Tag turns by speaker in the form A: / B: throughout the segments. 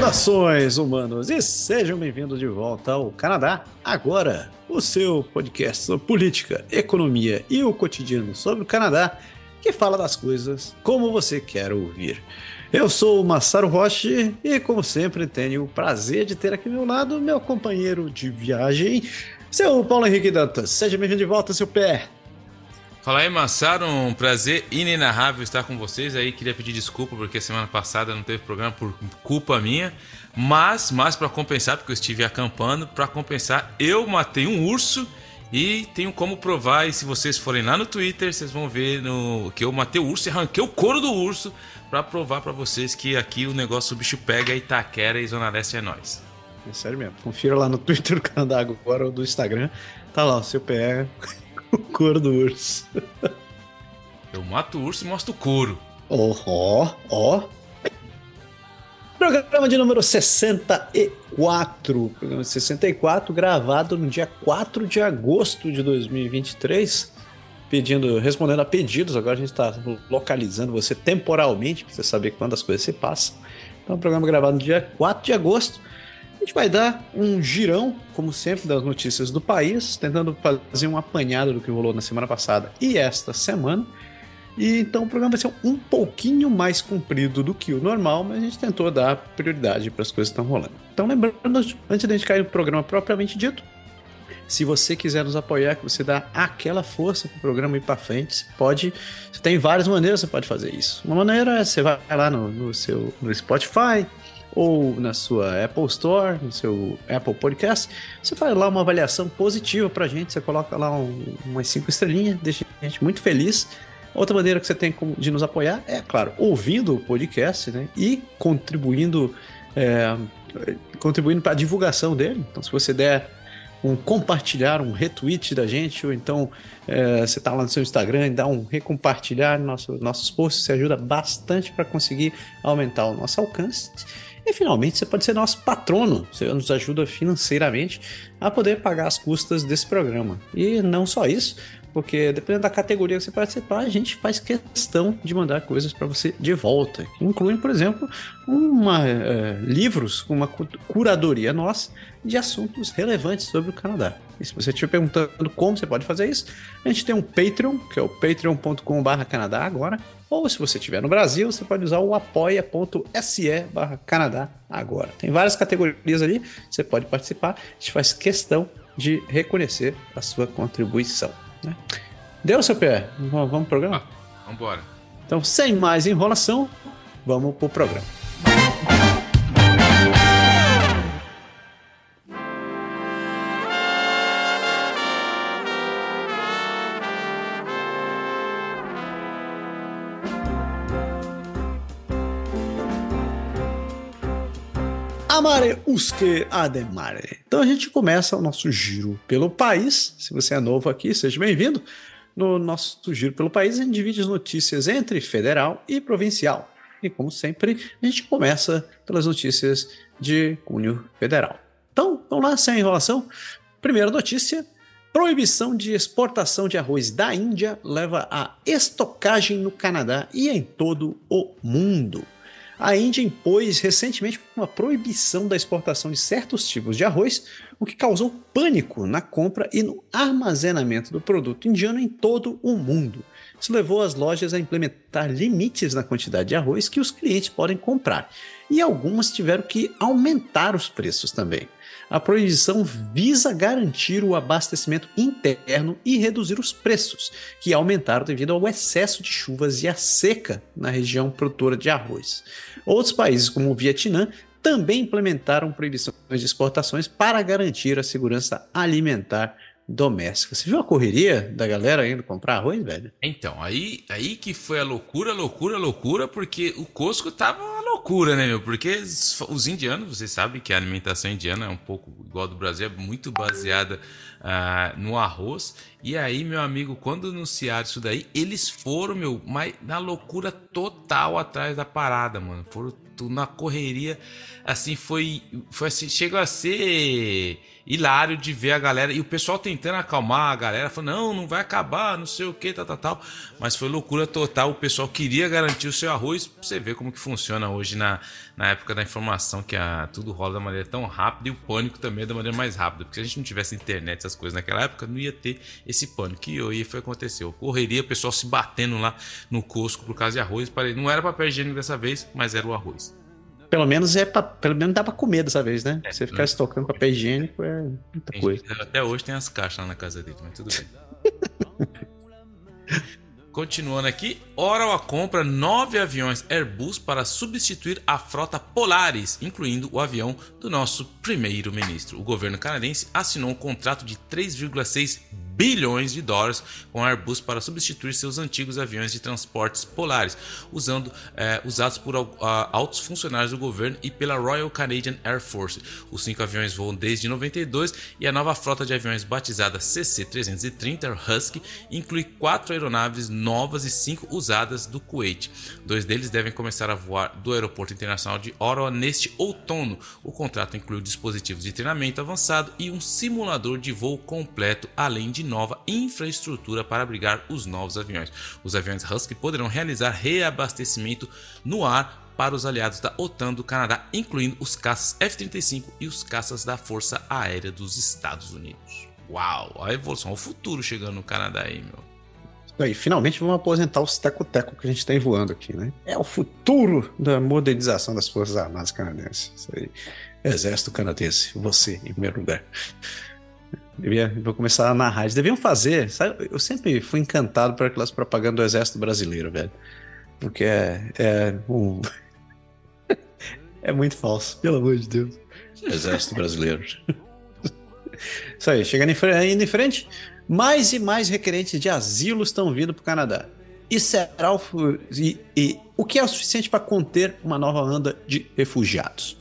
A: Saudações, humanos, e sejam bem-vindos de volta ao Canadá. Agora, o seu podcast sobre política, economia e o cotidiano sobre o Canadá, que fala das coisas como você quer ouvir. Eu sou o Massaro Roche e, como sempre, tenho o prazer de ter aqui ao meu lado meu companheiro de viagem, seu Paulo Henrique Dantas. Seja bem-vindo de volta, seu pé.
B: Fala aí, Massaro, um prazer inenarrável estar com vocês aí. Queria pedir desculpa porque semana passada não teve programa por culpa minha, mas, mas para compensar, porque eu estive acampando, para compensar, eu matei um urso e tenho como provar. E se vocês forem lá no Twitter, vocês vão ver no que eu matei o urso e arranquei o couro do urso para provar para vocês que aqui o negócio o bicho pega Itaquera e Zona Leste é nós.
A: É sério mesmo. Confira lá no Twitter do Canadá agora ou do Instagram. Tá lá o seu pé o couro do urso.
B: Eu mato o urso e mostro o couro.
A: Ó, ó, ó. Programa de número 64. Programa 64, gravado no dia 4 de agosto de 2023. Pedindo, respondendo a pedidos. Agora a gente está localizando você temporalmente, para você saber quando as coisas se passam. Então, programa gravado no dia 4 de agosto. A gente vai dar um girão, como sempre, das notícias do país, tentando fazer um apanhado do que rolou na semana passada e esta semana. E então o programa vai ser um pouquinho mais comprido do que o normal, mas a gente tentou dar prioridade para as coisas que estão rolando. Então, lembrando, antes de a gente cair no programa propriamente dito, se você quiser nos apoiar, que você dá aquela força para o programa ir para frente, você pode. Você tem várias maneiras que você pode fazer isso. Uma maneira é você vai lá no, no seu no Spotify, ou na sua Apple Store, no seu Apple Podcast, você faz lá uma avaliação positiva pra gente, você coloca lá um, umas cinco estrelinhas, deixa a gente muito feliz. Outra maneira que você tem de nos apoiar é, claro, ouvindo o podcast né, e contribuindo, é, contribuindo para a divulgação dele. Então, se você der um compartilhar, um retweet da gente, ou então é, você está lá no seu Instagram e dá um recompartilhar nosso, nossos posts, você ajuda bastante para conseguir aumentar o nosso alcance. E finalmente você pode ser nosso patrono, você nos ajuda financeiramente a poder pagar as custas desse programa. E não só isso, porque dependendo da categoria que você participar, a gente faz questão de mandar coisas para você de volta, incluem, por exemplo, uma, é, livros, uma curadoria nossa de assuntos relevantes sobre o Canadá. E se você estiver perguntando como você pode fazer isso, a gente tem um Patreon, que é o patreon.com/canadá agora, ou se você estiver no Brasil, você pode usar o apoia.se Canadá agora. Tem várias categorias ali, você pode participar. A gente faz questão de reconhecer a sua contribuição. Né? Deu, seu pé? Vamos, vamos pro programa?
B: Ah, vamos embora.
A: Então, sem mais enrolação, vamos pro programa. Amare usque ademare. Então a gente começa o nosso giro pelo país. Se você é novo aqui, seja bem-vindo. No nosso giro pelo país, a gente divide as notícias entre federal e provincial. E como sempre, a gente começa pelas notícias de cunho federal. Então, vamos lá, sem enrolação. Primeira notícia: proibição de exportação de arroz da Índia leva a estocagem no Canadá e em todo o mundo. A Índia impôs recentemente uma proibição da exportação de certos tipos de arroz, o que causou pânico na compra e no armazenamento do produto indiano em todo o mundo. Isso levou as lojas a implementar limites na quantidade de arroz que os clientes podem comprar, e algumas tiveram que aumentar os preços também. A proibição visa garantir o abastecimento interno e reduzir os preços, que aumentaram devido ao excesso de chuvas e a seca na região produtora de arroz. Outros países, como o Vietnã, também implementaram proibições de exportações para garantir a segurança alimentar doméstica. Você viu a correria da galera indo comprar arroz, velho?
B: Então, aí, aí que foi a loucura, loucura, loucura, porque o Costco tava loucura, né, meu? Porque os indianos, você sabe que a alimentação indiana é um pouco igual do Brasil, é muito baseada uh, no arroz. E aí, meu amigo, quando anunciaram isso daí, eles foram, meu, mas na loucura total atrás da parada, mano. Foram na correria, assim, foi, foi assim, chegou a ser hilário de ver a galera e o pessoal tentando acalmar a galera, falando, não, não vai acabar, não sei o que, tal, tal, tal. Mas foi loucura total, o pessoal queria garantir o seu arroz, pra você ver como que funciona hoje na, na época da informação, que a, tudo rola da maneira tão rápida e o pânico também é da maneira mais rápida. Porque se a gente não tivesse internet, essas coisas naquela época, não ia ter esse pânico. E aí foi aconteceu. Correria, o pessoal se batendo lá no Cosco por causa de arroz. Não era papel higiênico dessa vez, mas era o arroz.
A: Pelo menos é pra, pelo menos dá pra comer dessa vez, né? É, Você ficar né? estocando papel higiênico é muita coisa.
B: Até hoje tem as caixas lá na casa dele, mas tudo bem. Continuando aqui, Oral compra nove aviões Airbus para substituir a frota Polaris, incluindo o avião do nosso primeiro-ministro. O governo canadense assinou um contrato de 3,6 bilhões de dólares com a Airbus para substituir seus antigos aviões de transportes polares, usando, é, usados por uh, altos funcionários do governo e pela Royal Canadian Air Force. Os cinco aviões voam desde 92 e a nova frota de aviões batizada CC-330 Husky inclui quatro aeronaves novas e cinco usadas do Kuwait. Dois deles devem começar a voar do Aeroporto Internacional de Ottawa neste outono. O contrato inclui dispositivos de treinamento avançado e um simulador de voo completo, além de nova infraestrutura para abrigar os novos aviões. Os aviões Husky poderão realizar reabastecimento no ar para os aliados da OTAN do Canadá, incluindo os caças F-35 e os caças da Força Aérea dos Estados Unidos. Uau, a evolução, o futuro chegando no Canadá aí, meu.
A: Aí, finalmente vamos aposentar os teco-teco que a gente tem voando aqui, né? É o futuro da modernização das Forças Armadas canadenses. Isso aí. Exército canadense, você em primeiro lugar. Devia, vou começar a narrar. Deviam fazer. Sabe? Eu sempre fui encantado por aquelas propagandas do Exército Brasileiro, velho. Porque é. É, um... é muito falso, pelo amor de Deus. Exército Brasileiro. Isso aí, chegando em frente, mais e mais requerentes de asilo estão vindo para o Canadá. E será o, e, e, o que é o suficiente para conter uma nova onda de refugiados?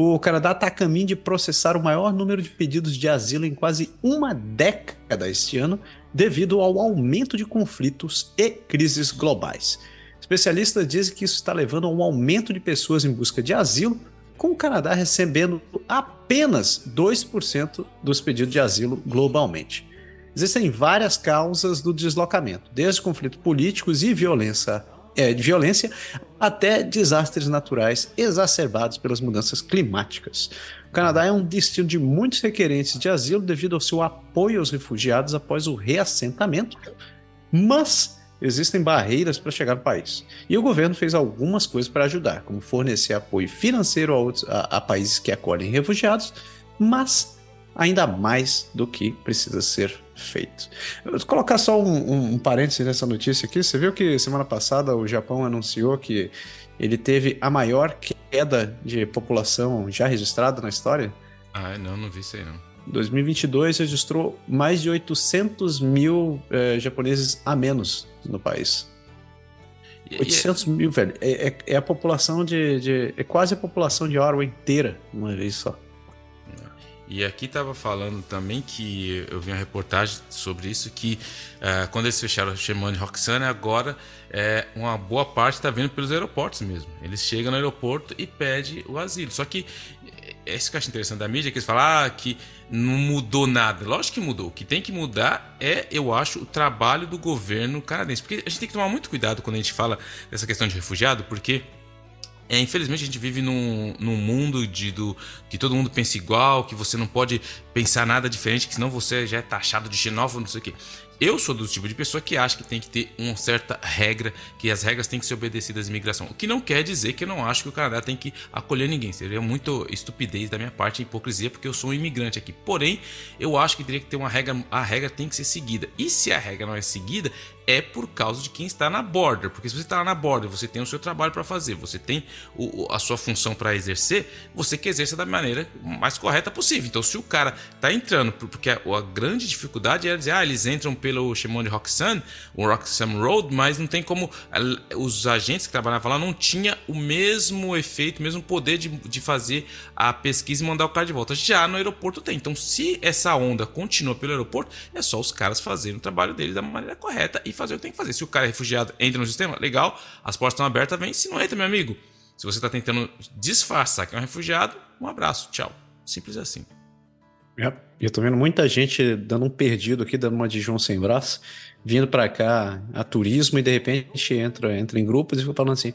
A: O Canadá está a caminho de processar o maior número de pedidos de asilo em quase uma década este ano, devido ao aumento de conflitos e crises globais. Especialistas dizem que isso está levando a um aumento de pessoas em busca de asilo, com o Canadá recebendo apenas 2% dos pedidos de asilo globalmente. Existem várias causas do deslocamento, desde conflitos políticos e violência é, de violência até desastres naturais exacerbados pelas mudanças climáticas. O Canadá é um destino de muitos requerentes de asilo devido ao seu apoio aos refugiados após o reassentamento, mas existem barreiras para chegar no país. E o governo fez algumas coisas para ajudar, como fornecer apoio financeiro a, outros, a, a países que acolhem refugiados, mas ainda mais do que precisa ser feito. vou colocar só um, um, parênteses nessa notícia aqui. Você viu que semana passada o Japão anunciou que ele teve a maior queda de população já registrada na história?
B: Ah, não, não vi isso aí não.
A: 2022 registrou mais de 800 mil eh, japoneses a menos no país. 800 e, mil, velho. É, é, é, a população de, de, É quase a população de Orwell inteira, uma vez só.
B: E aqui estava falando também que eu vi uma reportagem sobre isso que uh, quando eles fecharam o Shemon de Roxane, agora é, uma boa parte está vindo pelos aeroportos mesmo. Eles chegam no aeroporto e pedem o asilo. Só que é isso que eu acho interessante da mídia, que eles falam ah, que não mudou nada. Lógico que mudou. O que tem que mudar é, eu acho, o trabalho do governo canadense. Porque a gente tem que tomar muito cuidado quando a gente fala dessa questão de refugiado, porque é, infelizmente a gente vive num, num mundo de, do, que todo mundo pensa igual, que você não pode pensar nada diferente, que senão você já é taxado de xenófobo, não sei o quê. Eu sou do tipo de pessoa que acha que tem que ter uma certa regra, que as regras têm que ser obedecidas em imigração. O que não quer dizer que eu não acho que o Canadá tem que acolher ninguém. Seria muito estupidez da minha parte, hipocrisia, porque eu sou um imigrante aqui. Porém, eu acho que teria que ter uma regra, a regra tem que ser seguida. E se a regra não é seguida, é por causa de quem está na border. Porque se você está na border, você tem o seu trabalho para fazer, você tem o, a sua função para exercer, você que exerça da maneira mais correta possível. Então, se o cara está entrando, porque a, a, grande dificuldade é dizer, ah, eles entram pelo chamou de Roxanne, o Roxanne Road, mas não tem como os agentes que trabalhavam lá não tinha o mesmo efeito, o mesmo poder de, de fazer a pesquisa e mandar o cara de volta. Já no aeroporto tem. Então, se essa onda continua pelo aeroporto, é só os caras fazerem o trabalho deles da maneira correta e fazer o que tem que fazer. Se o cara é refugiado, entra no sistema, legal, as portas estão abertas, vem. Se não entra, meu amigo, se você está tentando disfarçar que é um refugiado, um abraço, tchau. Simples assim.
A: É, eu tô vendo muita gente dando um perdido aqui, dando uma de João sem braço, vindo para cá a turismo e de repente entra, entra em grupos e fica falando assim: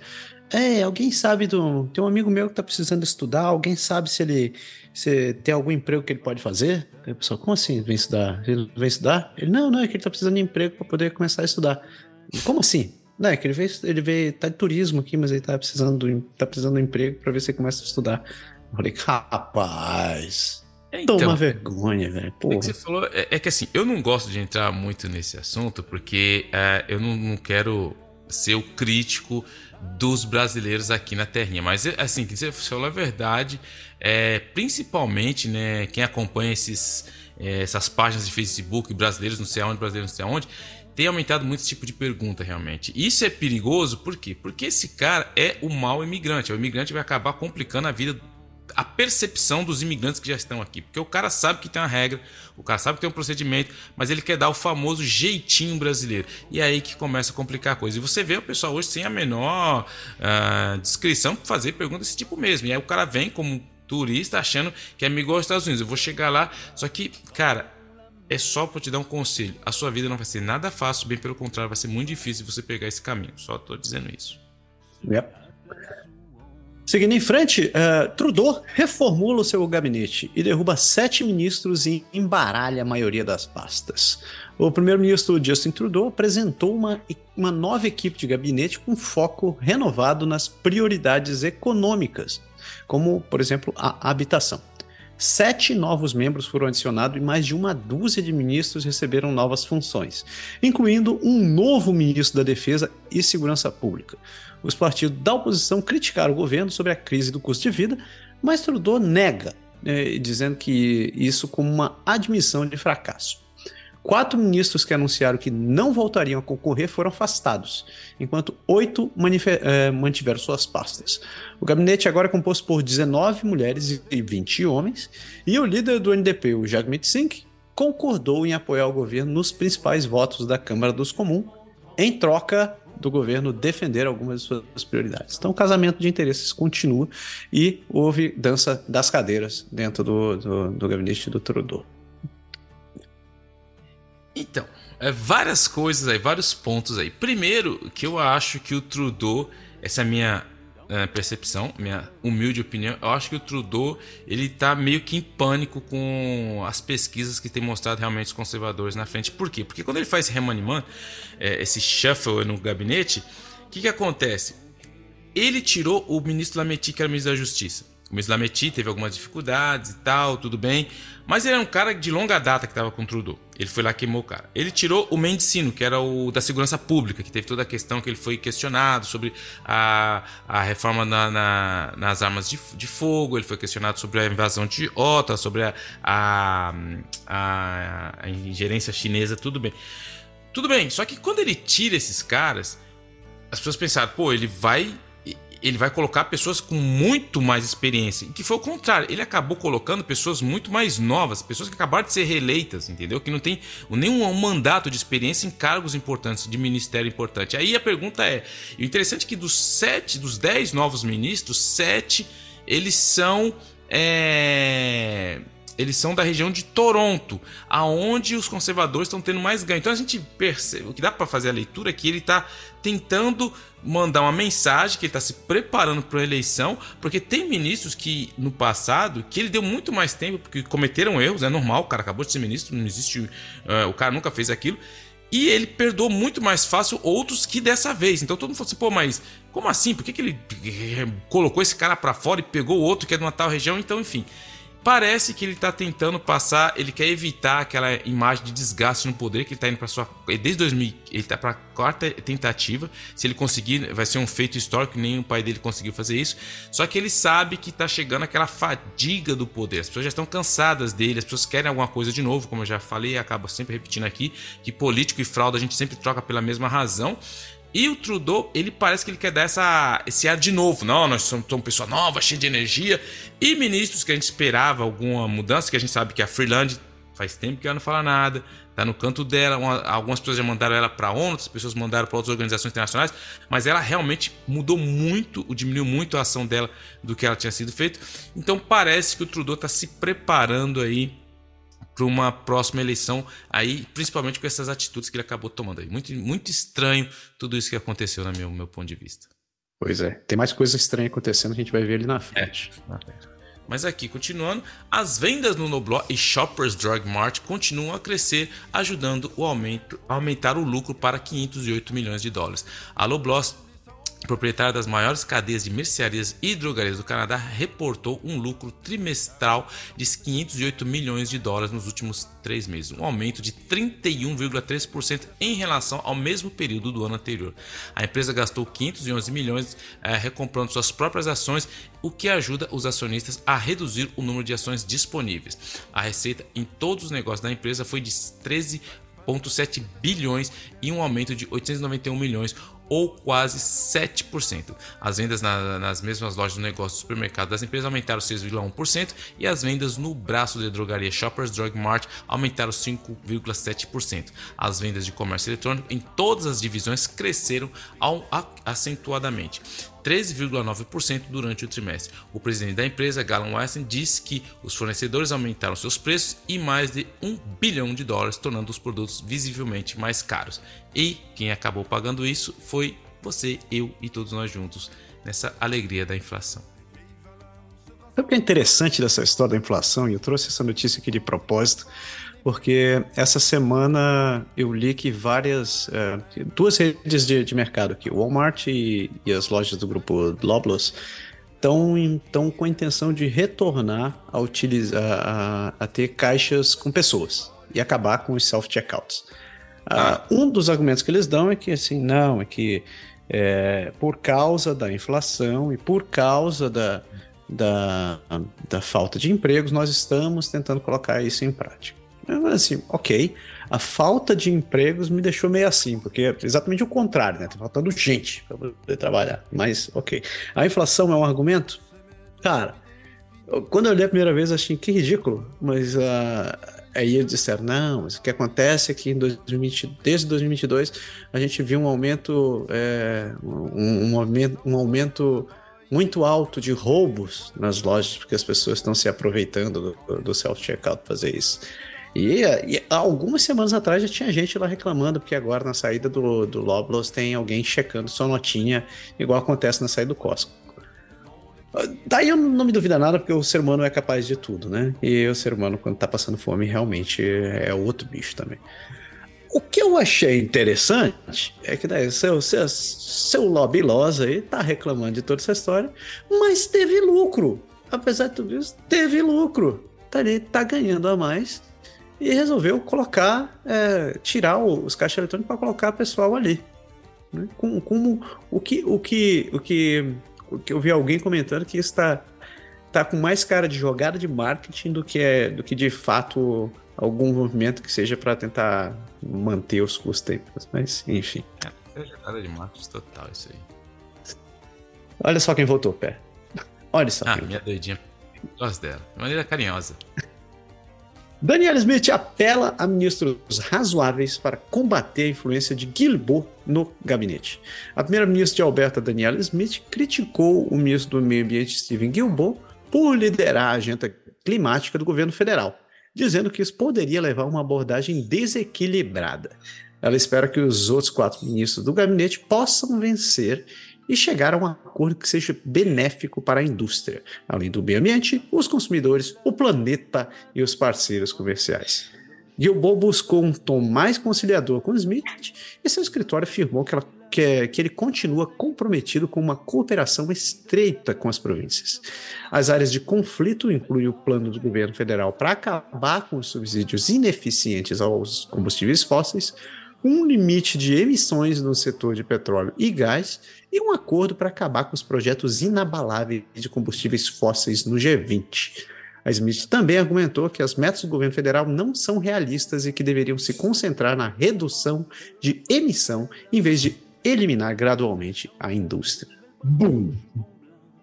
A: É, alguém sabe do. Tem um amigo meu que tá precisando estudar, alguém sabe se ele se tem algum emprego que ele pode fazer? Aí o pessoal, como assim? Vem estudar? Ele vem estudar? Ele, não, não, é que ele tá precisando de emprego para poder começar a estudar. Como assim? Não, é que ele veio, ele veio, tá de turismo aqui, mas ele tá precisando, tá precisando de emprego para ver se ele começa a estudar. Eu falei, rapaz. Então, Toma vergonha, velho.
B: É que você falou, é, é, que assim, eu não gosto de entrar muito nesse assunto porque é, eu não, não, quero ser o crítico dos brasileiros aqui na terrinha. Mas assim, que você falou a verdade, é, principalmente, né, quem acompanha esses, é, essas páginas de Facebook, brasileiros não sei aonde, brasileiros não sei aonde, tem aumentado muito esse tipo de pergunta realmente. Isso é perigoso, por quê? Porque esse cara é o mau imigrante. O imigrante vai acabar complicando a vida a percepção dos imigrantes que já estão aqui. Porque o cara sabe que tem uma regra, o cara sabe que tem um procedimento, mas ele quer dar o famoso jeitinho brasileiro. E é aí que começa a complicar a coisa. E você vê o pessoal hoje sem a menor uh, descrição para fazer perguntas desse tipo mesmo. E aí o cara vem como turista achando que é amigo dos Estados Unidos. Eu vou chegar lá, só que, cara, é só para te dar um conselho. A sua vida não vai ser nada fácil, bem pelo contrário, vai ser muito difícil você pegar esse caminho. Só estou dizendo isso.
A: Yep. Seguindo em frente, uh, Trudeau reformula o seu gabinete e derruba sete ministros e embaralha a maioria das pastas. O primeiro-ministro Justin Trudeau apresentou uma, uma nova equipe de gabinete com foco renovado nas prioridades econômicas, como, por exemplo, a habitação. Sete novos membros foram adicionados e mais de uma dúzia de ministros receberam novas funções, incluindo um novo ministro da Defesa e Segurança Pública. Os partidos da oposição criticaram o governo sobre a crise do custo de vida, mas Trudeau nega, eh, dizendo que isso como uma admissão de fracasso. Quatro ministros que anunciaram que não voltariam a concorrer foram afastados, enquanto oito eh, mantiveram suas pastas. O gabinete agora é composto por 19 mulheres e 20 homens, e o líder do NDP, o Jagmeet Singh, concordou em apoiar o governo nos principais votos da Câmara dos Comuns, em troca do governo defender algumas de suas prioridades. Então, o casamento de interesses continua e houve dança das cadeiras dentro do, do, do gabinete do Trudeau.
B: Então, é, várias coisas aí, vários pontos aí. Primeiro, que eu acho que o Trudeau, essa é minha é, percepção, minha humilde opinião, eu acho que o Trudeau ele está meio que em pânico com as pesquisas que tem mostrado realmente os conservadores na frente. Por quê? Porque quando ele faz esse remaniement, é, esse shuffle no gabinete, o que, que acontece? Ele tirou o ministro Lametti, que era ministro da Justiça. O ministro Lametti teve algumas dificuldades e tal, tudo bem. Mas ele era um cara de longa data que estava com o Trudeau. Ele foi lá queimou o cara. Ele tirou o Mendicino, que era o da segurança pública, que teve toda a questão que ele foi questionado sobre a, a reforma na, na, nas armas de, de, fogo, ele foi questionado sobre a invasão de OTA, sobre a, a, a ingerência chinesa, tudo bem. Tudo bem, só que quando ele tira esses caras, as pessoas pensaram, pô, ele vai ele vai colocar pessoas com muito mais experiência. Que foi o contrário, ele acabou colocando pessoas muito mais novas, pessoas que acabaram de ser reeleitas, entendeu? Que não tem nenhum mandato de experiência em cargos importantes, de ministério importante. Aí a pergunta é: o interessante é que dos sete, dos dez novos ministros, sete eles são. É, eles são da região de Toronto, aonde os conservadores estão tendo mais ganho. Então a gente percebe, o que dá para fazer a leitura é que ele está tentando mandar uma mensagem que ele está se preparando para a eleição, porque tem ministros que no passado que ele deu muito mais tempo porque cometeram erros, é normal, o cara acabou de ser ministro, não existe, uh, o cara nunca fez aquilo. E ele perdoou muito mais fácil outros que dessa vez. Então todo mundo falou assim, pô, mas como assim? Por que, que ele colocou esse cara para fora e pegou outro que é de uma tal região? Então, enfim, Parece que ele está tentando passar, ele quer evitar aquela imagem de desgaste no poder que ele está indo para sua. Desde 2000, ele está para quarta tentativa. Se ele conseguir, vai ser um feito histórico, nem o pai dele conseguiu fazer isso. Só que ele sabe que está chegando aquela fadiga do poder. As pessoas já estão cansadas dele, as pessoas querem alguma coisa de novo, como eu já falei acabo sempre repetindo aqui, que político e fraude a gente sempre troca pela mesma razão. E o Trudeau, ele parece que ele quer dar essa, esse ar de novo. Não, nós somos uma pessoa nova, cheia de energia. E ministros que a gente esperava alguma mudança, que a gente sabe que a Freeland faz tempo que ela não fala nada, tá no canto dela. Uma, algumas pessoas já mandaram ela para a ONU, outras pessoas mandaram para outras organizações internacionais, mas ela realmente mudou muito, diminuiu muito a ação dela do que ela tinha sido feito. Então parece que o Trudeau está se preparando aí para uma próxima eleição aí, principalmente com essas atitudes que ele acabou tomando aí. Muito, muito estranho tudo isso que aconteceu, no meu, meu ponto de vista.
A: Pois é, tem mais coisa estranha acontecendo, a gente vai ver ali na frente.
B: É. Mas aqui, continuando, as vendas no Nobló e Shoppers Drug Mart continuam a crescer, ajudando o aumento, a aumentar o lucro para 508 milhões de dólares. A Loblaws proprietária das maiores cadeias de mercearias e drogarias do Canadá, reportou um lucro trimestral de 508 milhões de dólares nos últimos três meses, um aumento de 31,3% em relação ao mesmo período do ano anterior. A empresa gastou 511 milhões eh, recomprando suas próprias ações, o que ajuda os acionistas a reduzir o número de ações disponíveis. A receita em todos os negócios da empresa foi de 13,7 bilhões e um aumento de 891 milhões, ou quase 7%. As vendas na, nas mesmas lojas do negócio do supermercado das empresas aumentaram 6,1% e as vendas no braço de drogaria Shoppers Drug Mart aumentaram 5,7%. As vendas de comércio eletrônico em todas as divisões cresceram ao, acentuadamente. 13,9% durante o trimestre. O presidente da empresa, Galen Weston, disse que os fornecedores aumentaram seus preços e mais de 1 bilhão de dólares, tornando os produtos visivelmente mais caros. E quem acabou pagando isso foi você, eu e todos nós juntos, nessa alegria da inflação.
A: Sabe o que é interessante dessa história da inflação? E eu trouxe essa notícia aqui de propósito porque essa semana eu li que várias, é, duas redes de, de, mercado aqui, o Walmart e, e, as lojas do grupo Loblaws, estão com a intenção de retornar a, utilizar, a, a ter caixas com pessoas e acabar com os self-checkouts. Ah, um dos argumentos que eles dão é que assim, não, é que é, por causa da inflação e por causa da, da, da falta de empregos, nós estamos tentando colocar isso em prática. Eu assim, ok. A falta de empregos me deixou meio assim, porque é exatamente o contrário, né? Tá faltando gente para poder trabalhar. Mas, ok. A inflação é um argumento? Cara, quando eu li a primeira vez, achei que ridículo, mas uh, aí eles disseram: não, o que acontece é que em 2020, desde 2022 a gente viu um aumento, é, um, um, aumento, um aumento muito alto de roubos nas lojas, porque as pessoas estão se aproveitando do, do self-checkout fazer isso. E, e, algumas semanas atrás já tinha gente lá reclamando, porque agora na saída do, do Loblaws tem alguém checando sua notinha, igual acontece na saída do Costco. Daí eu não me duvida nada, porque o ser humano é capaz de tudo, né? E o ser humano, quando tá passando fome, realmente é outro bicho também. O que eu achei interessante é que daí seu, seu, seu lobby losa aí tá reclamando de toda essa história, mas teve lucro. Apesar de tudo isso, teve lucro. Tá, tá ganhando a mais e resolveu colocar, é, tirar os caixas eletrônicos para colocar pessoal ali. Né? Com, com o, que, o, que, o, que, o que eu vi alguém comentando que está tá com mais cara de jogada de marketing do que, é, do que de fato algum movimento que seja para tentar manter os custos. Mas, enfim.
B: É, é jogada de marketing total isso aí.
A: Olha só quem voltou, pé. Olha só.
B: Ah, minha doidinha. Gosto dela. De maneira carinhosa.
A: Daniel Smith apela a ministros razoáveis para combater a influência de Guilbeault no gabinete. A primeira-ministra de Alberta, Daniela Smith, criticou o ministro do Meio Ambiente, Steven Guilbeault, por liderar a agenda climática do governo federal, dizendo que isso poderia levar a uma abordagem desequilibrada. Ela espera que os outros quatro ministros do gabinete possam vencer e chegar a um acordo que seja benéfico para a indústria, além do meio ambiente, os consumidores, o planeta e os parceiros comerciais. Gilbo buscou um tom mais conciliador com Smith e seu escritório afirmou que ela que, que ele continua comprometido com uma cooperação estreita com as províncias. As áreas de conflito incluem o plano do governo federal para acabar com os subsídios ineficientes aos combustíveis fósseis, um limite de emissões no setor de petróleo e gás e um acordo para acabar com os projetos inabaláveis de combustíveis fósseis no G20. A Smith também argumentou que as metas do governo federal não são realistas e que deveriam se concentrar na redução de emissão em vez de eliminar gradualmente a indústria. Bum!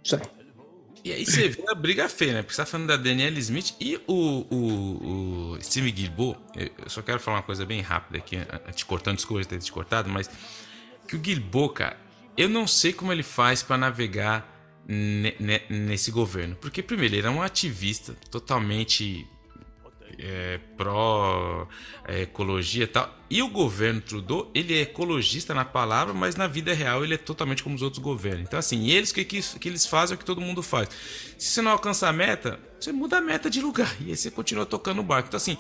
A: Isso aí.
B: E aí você vê a briga feia, né? Porque você tá falando da Danielle Smith e o, o, o Steve Guilbeault. Eu só quero falar uma coisa bem rápida aqui, te cortando, desculpa ter te cortado, mas que o Guilbeault, cara, eu não sei como ele faz para navegar nesse governo. Porque, primeiro, ele é um ativista totalmente é, pró-ecologia é, e tal. E o governo Trudeau, ele é ecologista na palavra, mas na vida real ele é totalmente como os outros governos. Então, assim, eles, o que, que, que eles fazem é o que todo mundo faz. Se você não alcança a meta, você muda a meta de lugar. E aí você continua tocando o barco. Então, assim,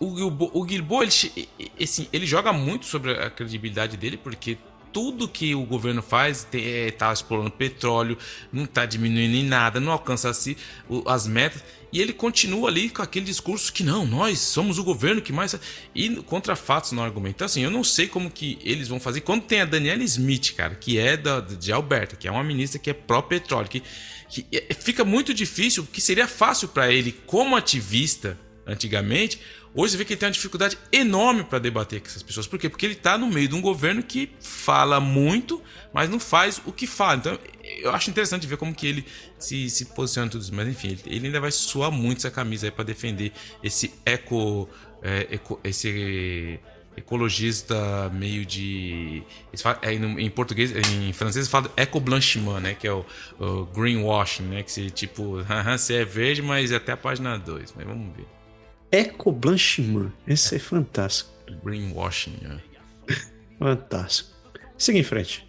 B: o, o, o ele, assim, ele joga muito sobre a credibilidade dele, porque tudo que o governo faz está é, explorando petróleo, não está diminuindo em nada, não alcança -se as metas. E ele continua ali com aquele discurso que não, nós somos o governo que mais. E contra fatos no argumento. Então, assim, eu não sei como que eles vão fazer. Quando tem a Daniela Smith, cara, que é da, de Alberta, que é uma ministra que é pró-petróleo, que, que é, fica muito difícil, que seria fácil para ele, como ativista, antigamente, Hoje você vê que ele tem uma dificuldade enorme para debater com essas pessoas. Por quê? Porque ele está no meio de um governo que fala muito, mas não faz o que fala. Então, eu acho interessante ver como que ele se, se posiciona em tudo isso. Mas, enfim, ele ainda vai suar muito essa camisa para defender esse eco, é, eco, esse ecologista meio de é, em português em francês fala eco blanchiment né que é o, o greenwashing né que se tipo você é verde mas é até a página 2 mas vamos ver
A: Eco Blanchiment. Esse é fantástico.
B: Greenwashing. Né?
A: fantástico. Siga em frente.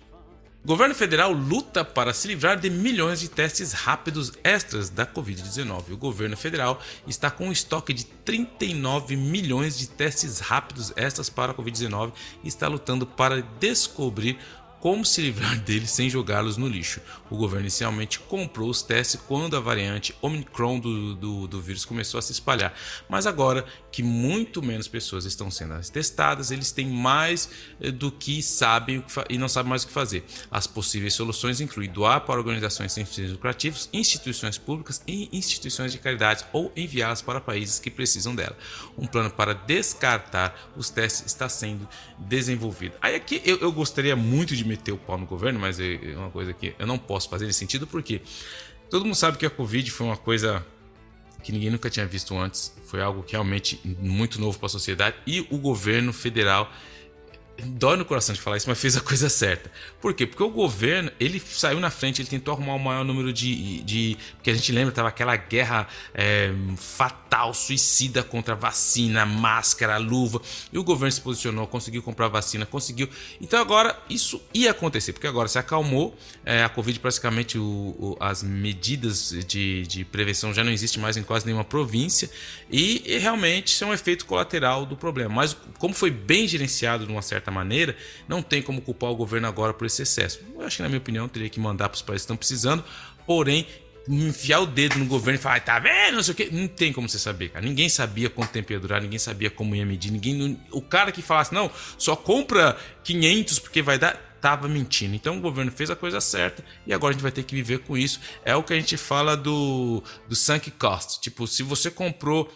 B: O governo federal luta para se livrar de milhões de testes rápidos extras da Covid-19. O governo federal está com um estoque de 39 milhões de testes rápidos extras para a Covid-19 e está lutando para descobrir como se livrar deles sem jogá-los no lixo. O governo inicialmente comprou os testes quando a variante Omicron do, do, do, vírus começou a se espalhar, mas agora que muito menos pessoas estão sendo testadas, eles têm mais eh, do que sabem e não sabem mais o que fazer. As possíveis soluções incluem doar para organizações sem fins lucrativos, instituições públicas e instituições de caridade ou enviá-las para países que precisam dela. Um plano para descartar os testes está sendo desenvolvido. Aí aqui eu, eu gostaria muito de meter o pau no governo, mas é, é uma coisa que eu não posso fazer nesse sentido porque todo mundo sabe que a Covid foi uma coisa que ninguém nunca tinha visto antes. Foi algo que realmente muito novo para a sociedade e o governo federal dói no coração de falar isso, mas fez a coisa certa. Por quê? Porque o governo, ele saiu na frente, ele tentou arrumar o maior número de. de porque a gente lembra, tava aquela guerra é, fatal, suicida contra vacina, máscara, luva. E o governo se posicionou, conseguiu comprar vacina, conseguiu. Então agora isso ia acontecer, porque agora se acalmou. É, a Covid, praticamente, o, o, as medidas de, de prevenção já não existem mais em quase nenhuma província. E, e realmente isso é um efeito colateral do problema. Mas como foi bem gerenciado de uma certa certa maneira, não tem como culpar o governo agora por esse excesso. Eu acho que, na minha opinião, teria que mandar para os países que estão precisando, porém, enfiar o dedo no governo e falar, tá vendo? Não sei o quê. Não tem como você saber, cara. Ninguém sabia quanto tempo ia durar, ninguém sabia como ia medir, ninguém. O cara que falasse, não, só compra 500 porque vai dar. Tava mentindo. Então o governo fez a coisa certa e agora a gente vai ter que viver com isso. É o que a gente fala do, do sunk cost. Tipo, se você comprou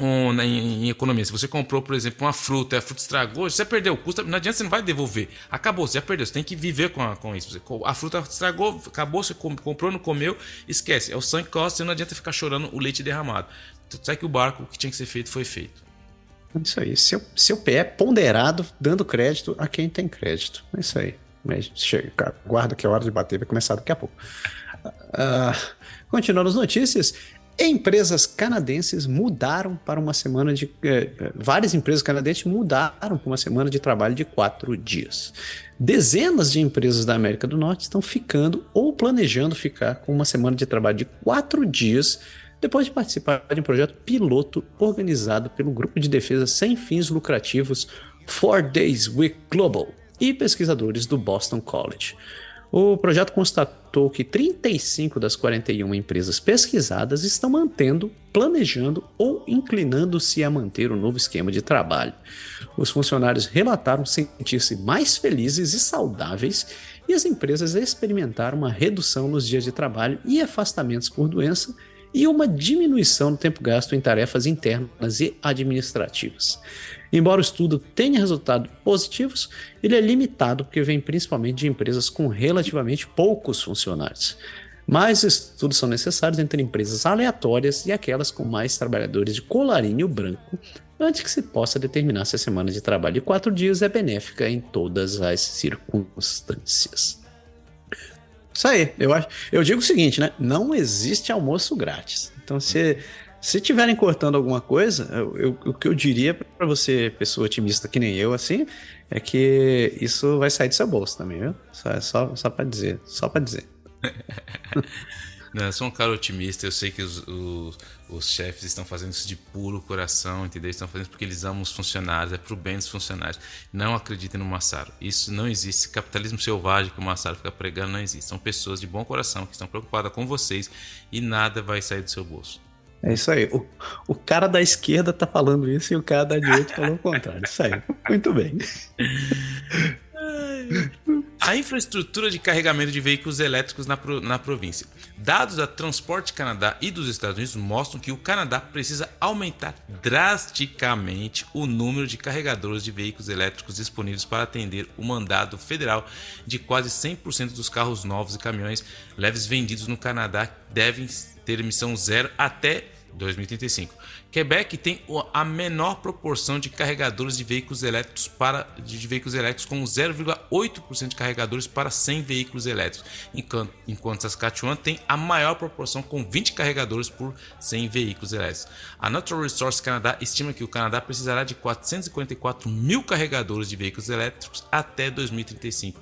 B: um, em, em, economia. Se você comprou, por exemplo, uma fruta, a fruta estragou, você perdeu o custo, não adianta, você não vai devolver. Acabou, você já perdeu, você tem que viver com, a, com isso. a fruta estragou, acabou, você comprou, não comeu, esquece. É o sangue costa, você não adianta ficar chorando o leite derramado. Então, sabe que o barco, o que tinha que ser feito, foi feito.
A: Isso aí. Seu, seu pé é ponderado, dando crédito a quem tem crédito. É isso aí. Mas chega, guarda que é hora de bater, vai começar daqui a pouco. Uh, continuando as notícias, Empresas canadenses mudaram para uma semana de. Eh, eh, várias empresas canadenses mudaram para uma semana de trabalho de quatro dias. Dezenas de empresas da América do Norte estão ficando ou planejando ficar com uma semana de trabalho de quatro dias depois de participar de um projeto piloto organizado pelo grupo de defesa sem fins lucrativos Four Days Week Global. e pesquisadores do Boston College. O projeto constatou que 35 das 41 empresas pesquisadas estão mantendo, planejando ou inclinando-se a manter o novo esquema de trabalho. Os funcionários relataram sentir-se mais felizes e saudáveis e as empresas experimentaram uma redução nos dias de trabalho e afastamentos por doença e uma diminuição no tempo gasto em tarefas internas e administrativas. Embora o estudo tenha resultados positivos, ele é limitado porque vem principalmente de empresas com relativamente poucos funcionários. Mais estudos são necessários entre empresas aleatórias e aquelas com mais trabalhadores de colarinho branco, antes que se possa determinar se a semana de trabalho de quatro dias é benéfica em todas as circunstâncias. Isso aí, eu, acho, eu digo o seguinte, né? Não existe almoço grátis. Então, se se tiverem cortando alguma coisa, eu, eu, o que eu diria para você, pessoa otimista que nem eu, assim, é que isso vai sair do seu bolso também, viu? Só, só, só para dizer, só para dizer.
B: Não, eu sou um cara otimista, eu sei que os, os, os, chefes estão fazendo isso de puro coração, entendeu? Estão fazendo isso porque eles amam os funcionários, é pro bem dos funcionários. Não acreditem no Massaro. Isso não existe. Esse capitalismo selvagem que o Massaro fica pregando não existe. São pessoas de bom coração que estão preocupadas com vocês e nada vai sair do seu bolso.
A: É isso aí. O, o cara da esquerda tá falando isso e o cara da direita falou o contrário. Isso aí. Muito bem.
B: A infraestrutura de carregamento de veículos elétricos na, na província. Dados da Transporte Canadá e dos Estados Unidos mostram que o Canadá precisa aumentar drasticamente o número de carregadores de veículos elétricos disponíveis para atender o mandado federal de quase 100% dos carros novos e caminhões leves vendidos no Canadá devem ter emissão zero até 2035. Quebec tem a menor proporção de carregadores de veículos elétricos para de veículos elétricos com 0,8% de carregadores para 100 veículos elétricos, enquanto, enquanto Saskatchewan tem a maior proporção com 20 carregadores por 100 veículos elétricos. A Natural Resources Canadá estima que o Canadá precisará de 444 mil carregadores de veículos elétricos até 2035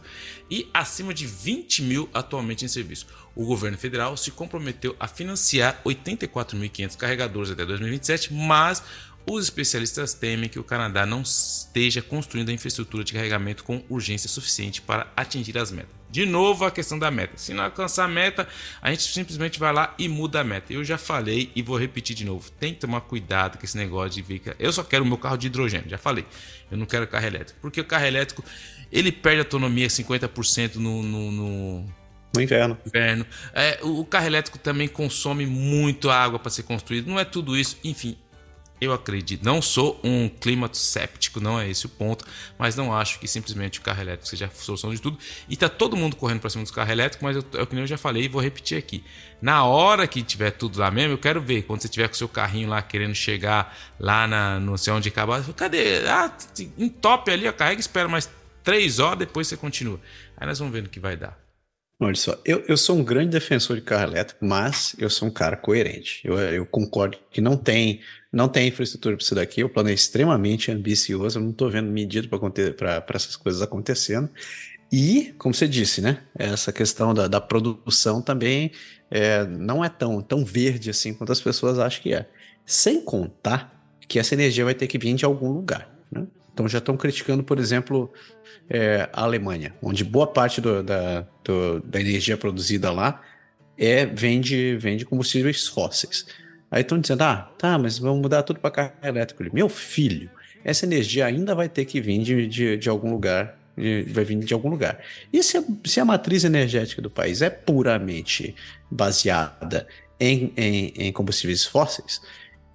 B: e acima de 20 mil atualmente em serviço. O governo federal se comprometeu a financiar 84.500 carregadores até 2027, mas os especialistas temem que o Canadá não esteja construindo a infraestrutura de carregamento com urgência suficiente para atingir as metas. De novo, a questão da meta. Se não alcançar a meta, a gente simplesmente vai lá e muda a meta. Eu já falei e vou repetir de novo. Tem que tomar cuidado com esse negócio de veículo. Eu só quero o meu carro de hidrogênio, já falei. Eu não quero carro elétrico. Porque o carro elétrico ele perde autonomia 50% no, no, no,
A: no inverno.
B: inverno. É, o, carro elétrico também consome muito água para ser construído. Não é tudo isso. Enfim, eu acredito. Não sou um climato séptico, não é esse o ponto. Mas não acho que simplesmente o carro elétrico seja a solução de tudo. E tá todo mundo correndo para cima dos carros elétricos, mas é o que eu já falei e vou repetir aqui. Na hora que tiver tudo lá mesmo, eu quero ver. Quando você tiver com o seu carrinho lá querendo chegar lá na, no céu onde acabar, cadê? Ah, entope ali, ó, carrega espera mais três horas, depois você continua. Aí nós vamos ver no que vai dar.
A: Olha só, eu, eu sou um grande defensor de carro elétrico, mas eu sou um cara coerente. Eu, eu concordo que não tem, não tem infraestrutura para isso daqui. O plano é extremamente ambicioso. Eu não estou vendo medida para essas coisas acontecendo. E, como você disse, né? Essa questão da, da produção também é, não é tão, tão verde assim quanto as pessoas acham que é. Sem contar que essa energia vai ter que vir de algum lugar. Né? Então já estão criticando, por exemplo, é, a Alemanha, onde boa parte do, da, do, da energia produzida lá é, vem, de, vem de combustíveis fósseis. Aí estão dizendo, ah, tá, mas vamos mudar tudo para carro elétrico. Meu filho, essa energia ainda vai ter que vir de, de, de algum lugar, de, vai vir de algum lugar. E se a, se a matriz energética do país é puramente baseada em, em, em combustíveis fósseis,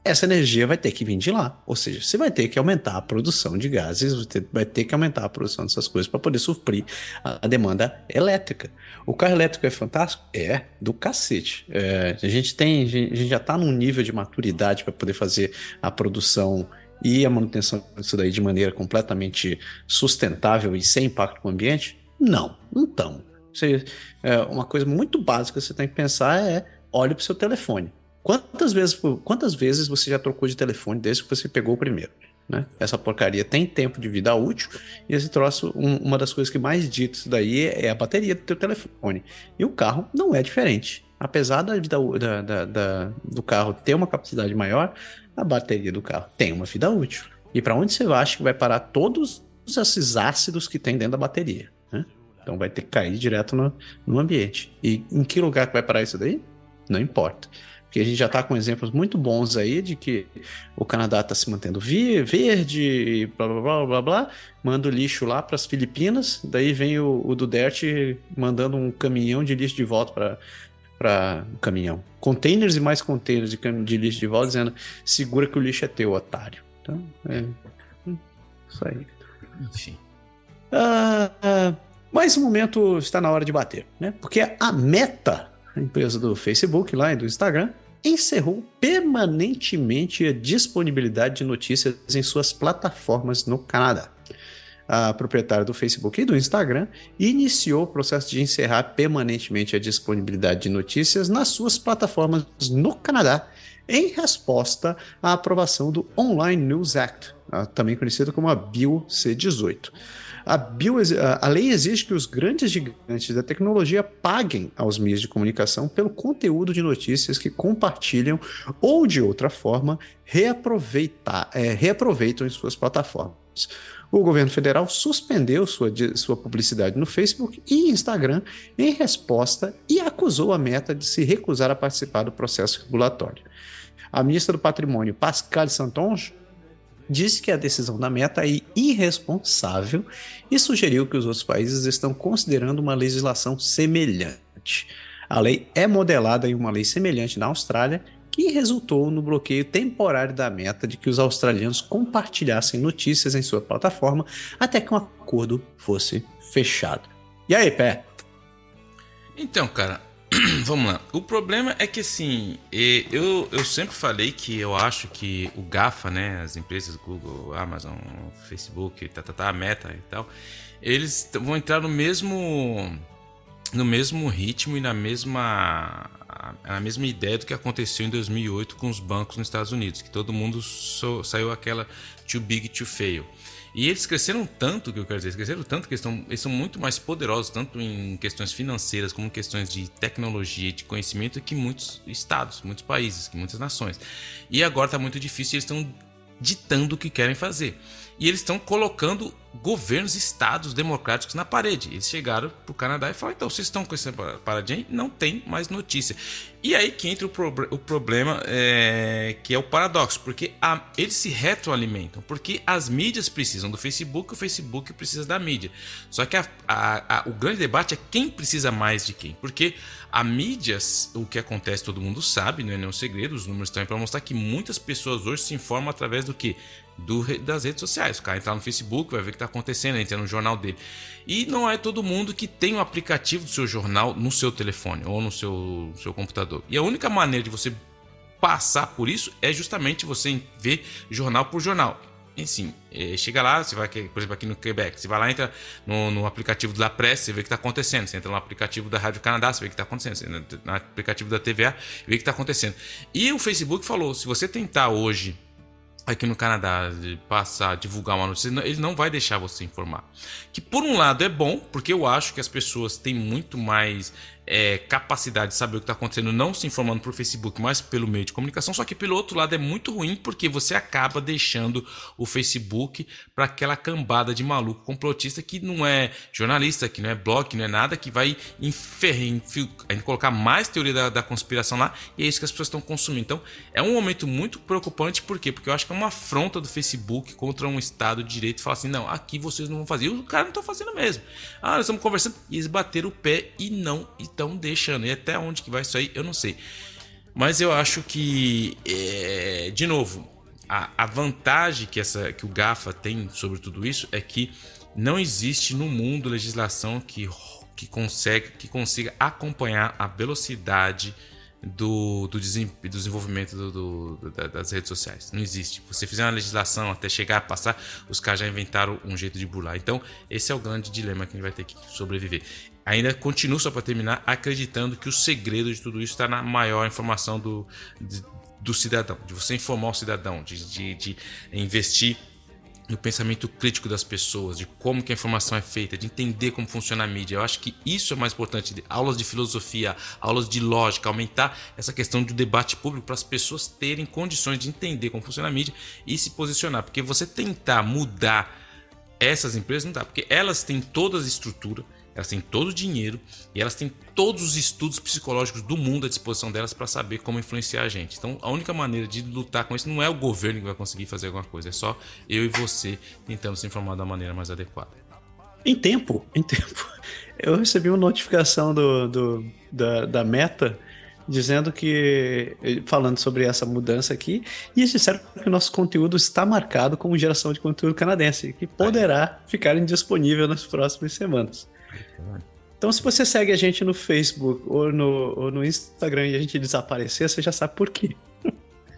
A: essa energia vai ter que vir de lá. Ou seja, você vai ter que aumentar a produção de gases, vai ter que aumentar a produção dessas coisas para poder suprir a demanda elétrica. O carro elétrico é fantástico? É, do cacete. É, a gente tem, a gente já está num nível de maturidade para poder fazer a produção e a manutenção disso daí de maneira completamente sustentável e sem impacto com o ambiente? Não, então. Você, é, uma coisa muito básica que você tem que pensar é olhe para o seu telefone Quantas vezes, quantas vezes você já trocou de telefone desde que você pegou o primeiro? Né? Essa porcaria tem tempo de vida útil e esse troço, um, uma das coisas que mais dito isso daí é a bateria do teu telefone. E o carro não é diferente. Apesar da, da, da, da, do carro ter uma capacidade maior, a bateria do carro tem uma vida útil. E para onde você acha que vai parar todos esses ácidos que tem dentro da bateria. Né? Então vai ter que cair direto no, no ambiente. E em que lugar que vai parar isso daí? Não importa. Porque a gente já está com exemplos muito bons aí de que o Canadá está se mantendo verde, blá blá blá blá blá, manda o lixo lá para as Filipinas, daí vem o, o Duterte mandando um caminhão de lixo de volta para para um caminhão. Containers e mais containers de, de lixo de volta dizendo segura que o lixo é teu, otário. Então, é. Hum, isso aí. Enfim. Ah, ah, mas o momento está na hora de bater, né? Porque a Meta, a empresa do Facebook lá e do Instagram, encerrou permanentemente a disponibilidade de notícias em suas plataformas no Canadá. A proprietária do Facebook e do Instagram iniciou o processo de encerrar permanentemente a disponibilidade de notícias nas suas plataformas no Canadá, em resposta à aprovação do Online News Act, também conhecido como a Bill C-18. A, bio, a lei exige que os grandes gigantes da tecnologia paguem aos meios de comunicação pelo conteúdo de notícias que compartilham ou, de outra forma, reaproveitar, é, reaproveitam em suas plataformas. O governo federal suspendeu sua, sua publicidade no Facebook e Instagram em resposta e acusou a Meta de se recusar a participar do processo regulatório. A ministra do Patrimônio, Pascal Santonge, disse que a decisão da Meta é irresponsável e sugeriu que os outros países estão considerando uma legislação semelhante. A lei é modelada em uma lei semelhante na Austrália, que resultou no bloqueio temporário da meta de que os australianos compartilhassem notícias em sua plataforma até que um acordo fosse fechado. E aí, Pé?
B: Então, cara, Vamos lá. O problema é que assim, eu, eu sempre falei que eu acho que o GAFA, né, as empresas Google, Amazon, Facebook, tá, tá, tá, Meta e tal, eles vão entrar no mesmo no mesmo ritmo e na mesma na mesma ideia do que aconteceu em 2008 com os bancos nos Estados Unidos, que todo mundo so, saiu aquela too big to fail. E eles cresceram tanto, que eu quero dizer, eles cresceram tanto que eles, estão, eles são muito mais poderosos, tanto em questões financeiras como em questões de tecnologia e de conhecimento, que muitos estados, muitos países, que muitas nações. E agora está muito difícil, eles estão ditando o que querem fazer. E eles estão colocando governos, estados democráticos na parede. Eles chegaram para o Canadá e falaram: então, vocês estão com essa paradinha? Não tem mais notícia. E aí que entra o, pro o problema, é, que é o paradoxo, porque a, eles se retroalimentam, porque as mídias precisam do Facebook, o Facebook precisa da mídia. Só que a, a, o grande debate é quem precisa mais de quem, porque a mídia, o que acontece todo mundo sabe, não é nenhum segredo, os números estão aí para mostrar que muitas pessoas hoje se informam através do que? Do, das redes sociais. O cara entrar no Facebook, vai ver o que está acontecendo, entra no jornal dele. E não é todo mundo que tem o aplicativo do seu jornal no seu telefone ou no seu, seu computador. E a única maneira de você passar por isso é justamente você ver jornal por jornal. Enfim, é, chega lá, você vai, por exemplo, aqui no Quebec, você vai lá, entra no, no aplicativo da Presse, você vê o que está acontecendo. Você entra no aplicativo da Rádio Canadá, você vê o que está acontecendo. Você entra no aplicativo da TVA, vê o que está acontecendo. E o Facebook falou: se você tentar hoje aqui no Canadá de passar, divulgar uma notícia, ele não vai deixar você informar. Que por um lado é bom, porque eu acho que as pessoas têm muito mais é, capacidade de saber o que está acontecendo, não se informando por Facebook, mas pelo meio de comunicação. Só que pelo outro lado é muito ruim porque você acaba deixando o Facebook para aquela cambada de maluco complotista que não é jornalista, que não é blog, que não é nada, que vai enferrer, colocar mais teoria da, da, conspiração lá e é isso que as pessoas estão consumindo. Então é um momento muito preocupante, por quê? Porque eu acho que é uma afronta do Facebook contra um Estado de Direito falar assim: não, aqui vocês não vão fazer. E o cara não está fazendo mesmo. Ah, nós estamos conversando e eles bateram o pé e não estão deixando. E até onde que vai isso aí, eu não sei. Mas eu acho que, é, de novo, a, a, vantagem que, essa, que o GAFA tem sobre tudo isso é que não existe no mundo legislação que, que, consegue, que consiga acompanhar a velocidade do, do, desenvolvimento do, do, das redes sociais. Não existe. Você fizer uma legislação até chegar a passar, os caras já inventaram um jeito de burlar. Então, esse é o grande dilema que a gente vai ter que sobreviver ainda continuo, só para terminar, acreditando que o segredo de tudo isso está na maior informação do, de, do cidadão, de você informar o cidadão, de, de, de investir no pensamento crítico das pessoas, de como que a informação é feita, de entender como funciona a mídia. Eu acho que isso é mais importante. Aulas de filosofia, aulas de lógica, aumentar essa questão do debate público para as pessoas terem condições de entender como funciona a mídia e se posicionar. Porque você tentar mudar essas empresas não dá, porque elas têm toda a estrutura, elas têm todo o dinheiro e elas têm todos os estudos psicológicos do mundo à disposição delas para saber como influenciar a gente. Então, a única maneira de lutar com isso não é o governo que vai conseguir fazer alguma coisa, é só eu e você tentando se informar da maneira mais adequada.
A: Em tempo, em tempo. Eu recebi uma notificação do, do da, da Meta dizendo que falando sobre essa mudança aqui e eles disseram que o nosso conteúdo está marcado como geração de conteúdo canadense que poderá ficar indisponível nas próximas semanas. Então, se você segue a gente no Facebook ou no, ou no Instagram e a gente desaparecer, você já sabe por quê.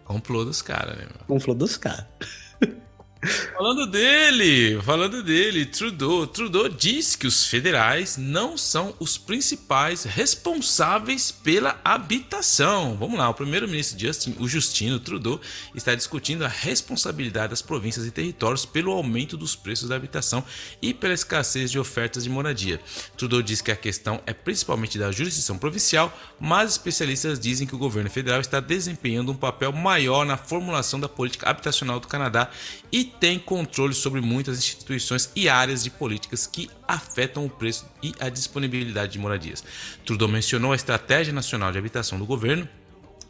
B: Complô dos caras, né? Mano?
A: Complô dos caras.
B: Falando dele, falando dele, Trudeau. Trudeau diz que os federais não são os principais responsáveis pela habitação. Vamos lá, o primeiro-ministro Justin, o Justino Trudeau, está discutindo a responsabilidade das províncias e territórios pelo aumento dos preços da habitação e pela escassez de ofertas de moradia. Trudeau diz que a questão é principalmente da jurisdição provincial, mas especialistas dizem que o governo federal está desempenhando um papel maior na formulação da política habitacional do Canadá e tem controle sobre muitas instituições e áreas de políticas que afetam o preço e a disponibilidade de moradias. Trudeau mencionou a Estratégia Nacional de Habitação do governo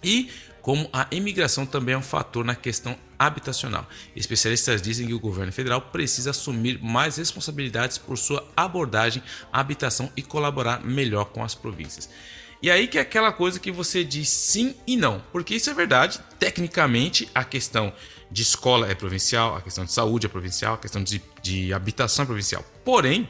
B: e como a imigração também é um fator na questão habitacional. Especialistas dizem que o governo federal precisa assumir mais responsabilidades por sua abordagem à habitação e colaborar melhor com as províncias. E aí que é aquela coisa que você diz sim e não, porque isso é verdade. Tecnicamente, a questão de escola é provincial, a questão de saúde é provincial, a questão de, de habitação é provincial. Porém,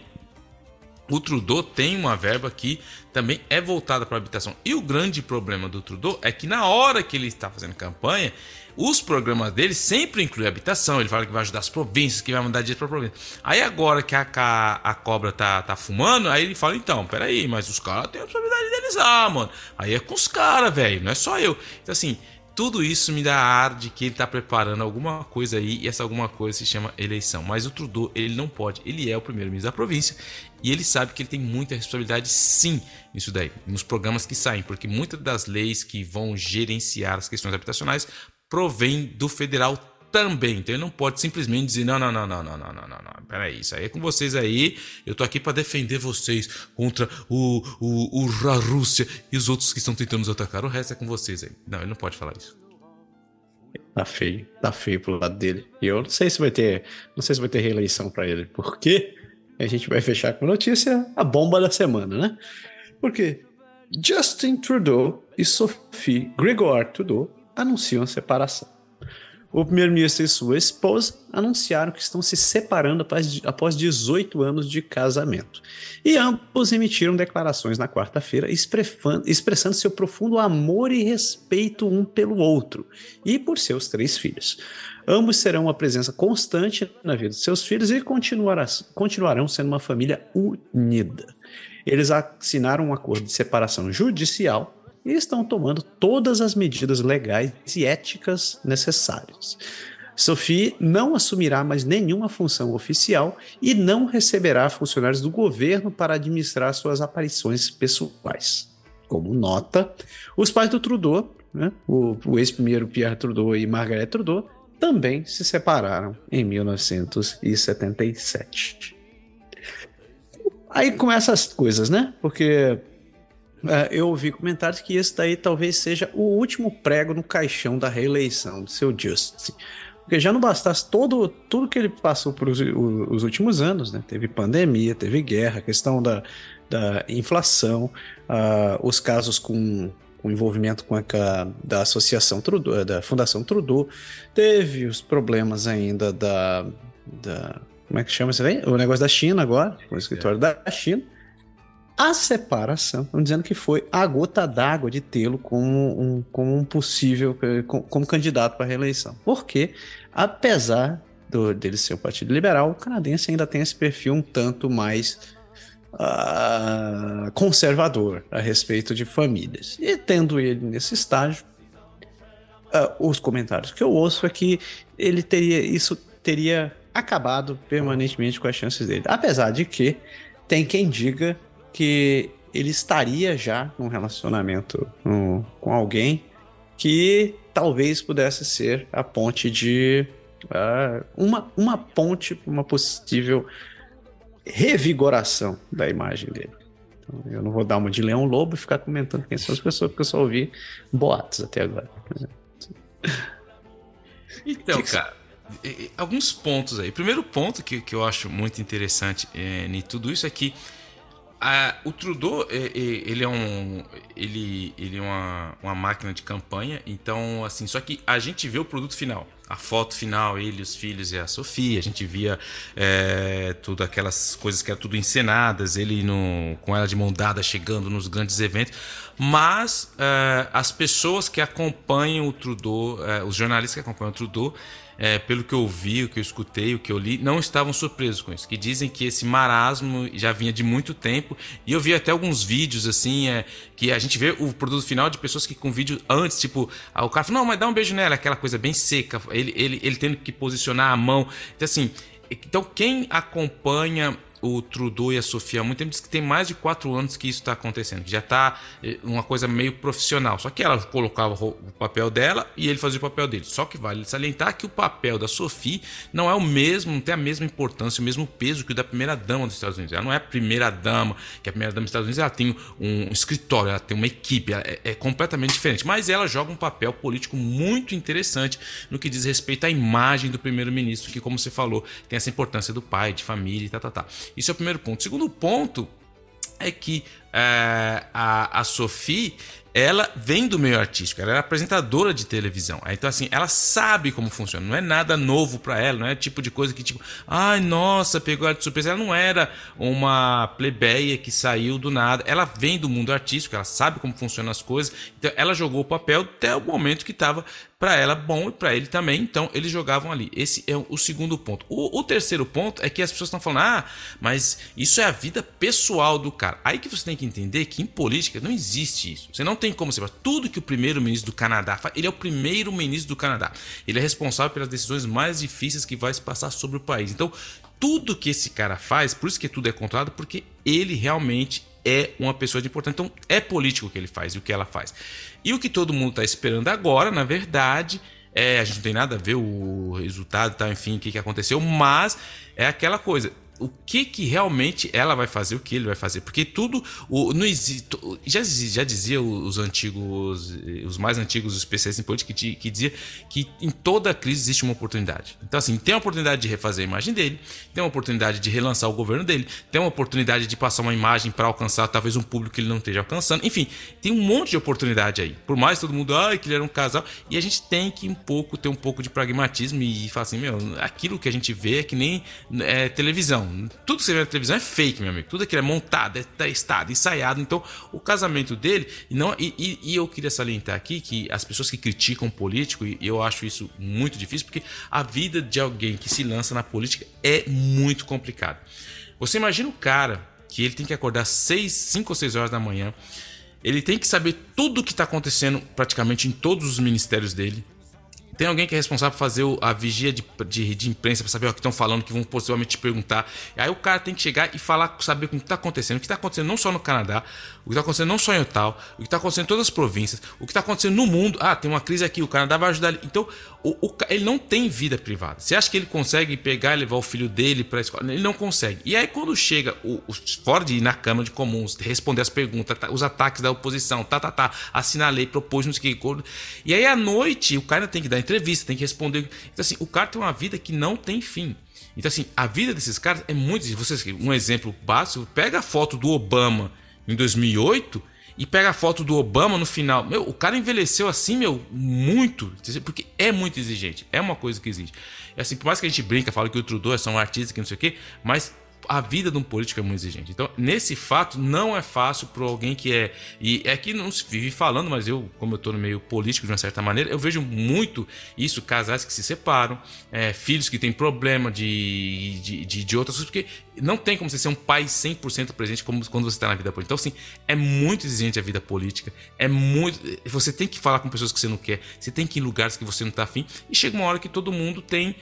B: o Trudeau tem uma verba que também é voltada para a habitação. E o grande problema do Trudeau é que na hora que ele está fazendo campanha, os programas dele sempre incluem habitação. Ele fala que vai ajudar as províncias, que vai mandar dinheiro para a província. Aí agora que a, a, a, cobra tá, tá fumando, aí ele fala: então, peraí, mas os caras têm a responsabilidade deles lá, mano. Aí é com os caras, velho, não é só eu. Então, assim, tudo isso me dá ar de que ele está preparando alguma coisa aí e essa alguma coisa se chama eleição. Mas o Trudeau, ele não pode, ele é o primeiro-ministro da província e ele sabe que ele tem muita responsabilidade sim nisso daí, nos programas que saem, porque muitas das leis que vão gerenciar as questões habitacionais provém do federal também. Então ele não pode simplesmente dizer: não, não, não, não, não, não, não, não, não. Peraí, isso aí é com vocês aí. Eu tô aqui para defender vocês contra o, o, o, a Rússia e os outros que estão tentando nos atacar. O resto é com vocês aí. Não, ele não pode falar isso.
A: Tá feio, tá feio pro lado dele. E eu não sei se vai ter, não sei se vai ter reeleição para ele, porque a gente vai fechar com notícia a bomba da semana, né? Porque Justin Trudeau e Sophie Grégoire Trudeau anunciam separação. O primeiro-ministro e sua esposa anunciaram que estão se separando após 18 anos de casamento. E ambos emitiram declarações na quarta-feira expressando seu profundo amor e respeito um pelo outro e por seus três filhos. Ambos serão uma presença constante na vida de seus filhos e continuarão sendo uma família unida. Eles assinaram um acordo de separação judicial e estão tomando todas as medidas legais e éticas necessárias. Sophie não assumirá mais nenhuma função oficial e não receberá funcionários do governo para administrar suas aparições pessoais. Como nota, os pais do Trudeau, né, o, o ex-primeiro Pierre Trudeau e Margaret Trudeau, também se separaram em 1977. Aí começam as coisas, né? Porque eu ouvi comentários que esse daí talvez seja o último prego no caixão da reeleição do seu Justin. Porque já não bastasse todo, tudo que ele passou por os, os últimos anos, né? Teve pandemia, teve guerra, questão da, da inflação, uh, os casos com, com envolvimento com a, da Associação Trudeau, da Fundação Trudeau, teve os problemas ainda da, da como é que chama isso aí? O negócio da China agora, o escritório é. da China a separação, estão dizendo que foi a gota d'água de tê-lo como um, como um possível, como, como candidato para reeleição. Porque, apesar do, dele ser o Partido Liberal, o canadense ainda tem esse perfil um tanto mais uh, conservador a respeito de famílias. E tendo ele nesse estágio, uh, os comentários que eu ouço é que ele teria isso teria acabado permanentemente com as chances dele. Apesar de que tem quem diga que ele estaria já num relacionamento um, com alguém que talvez pudesse ser a ponte de uh, uma, uma ponte para uma possível revigoração da imagem dele. Então, eu não vou dar uma de Leão Lobo e ficar comentando quem são as pessoas, porque eu só ouvi boatos até agora.
B: Então, cara, alguns pontos aí. Primeiro ponto que, que eu acho muito interessante é, em tudo isso é que o Trudeau, ele é um, ele, ele é uma, uma máquina de campanha, então assim, só que a gente vê o produto final, a foto final, ele, os filhos e a Sofia, a gente via é, tudo aquelas coisas que eram tudo encenadas, ele no, com ela de mão dada chegando nos grandes eventos, mas é, as pessoas que acompanham o Trudeau, é, os jornalistas que acompanham o Trudeau, é, pelo que eu vi, o que eu escutei, o que eu li, não estavam surpresos com isso. Que dizem que esse marasmo já vinha de muito tempo. E eu vi até alguns vídeos assim, é, que a gente vê o produto final de pessoas que com vídeo antes, tipo, o cara fala, não, mas dá um beijo nela, aquela coisa bem seca, ele, ele, ele tendo que posicionar a mão. Então, assim, então quem acompanha o Trudeau e a Sofia há muito tempo diz que tem mais de quatro anos que isso está acontecendo, que já está eh, uma coisa meio profissional. Só que ela colocava o papel dela e ele fazia o papel dele. Só que vale salientar que o papel da Sofia não é o mesmo, não tem a mesma importância, o mesmo peso que o da primeira dama dos Estados Unidos. Ela não é a primeira dama, que a primeira dama dos Estados Unidos ela tem um escritório, ela tem uma equipe, é, é completamente diferente. Mas ela joga um papel político muito interessante no que diz respeito à imagem do primeiro-ministro, que, como você falou, tem essa importância do pai, de família e tá, tá, tá. Isso é o primeiro ponto. O segundo ponto é que é, a, a Sophie ela vem do meio artístico, ela é apresentadora de televisão. Então, assim, ela sabe como funciona. Não é nada novo para ela, não é tipo de coisa que, tipo, ai, nossa, pegou ela de surpresa. Ela não era uma plebeia que saiu do nada. Ela vem do mundo artístico, ela sabe como funcionam as coisas. Então, ela jogou o papel até o momento que estava para ela bom e para ele também. Então, eles jogavam ali. Esse é o segundo ponto. O, o terceiro ponto é que as pessoas estão falando, ah, mas isso é a vida pessoal do cara. Aí que você tem que entender que em política não existe isso. Você não tem como você tudo que o primeiro-ministro do Canadá faz, ele é o primeiro-ministro do Canadá. Ele é responsável pelas decisões mais difíceis que vai se passar sobre o país. Então, tudo que esse cara faz, por isso que tudo é controlado, porque ele realmente é uma pessoa de importância. Então, é político o que ele faz e o que ela faz. E o que todo mundo está esperando agora, na verdade, é, a gente não tem nada a ver o resultado, tá, enfim, o que, que aconteceu, mas é aquela coisa o que que realmente ela vai fazer, o que ele vai fazer, porque tudo o, não existe, já, já dizia os antigos, os mais antigos especialistas em política que, que dizia que em toda crise existe uma oportunidade. Então assim, tem a oportunidade de refazer a imagem dele, tem uma oportunidade de relançar o governo dele, tem uma oportunidade de passar uma imagem para alcançar talvez um público que ele não esteja alcançando. Enfim, tem um monte de oportunidade aí. Por mais todo mundo, ah, que ele era um casal, e a gente tem que um pouco ter um pouco de pragmatismo e falar assim, meu, aquilo que a gente vê é que nem é, televisão tudo que você vê na televisão é fake, meu amigo. Tudo aquilo é montado, é testado, ensaiado. Então, o casamento dele. não e, e, e, eu queria salientar aqui que as pessoas que criticam político, e eu acho isso muito difícil, porque a vida de alguém que se lança na política é muito complicada. Você imagina o cara que ele tem que acordar 6, 5 ou 6 horas da manhã. Ele tem que saber tudo o que está acontecendo praticamente em todos os ministérios dele. Tem alguém que é responsável por fazer a vigia de, de, de imprensa para saber o que estão falando, que vão possivelmente te perguntar. Aí o cara tem que chegar e falar, saber o que está acontecendo. O que está acontecendo não só no Canadá, o que está acontecendo não só em Ottawa, o que está acontecendo em todas as províncias, o que está acontecendo no mundo. Ah, tem uma crise aqui, o Canadá vai ajudar. Então, o, o, ele não tem vida privada. Você acha que ele consegue pegar e levar o filho dele para a escola? Ele não consegue. E aí, quando chega o, o fora de ir na Câmara de Comuns, responder as perguntas, tá, os ataques da oposição, tá, tá, tá, assinar a lei, propôs, não sei o que. E aí, à noite, o cara tem que dar entrevista, tem que responder. Então, assim, o cara tem uma vida que não tem fim. Então, assim, a vida desses caras é muito. Vocês, um exemplo básico: pega a foto do Obama em 2008 e pega a foto do Obama no final. Meu, o cara envelheceu assim, meu, muito. Porque é muito exigente. É uma coisa que exige. É assim, por mais que a gente brinca, fala que o Trudeau é só um artista, que não sei o quê, mas a vida de um político é muito exigente. Então, nesse fato, não é fácil para alguém que é. E é que não se vive falando, mas eu, como eu estou no meio político de uma certa maneira, eu vejo muito isso: casais que se separam, é, filhos que têm problema de, de, de, de, outras coisas, porque não tem como você ser um pai 100% presente como quando você está na vida política. Então, assim, é muito exigente a vida política, é muito. Você tem que falar com pessoas que você não quer, você tem que ir em lugares que você não está afim, e chega uma hora que todo mundo tem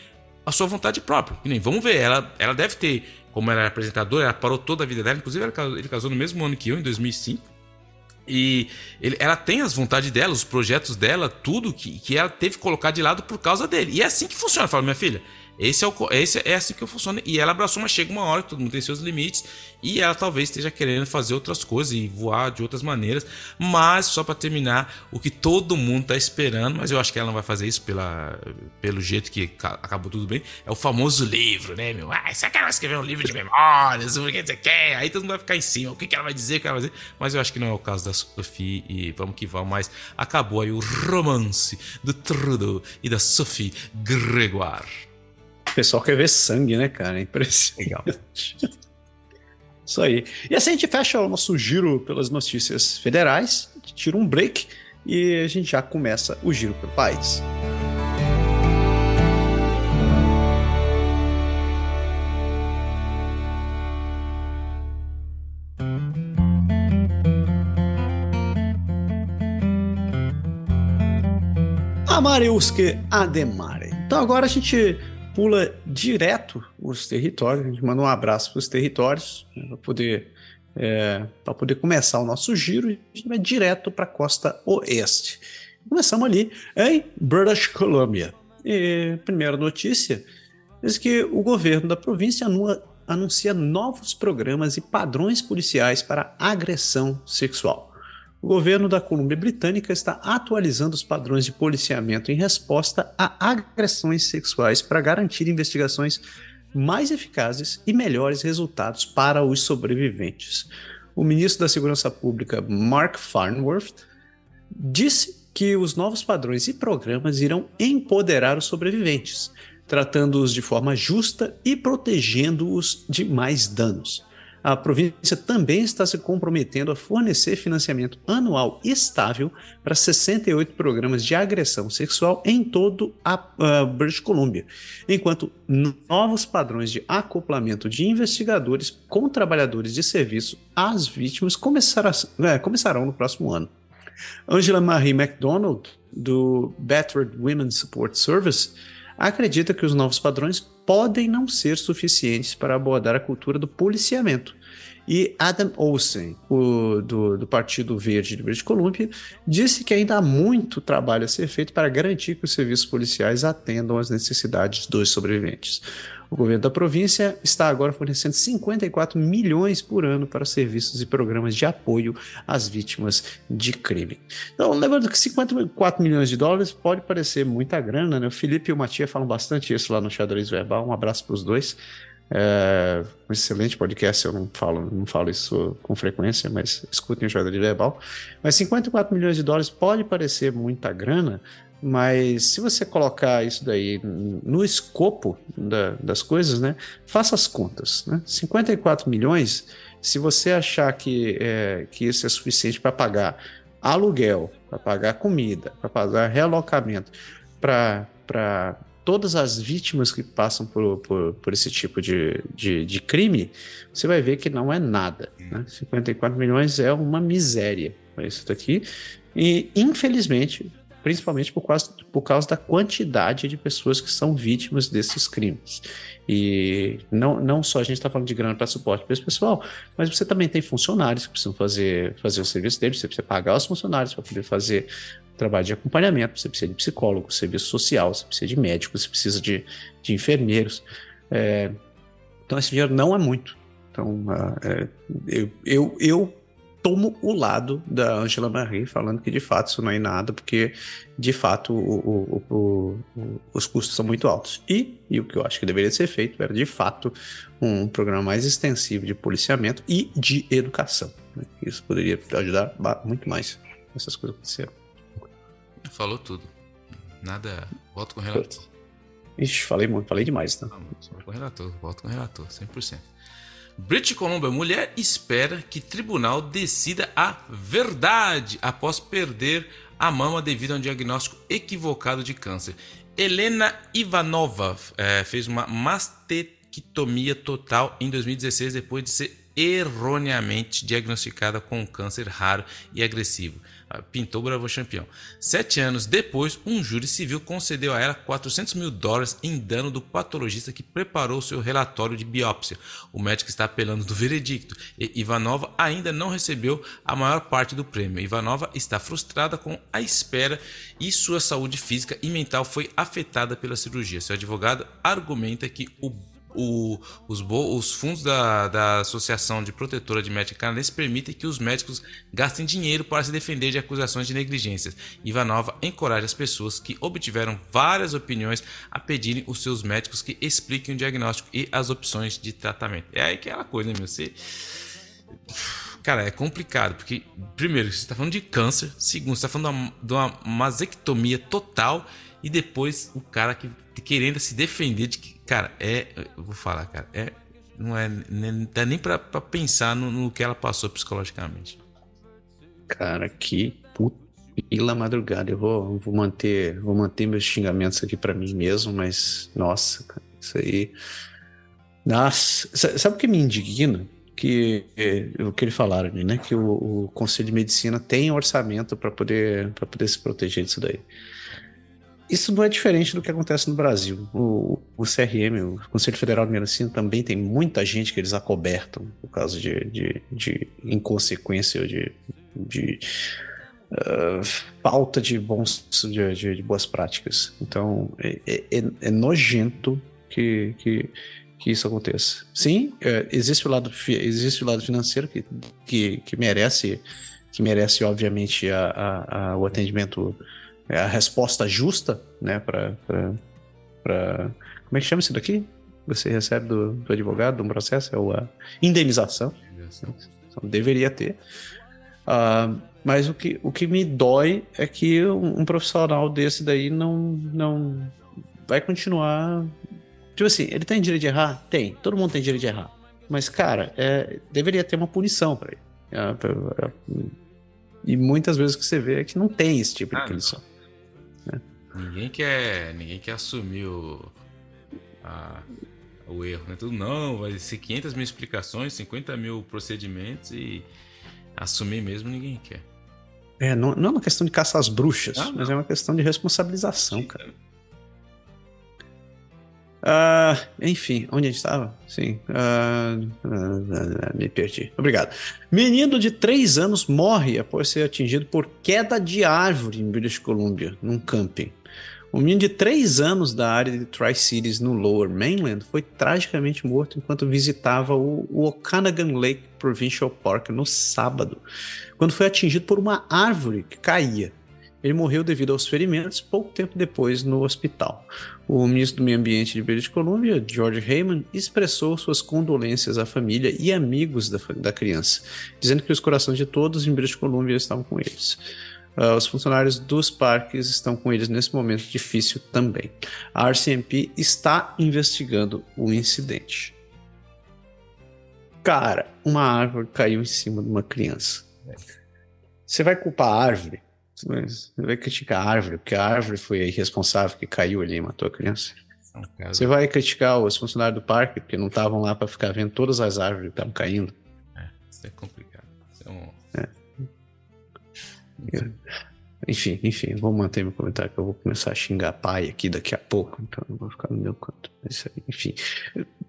B: a sua vontade própria. nem, vamos ver, ela, ela deve ter como ela era apresentadora, ela parou toda a vida dela. Inclusive, ele casou no mesmo ano que eu, em 2005. E ele, ela tem as vontades dela, os projetos dela, tudo que, que ela teve que colocar de lado por causa dele. E é assim que funciona. Fala, minha filha, esse é, o, esse é assim que funciona. E ela abraçou, mas chega uma hora que todo mundo tem seus limites. E ela talvez esteja querendo fazer outras coisas e voar de outras maneiras. Mas, só para terminar, o que todo mundo tá esperando, mas eu acho que ela não vai fazer isso pela, pelo jeito que acabou tudo bem, é o famoso livro, né, meu? Ah, você quer escrever um livro de memórias? O que você quer? Aí todo mundo vai ficar em cima. O que ela vai dizer? O que ela vai dizer? Mas eu acho que não é o caso da Sophie. E vamos que vamos. Mas acabou aí o romance do Trudeau e da Sophie Gregoire.
A: O pessoal quer ver sangue, né, cara? É impressionante. Isso aí. E assim a gente fecha o nosso giro pelas notícias federais, a gente tira um break e a gente já começa o giro pelo país. Amariuske Ademare. Então agora a gente pula direto os territórios, a gente manda um abraço para os territórios, né, para poder, é, poder começar o nosso giro, a gente vai direto para a costa oeste. Começamos ali em British Columbia. E primeira notícia diz que o governo da província anuncia novos programas e padrões policiais para agressão sexual. O governo da Colômbia Britânica está atualizando os padrões de policiamento em resposta a agressões sexuais para garantir investigações mais eficazes e melhores resultados para os sobreviventes. O ministro da Segurança Pública, Mark Farnworth, disse que os novos padrões e programas irão empoderar os sobreviventes, tratando-os de forma justa e protegendo-os de mais danos a província também está se comprometendo a fornecer financiamento anual estável para 68 programas de agressão sexual em todo a uh, British Columbia, enquanto novos padrões de acoplamento de investigadores com trabalhadores de serviço às vítimas começará, é, começarão no próximo ano. Angela Marie MacDonald, do Battered Women's Support Service, acredita que os novos padrões podem não ser suficientes para abordar a cultura do policiamento. E Adam Olsen, o, do, do Partido Verde de British Columbia, disse que ainda há muito trabalho a ser feito para garantir que os serviços policiais atendam às necessidades dos sobreviventes. O governo da província está agora fornecendo 54 milhões por ano para serviços e programas de apoio às vítimas de crime. Então, lembrando que 54 milhões de dólares pode parecer muita grana, né? O Felipe e o Matias falam bastante isso lá no Xadrez Verbal. Um abraço para os dois. É um excelente podcast, eu não falo, não falo isso com frequência, mas escutem o Xadrez Verbal. Mas 54 milhões de dólares pode parecer muita grana, mas se você colocar isso daí no escopo da, das coisas, né? Faça as contas. Né? 54 milhões, se você achar que, é, que isso é suficiente para pagar aluguel, para pagar comida, para pagar realocamento, para todas as vítimas que passam por, por, por esse tipo de, de, de, crime, você vai ver que não é nada. Né? 54 milhões é uma miséria isso daqui. E, infelizmente, principalmente por causa, por causa da quantidade de pessoas que são vítimas desses crimes. E não, não só a gente está falando de grana para suporte para esse pessoal, mas você também tem funcionários que precisam fazer, fazer o serviço deles, você precisa pagar os funcionários para poder fazer trabalho de acompanhamento, você precisa de psicólogo, serviço social, você precisa de médicos, você precisa de, de enfermeiros. É, então esse dinheiro não é muito. Então é, eu, eu, eu tomo o lado da Angela Marie, falando que de fato isso não é nada, porque de fato o, o, o, os custos são muito altos. E, e o que eu acho que deveria ser feito era de fato um programa mais extensivo de policiamento e de educação. Né? Isso poderia ajudar muito mais nessas coisas acontecerem.
B: Falou tudo. Nada. Volto com o relator.
A: Ixi, falei, falei demais, tá?
B: Volto com o relator, volto com o relator, 100%. British Columbia, mulher espera que tribunal decida a verdade após perder a mama devido a um diagnóstico equivocado de câncer. Helena Ivanova é, fez uma mastectomia total em 2016 depois de ser erroneamente diagnosticada com um câncer raro e agressivo. Pintou o Bravo campeão. Sete anos depois, um júri civil concedeu a ela 400 mil dólares em dano do patologista que preparou seu relatório de biópsia. O médico está apelando do veredicto e Ivanova ainda não recebeu a maior parte do prêmio. Ivanova está frustrada com a espera e sua saúde física e mental foi afetada pela cirurgia. Seu advogado argumenta que o o, os, os, fundos da, da Associação de Protetora de Médica Canadense permitem que os médicos gastem dinheiro para se defender de acusações de negligências. Ivanova encoraja as pessoas que obtiveram várias opiniões a pedirem os seus médicos que expliquem o diagnóstico e as opções de tratamento. É aí aquela coisa, né, meu? Você. Cara, é complicado, porque, primeiro, você está falando de câncer, segundo, você está falando de uma, de uma masectomia total, e depois o cara que querendo se defender de que Cara, é. Vou falar, cara. É, não é. Não dá nem pra, pra pensar no, no, que ela passou psicologicamente.
A: Cara, que puta pela madrugada. Eu vou, vou manter vou manter meus xingamentos aqui para mim mesmo, mas nossa, cara, isso aí. Nossa, sabe o que me indigna? Que é, o que eles falaram ali, né? Que o, o Conselho de Medicina tem orçamento para poder, pra poder se proteger disso daí. Isso não é diferente do que acontece no Brasil. O, o CRM, o Conselho Federal de Medicina, também tem muita gente que eles acobertam por causa de, de, de inconsequência ou de, de uh, falta de, bons, de, de, boas práticas. Então, é, é, é, é nojento que, que, que, isso aconteça. Sim, é, existe, o lado, existe o lado financeiro que, que, que merece, que merece obviamente, a, a, a o atendimento é a resposta justa, né, para como é que chama isso daqui? Você recebe do, do advogado, de um processo, é a indenização. Então, deveria ter. Uh, mas o que, o que me dói é que um, um, profissional desse daí não, não vai continuar. Tipo assim, ele tem direito de errar? Tem. Todo mundo tem direito de errar. Mas, cara, é, deveria ter uma punição para ele. É, é, e muitas vezes o que você vê é que não tem esse tipo ah, de punição.
B: Né? Ninguém quer, ninguém quer assumir o, a, o erro, né? Tudo não, vai ser 500 mil explicações, 50 mil procedimentos e assumir mesmo ninguém quer.
A: É, não, não é uma questão de caçar as bruxas, mas é uma questão de responsabilização, cara. Uh, enfim, onde a gente estava? Sim. Uh, uh, me perdi. Obrigado. Menino de 3 anos morre após ser atingido por queda de árvore em British Columbia, num camping. Um menino de 3 anos da área de Tri-Cities no Lower Mainland foi tragicamente morto enquanto visitava o, o Okanagan Lake Provincial Park no sábado, quando foi atingido por uma árvore que caía. Ele morreu devido aos ferimentos pouco tempo depois no hospital. O ministro do Meio Ambiente de British Columbia, George Heyman, expressou suas condolências à família e amigos da, da criança, dizendo que os corações de todos em British Columbia estavam com eles. Uh, os funcionários dos parques estão com eles nesse momento difícil também. A RCMP está investigando o incidente. Cara, uma árvore caiu em cima de uma criança. Você vai culpar a árvore? Você vai criticar a árvore, porque a árvore foi a irresponsável que caiu ali e matou a criança. Você vai criticar os funcionários do parque, porque não estavam lá para ficar vendo todas as árvores que estavam caindo.
B: É, isso é complicado. Isso é um...
A: é. Enfim, enfim, vou manter meu comentário que eu vou começar a xingar pai aqui daqui a pouco, então eu vou ficar no meu canto. Isso aí, enfim.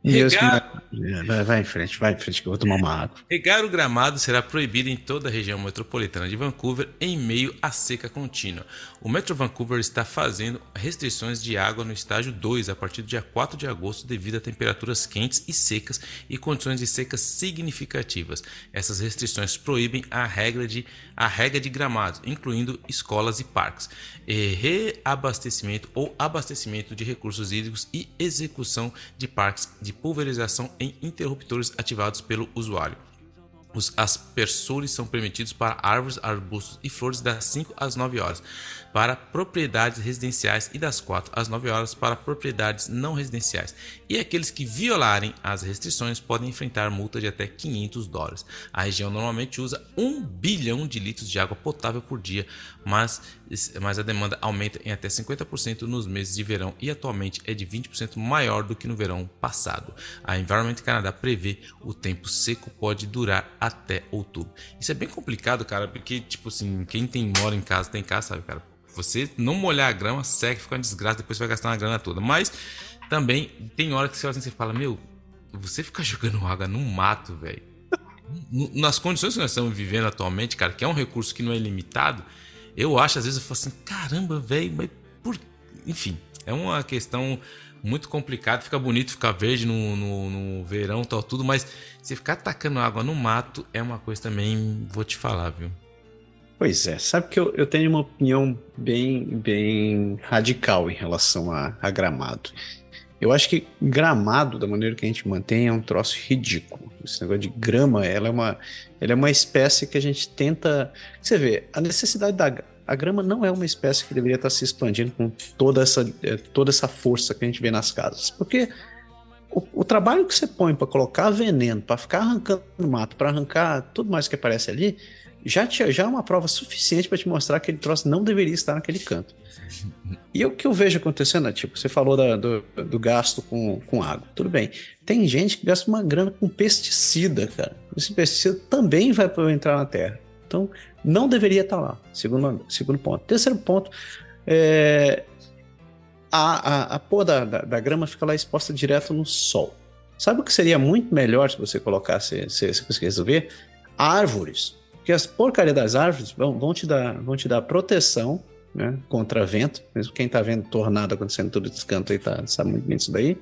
A: Regar... Vai, vai, em frente, vai em frente que eu vou tomar uma água.
B: Regar o gramado será proibido em toda a região metropolitana de Vancouver em meio à seca contínua. O Metro Vancouver está fazendo restrições de água no estágio 2 a partir do dia 4 de agosto devido a temperaturas quentes e secas e condições de seca significativas. Essas restrições proíbem a regra de, a regra de gramados, incluindo escolas e parques, e reabastecimento ou abastecimento de recursos hídricos e execução de parques de pulverização em interruptores ativados pelo usuário. Os aspersores são permitidos para árvores, arbustos e flores das 5 às 9 horas para propriedades residenciais e das 4 às 9 horas para propriedades não residenciais. E aqueles que violarem as restrições podem enfrentar multa de até 500 dólares. A região normalmente usa 1 bilhão de litros de água potável por dia, mas, mas a demanda aumenta em até 50% nos meses de verão e atualmente é de 20% maior do que no verão passado. A Environment Canada prevê o tempo seco pode durar até outubro. Isso é bem complicado, cara, porque tipo assim, quem tem mora em casa tem casa, sabe, cara? Você não molhar a grama, seca, fica uma desgraça, depois você vai gastar uma grana toda. Mas também tem hora que você, assim, você fala, meu, você fica jogando água no mato, velho. Nas condições que nós estamos vivendo atualmente, cara, que é um recurso que não é ilimitado, eu acho, às vezes, eu falo assim, caramba, velho, mas por. Enfim, é uma questão muito complicada. Fica bonito, fica verde no, no, no verão, tal, tudo, mas se ficar atacando água no mato é uma coisa também, vou te falar, viu?
A: Pois é, sabe que eu, eu tenho uma opinião bem, bem radical em relação a, a gramado. Eu acho que gramado, da maneira que a gente mantém, é um troço ridículo. Esse negócio de grama, ela é uma, ela é uma espécie que a gente tenta. Você vê, a necessidade da. A grama não é uma espécie que deveria estar se expandindo com toda essa, eh, toda essa força que a gente vê nas casas. Porque o, o trabalho que você põe para colocar veneno, para ficar arrancando mato, para arrancar tudo mais que aparece ali, já, te, já é uma prova suficiente para te mostrar que aquele troço não deveria estar naquele canto. E o que eu vejo acontecendo é, tipo, você falou da, do, do, gasto com, com água. Tudo bem. Tem gente que gasta uma grana com pesticida, cara. Esse pesticida também vai entrar na terra. Então, não deveria estar lá, segundo, segundo ponto. Terceiro ponto, é, a, a, a pôr da, da, da, grama fica lá exposta direto no sol. Sabe o que seria muito melhor se você colocasse, se, você resolver? Árvores. Porque as porcarias das árvores vão, vão, te, dar, vão te dar proteção né, contra vento. Mesmo quem está vendo tornado acontecendo tudo esse canto aí tá, sabe muito bem disso daí.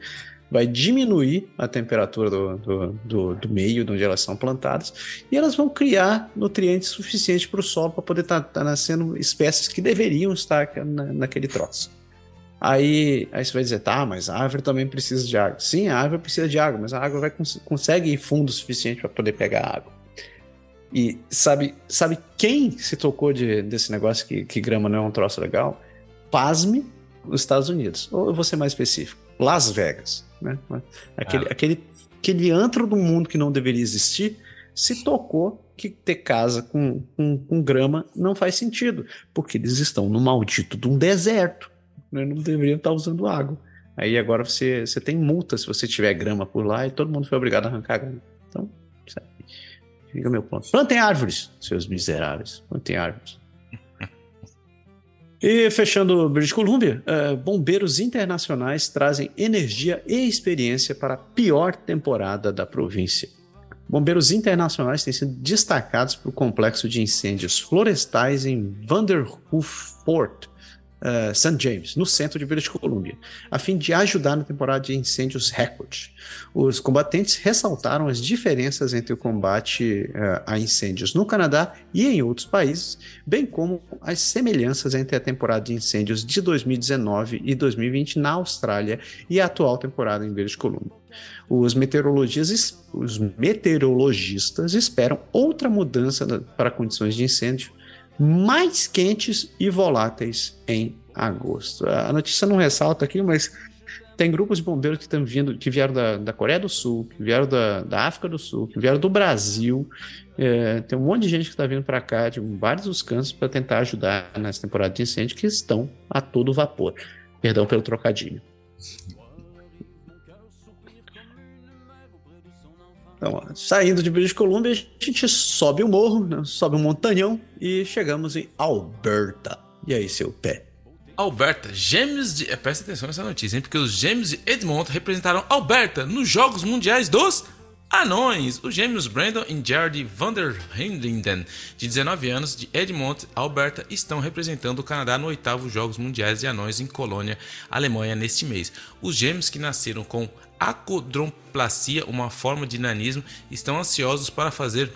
A: Vai diminuir a temperatura do, do, do, do meio onde elas são plantadas e elas vão criar nutrientes suficientes para o solo para poder estar tá, tá nascendo espécies que deveriam estar na, naquele troço. Aí, aí você vai dizer, tá, mas a árvore também precisa de água. Sim, a árvore precisa de água, mas a água vai, consegue ir fundo o suficiente para poder pegar água. E sabe, sabe quem se tocou de, desse negócio que, que grama não é um troço legal? Pasme, os Estados Unidos. Ou eu vou ser mais específico, Las Vegas. Né? Aquele, ah. aquele, aquele antro do mundo que não deveria existir se tocou que ter casa com, com, com grama não faz sentido, porque eles estão no maldito de um deserto. Né? Não deveriam estar usando água. Aí agora você, você tem multa se você tiver grama por lá e todo mundo foi obrigado a arrancar grama. Fica meu ponto. Plantem árvores, seus miseráveis. Plantem árvores. E fechando British Columbia, uh, bombeiros internacionais trazem energia e experiência para a pior temporada da província. Bombeiros internacionais têm sido destacados para o complexo de incêndios florestais em Vanderhoof Fort, eh, St. James, no centro de British Columbia, a fim de ajudar na temporada de incêndios recorde. Os combatentes ressaltaram as diferenças entre o combate uh, a incêndios no Canadá e em outros países, bem como as semelhanças entre a temporada de incêndios de 2019 e 2020 na Austrália e a atual temporada em British Columbia. Os meteorologistas, os meteorologistas esperam outra mudança para condições de incêndio mais quentes e voláteis em agosto. A notícia não ressalta aqui, mas tem grupos de bombeiros que estão vindo, que vieram da, da Coreia do Sul, que vieram da, da África do Sul, que vieram do Brasil. É, tem um monte de gente que está vindo para cá de vários dos cantos para tentar ajudar nessa temporada de incêndio que estão a todo vapor. Perdão pelo trocadilho. Então, saindo de British Columbia, a gente sobe o morro, né? sobe um montanhão e chegamos em Alberta. E aí, seu pé?
B: Alberta, gêmeos de. É, presta atenção nessa notícia, hein? Porque os gêmeos de Edmonton representaram Alberta nos Jogos Mundiais dos Anões. Os gêmeos Brandon e Jared Vanderhinden, de 19 anos, de Edmonton, Alberta, estão representando o Canadá no oitavo Jogos Mundiais de Anões em Colônia, Alemanha, neste mês. Os gêmeos que nasceram com acodroplasia, uma forma de nanismo, estão ansiosos para fazer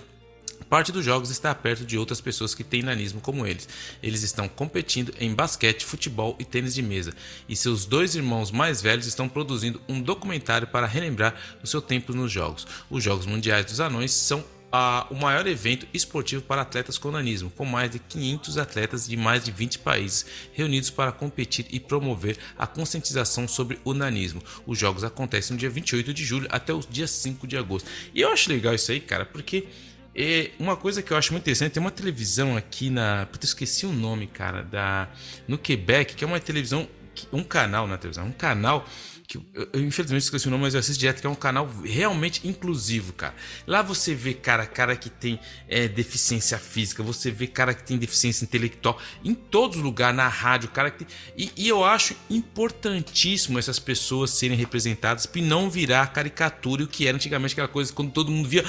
B: parte dos jogos está perto de outras pessoas que têm nanismo como eles. Eles estão competindo em basquete, futebol e tênis de mesa, e seus dois irmãos mais velhos estão produzindo um documentário para relembrar o seu tempo nos jogos. Os Jogos Mundiais dos Anões são a, o maior evento esportivo para atletas com nanismo, com mais de 500 atletas de mais de 20 países reunidos para competir e promover a conscientização sobre o nanismo. Os jogos acontecem no dia 28 de julho até o dia 5 de agosto. E eu acho legal isso aí, cara, porque é uma coisa que eu acho muito interessante, tem uma televisão aqui na. Puta, esqueci o nome, cara, da. No Quebec, que é uma televisão. Um canal na televisão, um canal que eu, eu, infelizmente esqueci o nome, mas eu assisto direto, que é um canal realmente inclusivo, cara. Lá você vê, cara, cara que tem é, deficiência física, você vê cara que tem deficiência intelectual, em todos os lugares, na rádio, cara que tem... e, e, eu acho importantíssimo essas pessoas serem representadas e não virar caricatura o que era antigamente aquela coisa quando todo mundo via,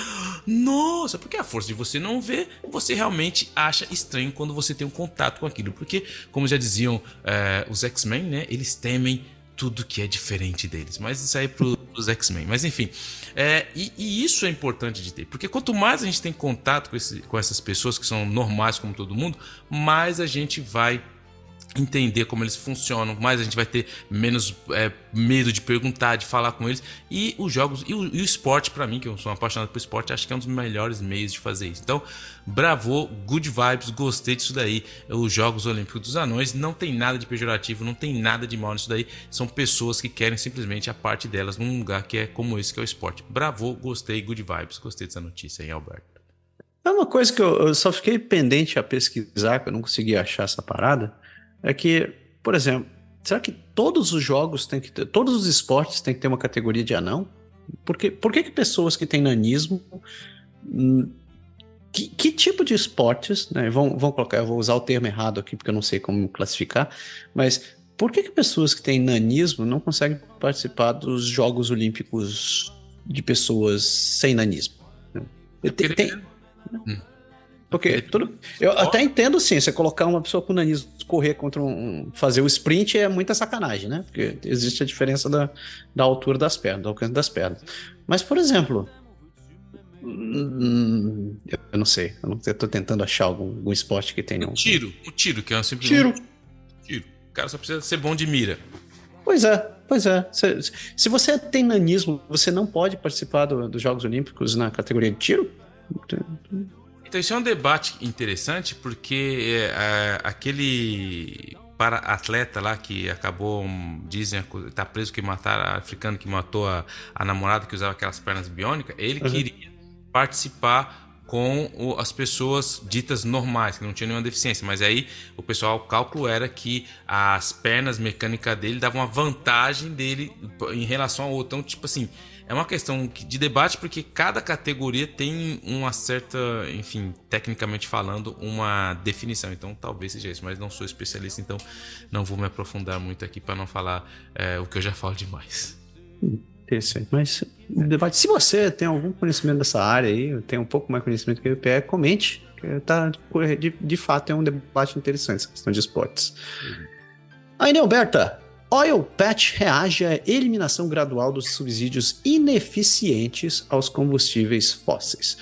B: nossa, porque a força de você não ver, você realmente acha estranho quando você tem um contato com aquilo, porque, como já diziam é, os X-Men, né, eles temem tudo que é diferente deles. Mas isso aí é para os X-Men. Mas enfim, é, e, e, isso é importante de ter, porque quanto mais a gente tem contato com, esse, com essas pessoas que são normais como todo mundo, mais a gente vai entender como eles funcionam, mais a gente vai ter menos é, medo de perguntar, de falar com eles. E os jogos e o, e o esporte, para mim, que eu sou apaixonado por esporte, acho que é um dos melhores meios de fazer isso. Então, bravo, good vibes, gostei disso daí. Os Jogos Olímpicos dos Anões não tem nada de pejorativo, não tem nada de mal nisso daí. São pessoas que querem simplesmente a parte delas num lugar que é como esse que é o esporte. Bravo, gostei, good vibes, gostei dessa notícia aí, Alberto.
A: É uma coisa que eu, eu só fiquei pendente a pesquisar, que eu não consegui achar essa parada é que, por exemplo, será que todos os jogos têm que ter, todos os esportes têm que ter uma categoria de anão? Porque, por que, que pessoas que têm nanismo. Hum, que, que, tipo de esportes, né? Vão, vão colocar, eu vou usar o termo errado aqui porque eu não sei como classificar, mas por que, que pessoas que têm nanismo não conseguem participar dos Jogos Olímpicos de pessoas sem nanismo? Tem, tem, hum. Porque tudo, eu até entendo sim, você colocar uma pessoa com nanismo correr contra um. fazer o sprint é muita sacanagem, né? Porque existe a diferença da, da altura das pernas, do alcance das pernas. Mas, por exemplo. Hum, eu não sei, eu não estou tentando achar algum, algum esporte que tenha
B: um. Tiro, o tiro, que é um simples.
A: Tiro.
B: Tiro. O cara só precisa ser bom de mira.
A: Pois é, pois é. Se, se você tem nanismo, você não pode participar do, dos Jogos Olímpicos na categoria de tiro?
B: Então, isso é um debate interessante porque é, é, aquele para atleta lá que acabou, dizem, tá preso que mataram, africano que matou a, a namorada que usava aquelas pernas biônicas, ele uhum. queria participar com o, as pessoas ditas normais, que não tinham nenhuma deficiência. Mas aí o pessoal, o cálculo era que as pernas mecânicas dele davam uma vantagem dele em relação ao outro. Então, tipo assim, é uma questão de debate porque cada categoria tem uma certa, enfim, tecnicamente falando, uma definição. Então talvez seja isso, mas não sou especialista, então não vou me aprofundar muito aqui para não falar é, o que eu já falo demais.
A: Interessante, mas debate. Se você tem algum conhecimento dessa área aí, tem um pouco mais conhecimento que o IPE, comente. Tá, de, de fato é um debate interessante essa questão de esportes. Uhum. Aí, Nelberta, Oil Patch reage à eliminação gradual dos subsídios ineficientes aos combustíveis fósseis.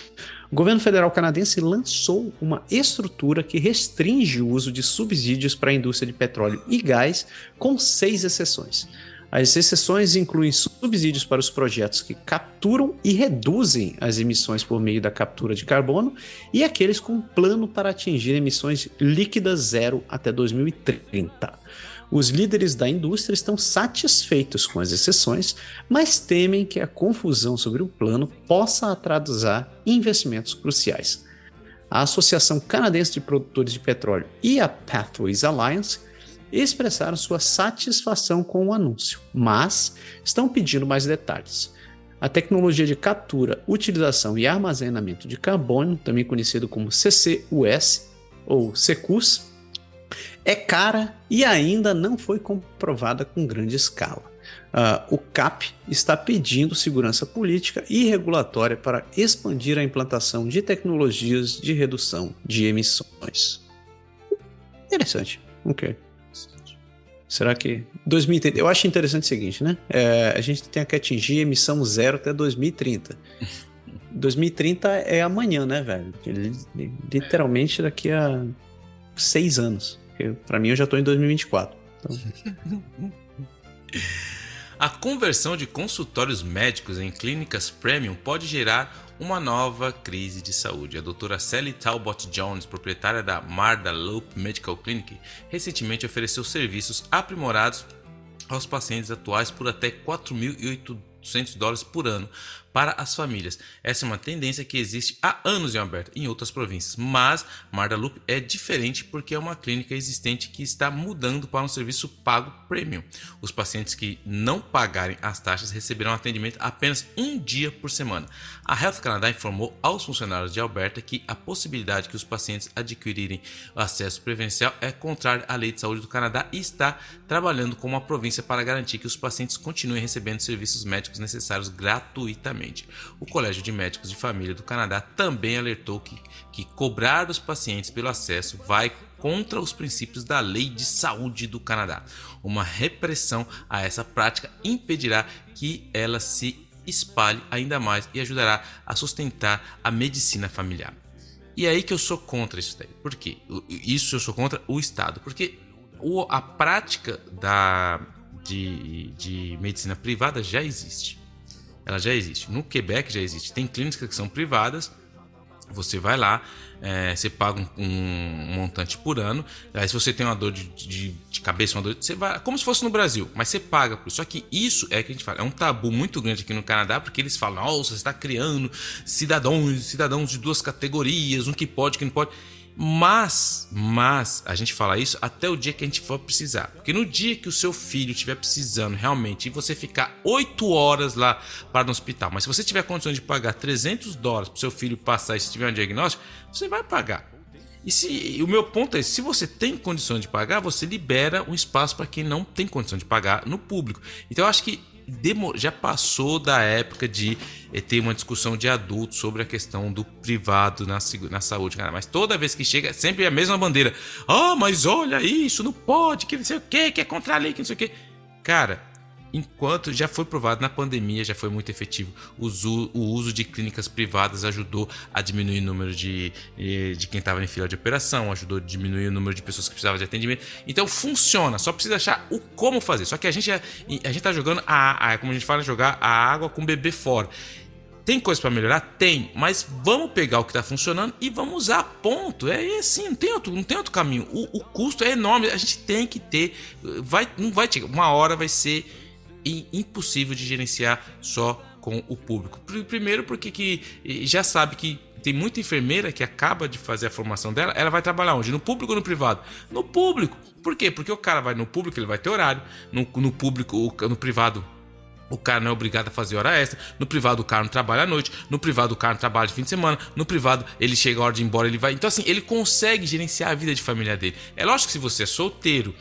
A: O governo federal canadense lançou uma estrutura que restringe o uso de subsídios para a indústria de petróleo e gás, com seis exceções. As exceções incluem subsídios para os projetos que capturam e reduzem as emissões por meio da captura de carbono e aqueles com plano para atingir emissões líquidas zero até 2030. Os líderes da indústria estão satisfeitos com as exceções, mas temem que a confusão sobre o plano possa atrasar investimentos cruciais. A Associação Canadense de Produtores de Petróleo e a Pathways Alliance expressaram sua satisfação com o anúncio, mas estão pedindo mais detalhes. A tecnologia de captura, utilização e armazenamento de carbono, também conhecido como CCUS ou CCUS, é cara e ainda não foi comprovada com grande escala. Uh, o CAP está pedindo segurança política e regulatória para expandir a implantação de tecnologias de redução de emissões. Interessante. Ok. Será que 2030? Eu acho interessante o seguinte, né? É, a gente tem que atingir emissão zero até 2030. 2030 é amanhã, né, velho? Literalmente daqui a seis anos. Para mim, eu já estou em 2024. Então...
B: A conversão de consultórios médicos em clínicas premium pode gerar uma nova crise de saúde. A doutora Sally Talbot Jones, proprietária da Marda Loop Medical Clinic, recentemente ofereceu serviços aprimorados aos pacientes atuais por até 4.800 dólares por ano para as famílias. Essa é uma tendência que existe há anos em Alberta, em outras províncias, mas Marda Loop é diferente porque é uma clínica existente que está mudando para um serviço pago premium. Os pacientes que não pagarem as taxas receberão atendimento apenas um dia por semana. A Health Canada informou aos funcionários de Alberta que a possibilidade que os pacientes adquirirem acesso preferencial é contrária à lei de saúde do Canadá e está trabalhando com a província para garantir que os pacientes continuem recebendo serviços médicos necessários gratuitamente. O Colégio de Médicos de Família do Canadá também alertou que, que cobrar dos pacientes pelo acesso vai contra os princípios da Lei de Saúde do Canadá. Uma repressão a essa prática impedirá que ela se espalhe ainda mais e ajudará a sustentar a medicina familiar. E é aí que eu sou contra isso daí. Por quê? Isso eu sou contra o Estado. Porque a prática da, de, de medicina privada já existe ela já existe. No Quebec já existe. Tem clínicas que são privadas. Você vai lá, é, você paga um, um, montante por ano. Aí, se você tem uma dor de, de, de, cabeça, uma dor, você vai, como se fosse no Brasil, mas você paga por isso. Só que isso é que a gente fala, é um tabu muito grande aqui no Canadá, porque eles falam, nossa, você está criando cidadãos, cidadãos de duas categorias, um que pode, que não pode. Mas, mas, a gente fala isso até o dia que a gente for precisar. Porque no dia que o seu filho estiver precisando realmente e você ficar 8 horas lá para no hospital, mas se você tiver condições de pagar 300 dólares para o seu filho passar e se tiver um diagnóstico, você vai pagar. E se o meu ponto é, se você tem condições de pagar, você libera um espaço para quem não tem condição de pagar no público. Então eu acho que já passou da época de eh, ter uma discussão de adultos sobre a questão do privado na, na saúde, cara. Mas toda vez que chega, sempre é a mesma bandeira. Ah, mas olha isso, não pode, que não sei o que, que é contra a lei, que não sei o que. Cara, enquanto já foi provado na pandemia, já foi muito efetivo. O uso, de clínicas privadas ajudou a diminuir o número de, de quem estava em fila de operação, ajudou a diminuir o número de pessoas que precisavam de atendimento. Então funciona, só precisa achar o como fazer. Só que a gente a gente tá jogando a, a como a gente fala, jogar a água com o bebê fora. Tem coisa para melhorar? Tem, mas vamos pegar o que está funcionando e vamos usar ponto. É assim, não tem outro, não tem outro caminho. O, o custo é enorme, a gente tem que ter, vai, não vai chegar, uma hora vai ser e impossível de gerenciar só com o público. Primeiro, porque que já sabe que tem muita enfermeira que acaba de fazer a formação dela, ela vai trabalhar onde? No público ou no privado? No público. Por quê? Porque o cara vai no público, ele vai ter horário. No, no público, no privado, o cara não é obrigado a fazer hora extra. No privado, o cara não trabalha à noite. No privado, o cara não trabalha de fim de semana. No privado, ele chega a hora de ir embora, ele vai. Então, assim, ele consegue gerenciar a vida de família dele. É lógico que se você é solteiro,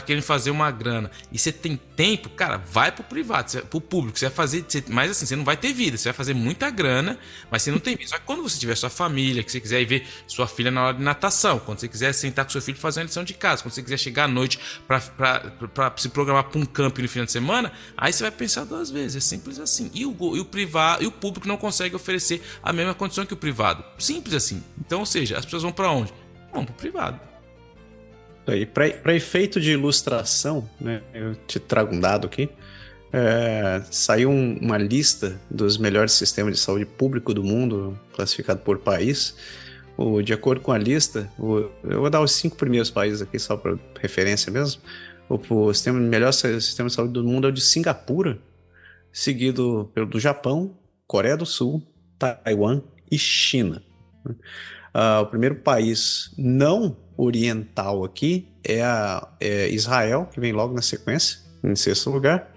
B: tá querendo fazer uma grana e você tem tempo, cara, vai pro privado, você, pro público, você vai fazer, você, mas assim, você não vai ter vida, você vai fazer muita grana, mas você não tem vida. Só que quando você tiver sua família, que você quiser ir ver sua filha na hora de natação, quando você quiser sentar com seu filho fazer uma lição de casa, quando você quiser chegar à noite para se programar para um campo no final de semana, aí você vai pensar duas vezes, é simples assim. E o, e o privado, e o público não consegue oferecer a mesma condição que o privado. Simples assim. Então, ou seja, as pessoas vão para onde? Vão pro privado.
A: Para efeito de ilustração, né, eu te trago um dado aqui. É, saiu um, uma lista dos melhores sistemas de saúde público do mundo, classificado por país. O, de acordo com a lista, o, eu vou dar os cinco primeiros países aqui, só para referência mesmo. O, o sistema, melhor sistema de saúde do mundo é o de Singapura, seguido pelo do Japão, Coreia do Sul, Taiwan e China. Uh, o primeiro país não oriental aqui é, a, é Israel, que vem logo na sequência, em sexto lugar.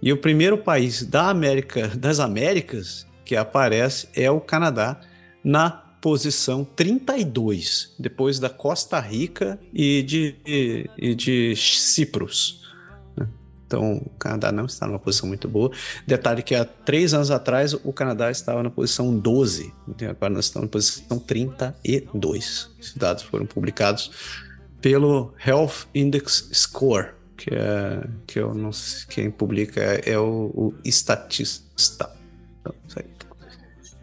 A: E o primeiro país da América, das Américas que aparece é o Canadá, na posição 32, depois da Costa Rica e de, e, e de Cipros. Então, o Canadá não está numa posição muito boa. Detalhe que há três anos atrás o Canadá estava na posição 12, agora nós estamos na posição 32. Esses dados foram publicados pelo Health Index Score, que é que eu não sei quem publica é o, o estatista. Então, isso aí.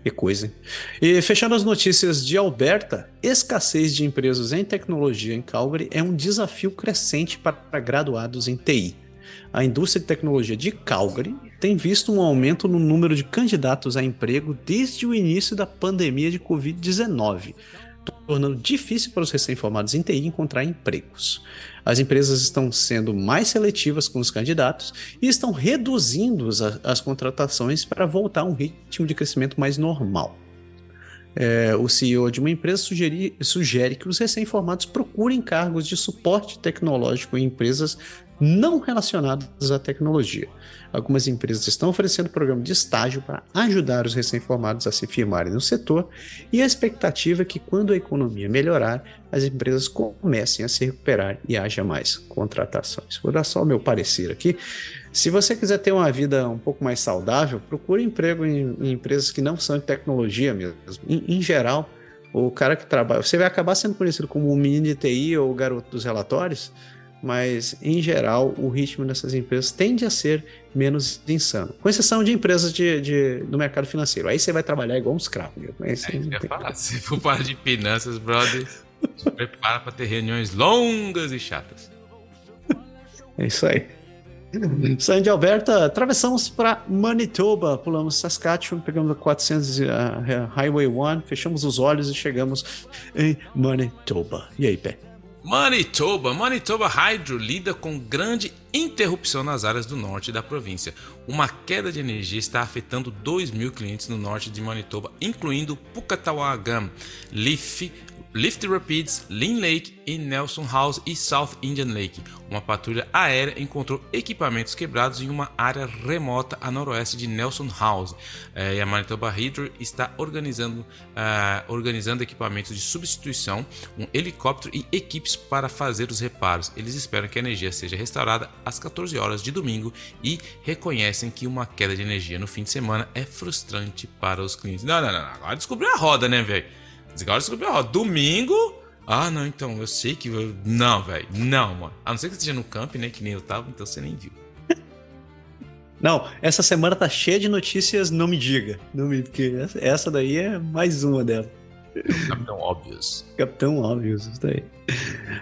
A: Que coisa, hein? E fechando as notícias de Alberta, escassez de empresas em tecnologia em Calgary é um desafio crescente para graduados em TI a indústria de tecnologia de Calgary tem visto um aumento no número de candidatos a emprego desde o início da pandemia de Covid-19, tornando difícil para os recém-formados em TI encontrar empregos. As empresas estão sendo mais seletivas com os candidatos e estão reduzindo as, as contratações para voltar a um ritmo de crescimento mais normal. É, o CEO de uma empresa sugeri, sugere que os recém-formados procurem cargos de suporte tecnológico em empresas não relacionadas à tecnologia. Algumas empresas estão oferecendo programa de estágio para ajudar os recém-formados a se firmarem no setor, e a expectativa é que, quando a economia melhorar, as empresas comecem a se recuperar e haja mais contratações. Vou dar só o meu parecer aqui. Se você quiser ter uma vida um pouco mais saudável, procure emprego em, em empresas que não são de tecnologia mesmo. Em, em, geral, o cara que trabalha. Você vai acabar sendo conhecido como o menino de TI ou o garoto dos relatórios, mas em geral o ritmo dessas empresas tende a ser menos insano. Com exceção de empresas de, de do mercado financeiro. Aí você vai trabalhar igual um escravo.
B: É, tem... falar, se for para de finanças, brother, se prepara para ter reuniões longas e chatas.
A: É isso aí. Saindo de Alberta, atravessamos para Manitoba, pulamos Saskatchewan, pegamos a 400 uh, Highway 1, fechamos os olhos e chegamos em Manitoba. E aí, Pé?
B: Manitoba. Manitoba Hydro lida com grande interrupção nas áreas do norte da província. Uma queda de energia está afetando 2 mil clientes no norte de Manitoba, incluindo Pukatawagam, Leaf, Lift Rapids, Lynn Lake e Nelson House e South Indian Lake. Uma patrulha aérea encontrou equipamentos quebrados em uma área remota a noroeste de Nelson House. É, e a Manitoba Hydro está organizando, uh, organizando equipamentos de substituição, um helicóptero e equipes para fazer os reparos. Eles esperam que a energia seja restaurada às 14 horas de domingo e reconhecem que uma queda de energia no fim de semana é frustrante para os clientes. Não, não, não. Agora descobriu a roda, né, velho? Agora descobriu, ó, domingo. Ah, não, então, eu sei que. Não, velho. Não, mano. A não ser que você esteja no camp, né? Que nem eu tava, então você nem viu.
A: Não, essa semana tá cheia de notícias, não me diga. Não me, porque essa daí é mais uma dela.
B: Capitão Óbvios.
A: Capitão Óbvios, isso daí.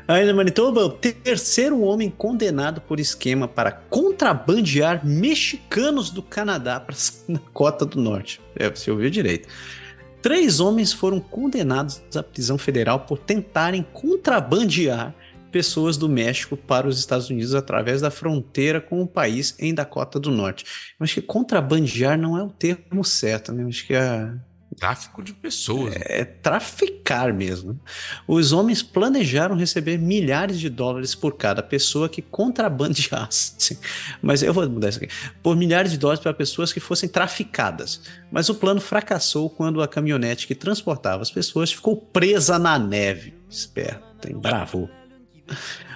A: Ainda Manitoba, o terceiro homem condenado por esquema para contrabandear mexicanos do Canadá para na cota do norte. É, você ouviu direito. Três homens foram condenados à prisão federal por tentarem contrabandear pessoas do México para os Estados Unidos através da fronteira com o país em Dakota do Norte. Eu acho que contrabandear não é o termo certo, né? Eu acho que a
B: Tráfico de pessoas.
A: É, é traficar mesmo. Os homens planejaram receber milhares de dólares por cada pessoa que contrabandeasse. Mas eu vou mudar isso aqui. Por milhares de dólares para pessoas que fossem traficadas. Mas o plano fracassou quando a caminhonete que transportava as pessoas ficou presa na neve. Esperto, hein? Bravo.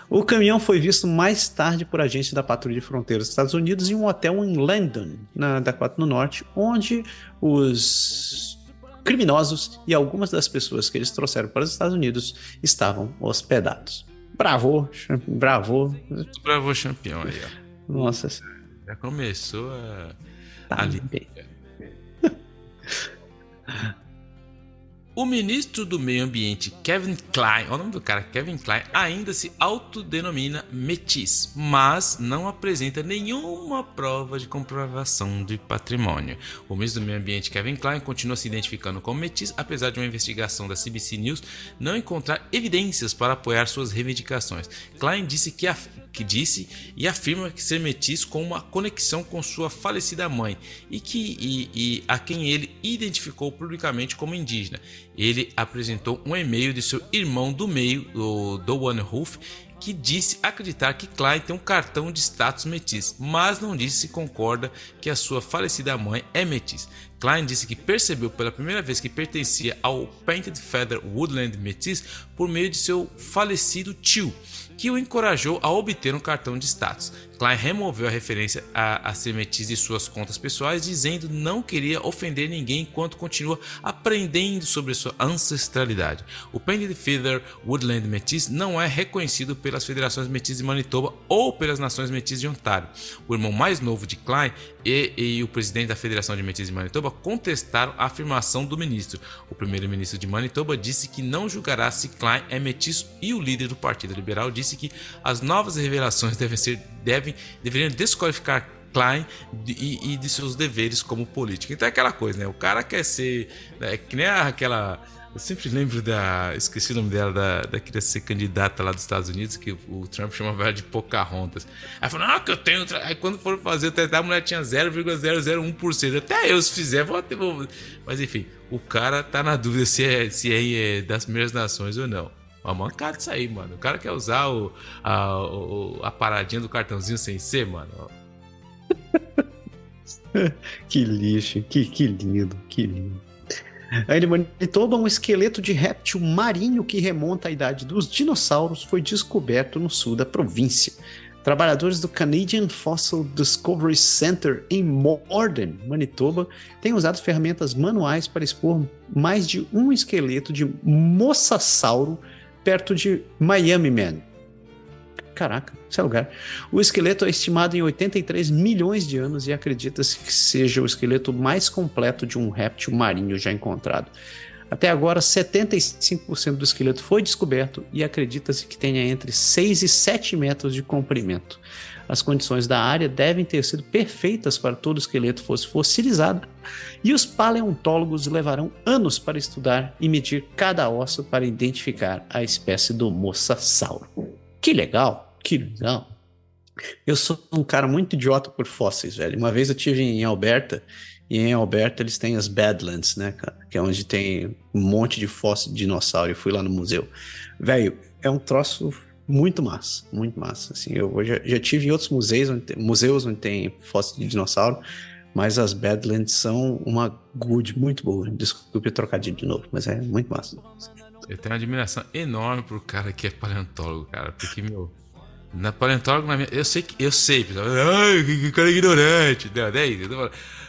A: O caminhão foi visto mais tarde por agentes da Patrulha de Fronteiras dos Estados Unidos em um hotel em Landon, na Dakota do Norte, onde os criminosos e algumas das pessoas que eles trouxeram para os Estados Unidos estavam hospedados. Bravo, bravo.
B: Bravo campeão aí, ó.
A: Nossa.
B: Já começou a.
A: Tá. Bem.
B: O ministro do Meio Ambiente, Kevin Klein, o nome do cara, Kevin Klein, ainda se autodenomina metis, mas não apresenta nenhuma prova de comprovação de patrimônio. O ministro do Meio Ambiente, Kevin Klein, continua se identificando como metis, apesar de uma investigação da CBC News não encontrar evidências para apoiar suas reivindicações. Klein disse que, a, que disse e afirma que ser metis com uma conexão com sua falecida mãe e que e, e a quem ele identificou publicamente como indígena ele apresentou um e-mail de seu irmão do meio, o Doan Ruff, que disse acreditar que Klein tem um cartão de status metis, mas não disse se concorda que a sua falecida mãe é metis. Klein disse que percebeu pela primeira vez que pertencia ao Painted Feather Woodland Metis por meio de seu falecido tio, que o encorajou a obter um cartão de status. Klein removeu a referência a, a Semetis de suas contas pessoais, dizendo não queria ofender ninguém enquanto continua aprendendo sobre sua ancestralidade. O Painted Feather Woodland Metis não é reconhecido pelas federações Metis de Manitoba ou pelas nações Metis de Ontário. O irmão mais novo de Klein e, e o presidente da Federação de Metis de Manitoba contestaram a afirmação do ministro. O primeiro-ministro de Manitoba disse que não julgará se Klein é mestiço e o líder do Partido Liberal disse que as novas revelações devem ser devem, deveriam desqualificar Klein e, e de seus deveres como política. Então é aquela coisa, né? O cara quer ser. É que nem aquela eu sempre lembro da. Esqueci o nome dela, da, da queria ser candidata lá dos Estados Unidos, que o Trump chamava ela de Pocahontas. Aí falou, não, que eu tenho. Aí quando foram fazer o teste, a mulher tinha 0,001%. Até eu, se fizer, vou ter. Mas enfim, o cara tá na dúvida se é, se é, é das primeiras nações ou não. Uma mancada isso aí, mano. O cara quer usar o, a, o, a paradinha do cartãozinho sem ser, mano.
A: que lixo, que, que lindo, que lindo. Aí de Manitoba, um esqueleto de réptil marinho que remonta à idade dos dinossauros foi descoberto no sul da província. Trabalhadores do Canadian Fossil Discovery Center em Morden, Manitoba, têm usado ferramentas manuais para expor mais de um esqueleto de mosasauro perto de Miami Man, Caraca, esse é lugar. O esqueleto é estimado em 83 milhões de anos e acredita-se que seja o esqueleto mais completo de um réptil marinho já encontrado. Até agora, 75% do esqueleto foi descoberto e acredita-se que tenha entre 6 e 7 metros de comprimento. As condições da área devem ter sido perfeitas para todo o esqueleto fosse fossilizado, e os paleontólogos levarão anos para estudar e medir cada osso para identificar a espécie do mosasauro. Que legal, que legal. Eu sou um cara muito idiota por fósseis, velho. Uma vez eu tive em Alberta, e em Alberta eles têm as Badlands, né, cara? Que é onde tem um monte de fósseis de dinossauro. Eu fui lá no museu. Velho, é um troço muito massa, muito massa. Assim, eu já, já tive em outros museus onde, tem, museus onde tem fósseis de dinossauro, mas as Badlands são uma good muito boa. Desculpe trocadilho de novo, mas é muito massa.
B: Eu tenho uma admiração enorme pro cara que é paleontólogo, cara. Porque, meu. Na paleontólogo, na minha, eu sei que. Eu sei, pessoal. Ai, que cara ignorante. Não, é isso.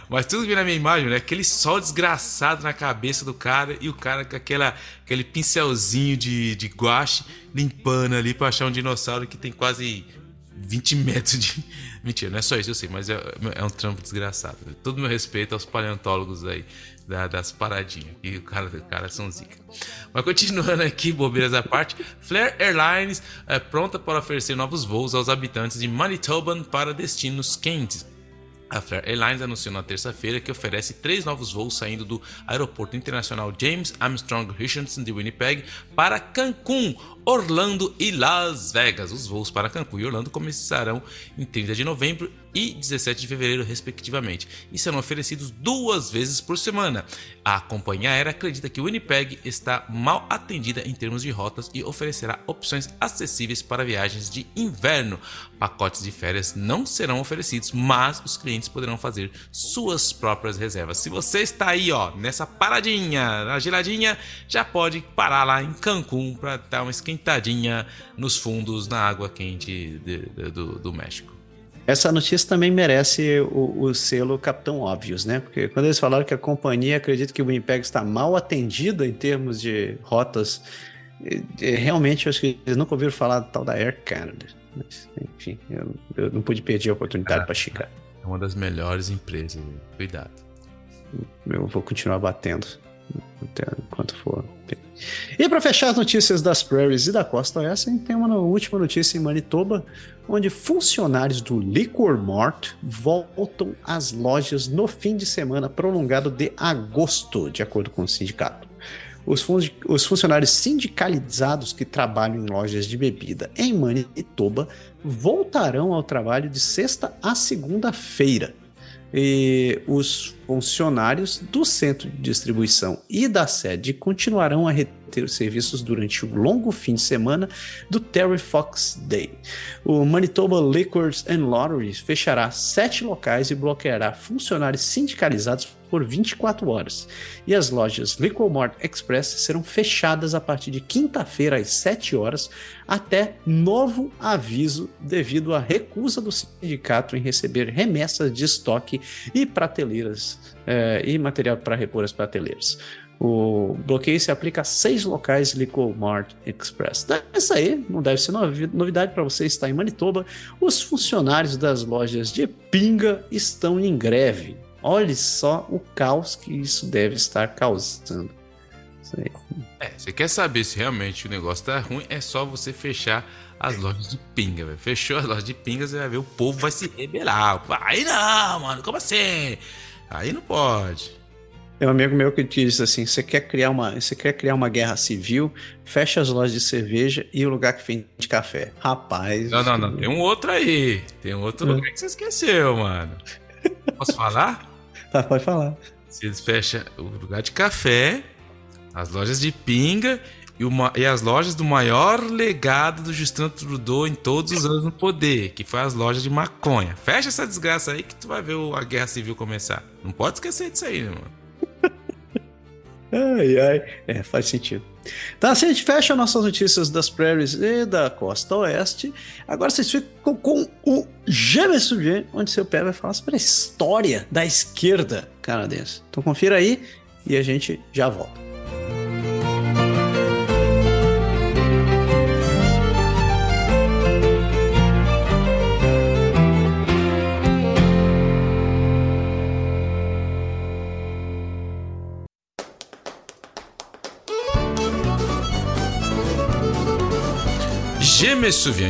B: Mas tudo vem na minha imagem, né? Aquele sol desgraçado na cabeça do cara e o cara com aquela, aquele pincelzinho de, de guache limpando ali pra achar um dinossauro que tem quase 20 metros de. Mentira, não é só isso, eu sei, mas é, é um trampo desgraçado. Todo meu respeito aos paleontólogos aí da, das paradinhas. E o cara, o cara são zica. Mas continuando aqui, bobeiras à parte, Flair Airlines é pronta para oferecer novos voos aos habitantes de Manitoba para destinos quentes. A Flair Airlines anunciou na terça-feira que oferece três novos voos saindo do Aeroporto Internacional James Armstrong Richardson de Winnipeg para Cancún, Orlando e Las Vegas. Os voos para Cancún e Orlando começarão em 30 de novembro e 17 de fevereiro, respectivamente, e serão oferecidos duas vezes por semana. A companhia aérea acredita que Winnipeg está mal atendida em termos de rotas e oferecerá opções acessíveis para viagens de inverno. Pacotes de férias não serão oferecidos, mas os clientes poderão fazer suas próprias reservas. Se você está aí, ó, nessa paradinha, na geladinha, já pode parar lá em Cancún para dar uma esquentadinha nos fundos na água quente de, de, do, do México.
A: Essa notícia também merece o, o, selo Capitão Óbvios, né? Porque quando eles falaram que a companhia acredita que o Winnipeg está mal atendida em termos de rotas, realmente eu acho que eles nunca ouviram falar do tal da Air Canada. Mas, enfim, eu, eu, não pude perder a oportunidade para chegar.
B: É uma das melhores empresas, cuidado.
A: Eu vou continuar batendo enquanto for. E para fechar as notícias das prairies e da costa oeste, tem uma última notícia em Manitoba, onde funcionários do Liquor Mart voltam às lojas no fim de semana prolongado de agosto, de acordo com o sindicato. Os, fun os funcionários sindicalizados que trabalham em lojas de bebida em Manitoba voltarão ao trabalho de sexta a segunda-feira e os funcionários do centro de distribuição e da sede continuarão a os serviços durante o longo fim de semana do Terry Fox Day. O Manitoba Liquors and Lotteries fechará sete locais e bloqueará funcionários sindicalizados por 24 horas. E as lojas Liquor Mart Express serão fechadas a partir de quinta-feira às 7 horas até novo aviso devido à recusa do sindicato em receber remessas de estoque e prateleiras é, e material para repor as prateleiras. O bloqueio se aplica a seis locais Liquor Mart Express. Essa aí não deve ser novidade para você estar em Manitoba. Os funcionários das lojas de pinga estão em greve. Olhe só o caos que isso deve estar causando.
B: É, você quer saber se realmente o negócio tá ruim, é só você fechar as lojas de pinga, velho. Fechou as lojas de pinga, você vai ver o povo vai se rebelar. Aí não, mano, como assim? Aí não pode.
A: Tem um amigo meu que disse assim: você quer criar uma, você quer criar uma guerra civil, fecha as lojas de cerveja e o lugar que vende café. Rapaz.
B: Não, não, não. Tem um outro aí. Tem um outro lugar que você esqueceu, mano. Posso falar?
A: Tá, pode falar.
B: Se eles fecham o lugar de café, as lojas de pinga e, uma, e as lojas do maior legado do Justin Trudeau em todos os anos no poder, que foi as lojas de maconha. Fecha essa desgraça aí que tu vai ver a guerra civil começar. Não pode esquecer disso aí, né, mano?
A: Ai, ai. É, faz sentido. Então, assim a gente fecha nossas notícias das prairies e da costa oeste. Agora vocês ficam com o Jamais onde seu pé vai falar sobre a história da esquerda canadense. Então confira aí e a gente já volta.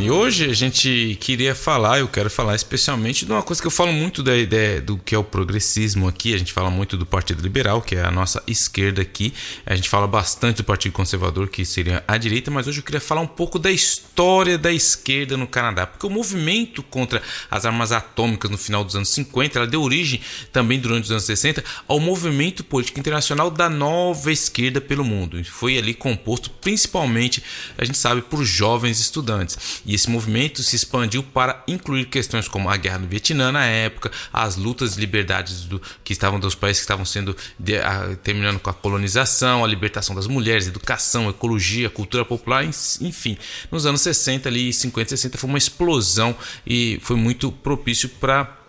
B: E hoje a gente queria falar, eu quero falar especialmente de uma coisa que eu falo muito da ideia do que é o progressismo aqui, a gente fala muito do Partido Liberal, que é a nossa esquerda aqui, a gente fala bastante do Partido Conservador, que seria a direita, mas hoje eu queria falar um pouco da história da esquerda no Canadá, porque o movimento contra as armas atômicas no final dos anos 50, ela deu origem também durante os anos 60 ao movimento político internacional da nova esquerda pelo mundo. Foi ali composto principalmente, a gente sabe, por jovens estudantes estudantes. E esse movimento se expandiu para incluir questões como a guerra no Vietnã na época, as lutas de liberdades do, que estavam dos países que estavam sendo de, a, terminando com a colonização, a libertação das mulheres, educação, ecologia, cultura popular, enfim. Nos anos 60 ali, 50, 60 foi uma explosão e foi muito propício para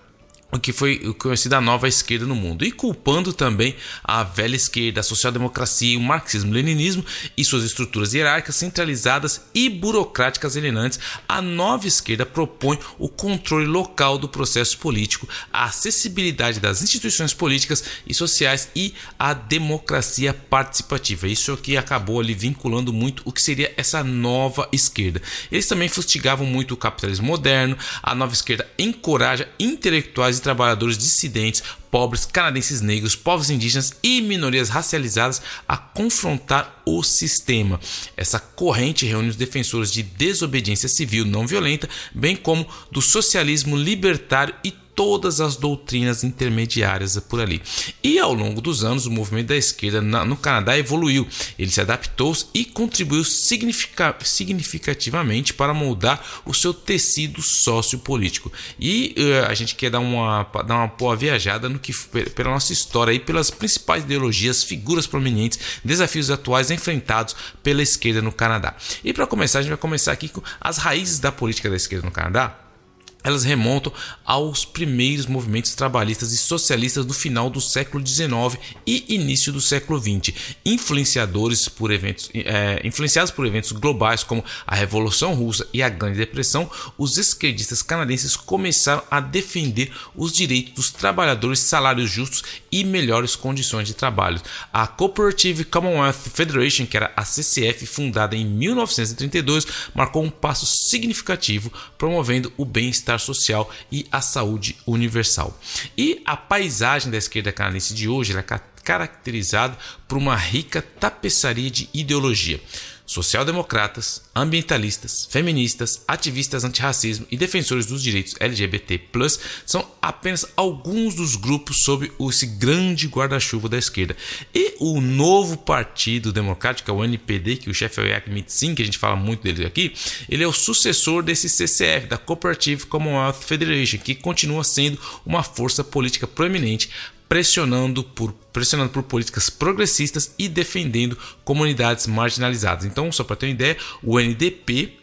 B: o que foi conhecido a nova esquerda no mundo, e culpando também a velha esquerda, a social-democracia, o marxismo-leninismo e suas estruturas hierárquicas centralizadas e burocráticas alienantes, a nova esquerda propõe o controle local do processo político, a acessibilidade das instituições políticas e sociais e a democracia participativa. Isso aqui acabou ali vinculando muito o que seria essa nova esquerda. Eles também fustigavam muito o capitalismo moderno, a nova esquerda encoraja intelectuais e trabalhadores dissidentes, pobres, canadenses negros, povos indígenas e minorias racializadas a confrontar o sistema. Essa corrente reúne os defensores de desobediência civil não violenta, bem como do socialismo libertário e todas as doutrinas intermediárias por ali. E ao longo dos anos, o movimento da esquerda no Canadá evoluiu, ele se adaptou e contribuiu significativamente para moldar o seu tecido sociopolítico. E uh, a gente quer dar uma, dar uma boa viajada no que pela nossa história e pelas principais ideologias, figuras prominentes, desafios atuais enfrentados pela esquerda no Canadá. E para começar, a gente vai começar aqui com as raízes da política da esquerda no Canadá elas remontam aos primeiros movimentos trabalhistas e socialistas do final do século XIX e início do século XX, influenciadores por eventos, é, influenciados por eventos globais como a Revolução Russa e a Grande Depressão, os esquerdistas canadenses começaram a defender os direitos dos trabalhadores, salários justos e melhores condições de trabalho. A Cooperative Commonwealth Federation, que era a CCF, fundada em 1932, marcou um passo significativo promovendo o bem-estar bem-estar social e a saúde universal. E a paisagem da esquerda canadense de hoje é caracterizada por uma rica tapeçaria de ideologia social-democratas, ambientalistas, feministas, ativistas antirracismo e defensores dos direitos LGBT+, são apenas alguns dos grupos sob esse grande guarda-chuva da esquerda. E o novo Partido Democrático, o NPD, que o chefe é o Singh, que a gente fala muito dele aqui, ele é o sucessor desse CCF, da Cooperative Commonwealth Federation, que continua sendo uma força política proeminente pressionando por, pressionando por políticas progressistas e defendendo comunidades marginalizadas. Então, só para ter uma ideia, o NDP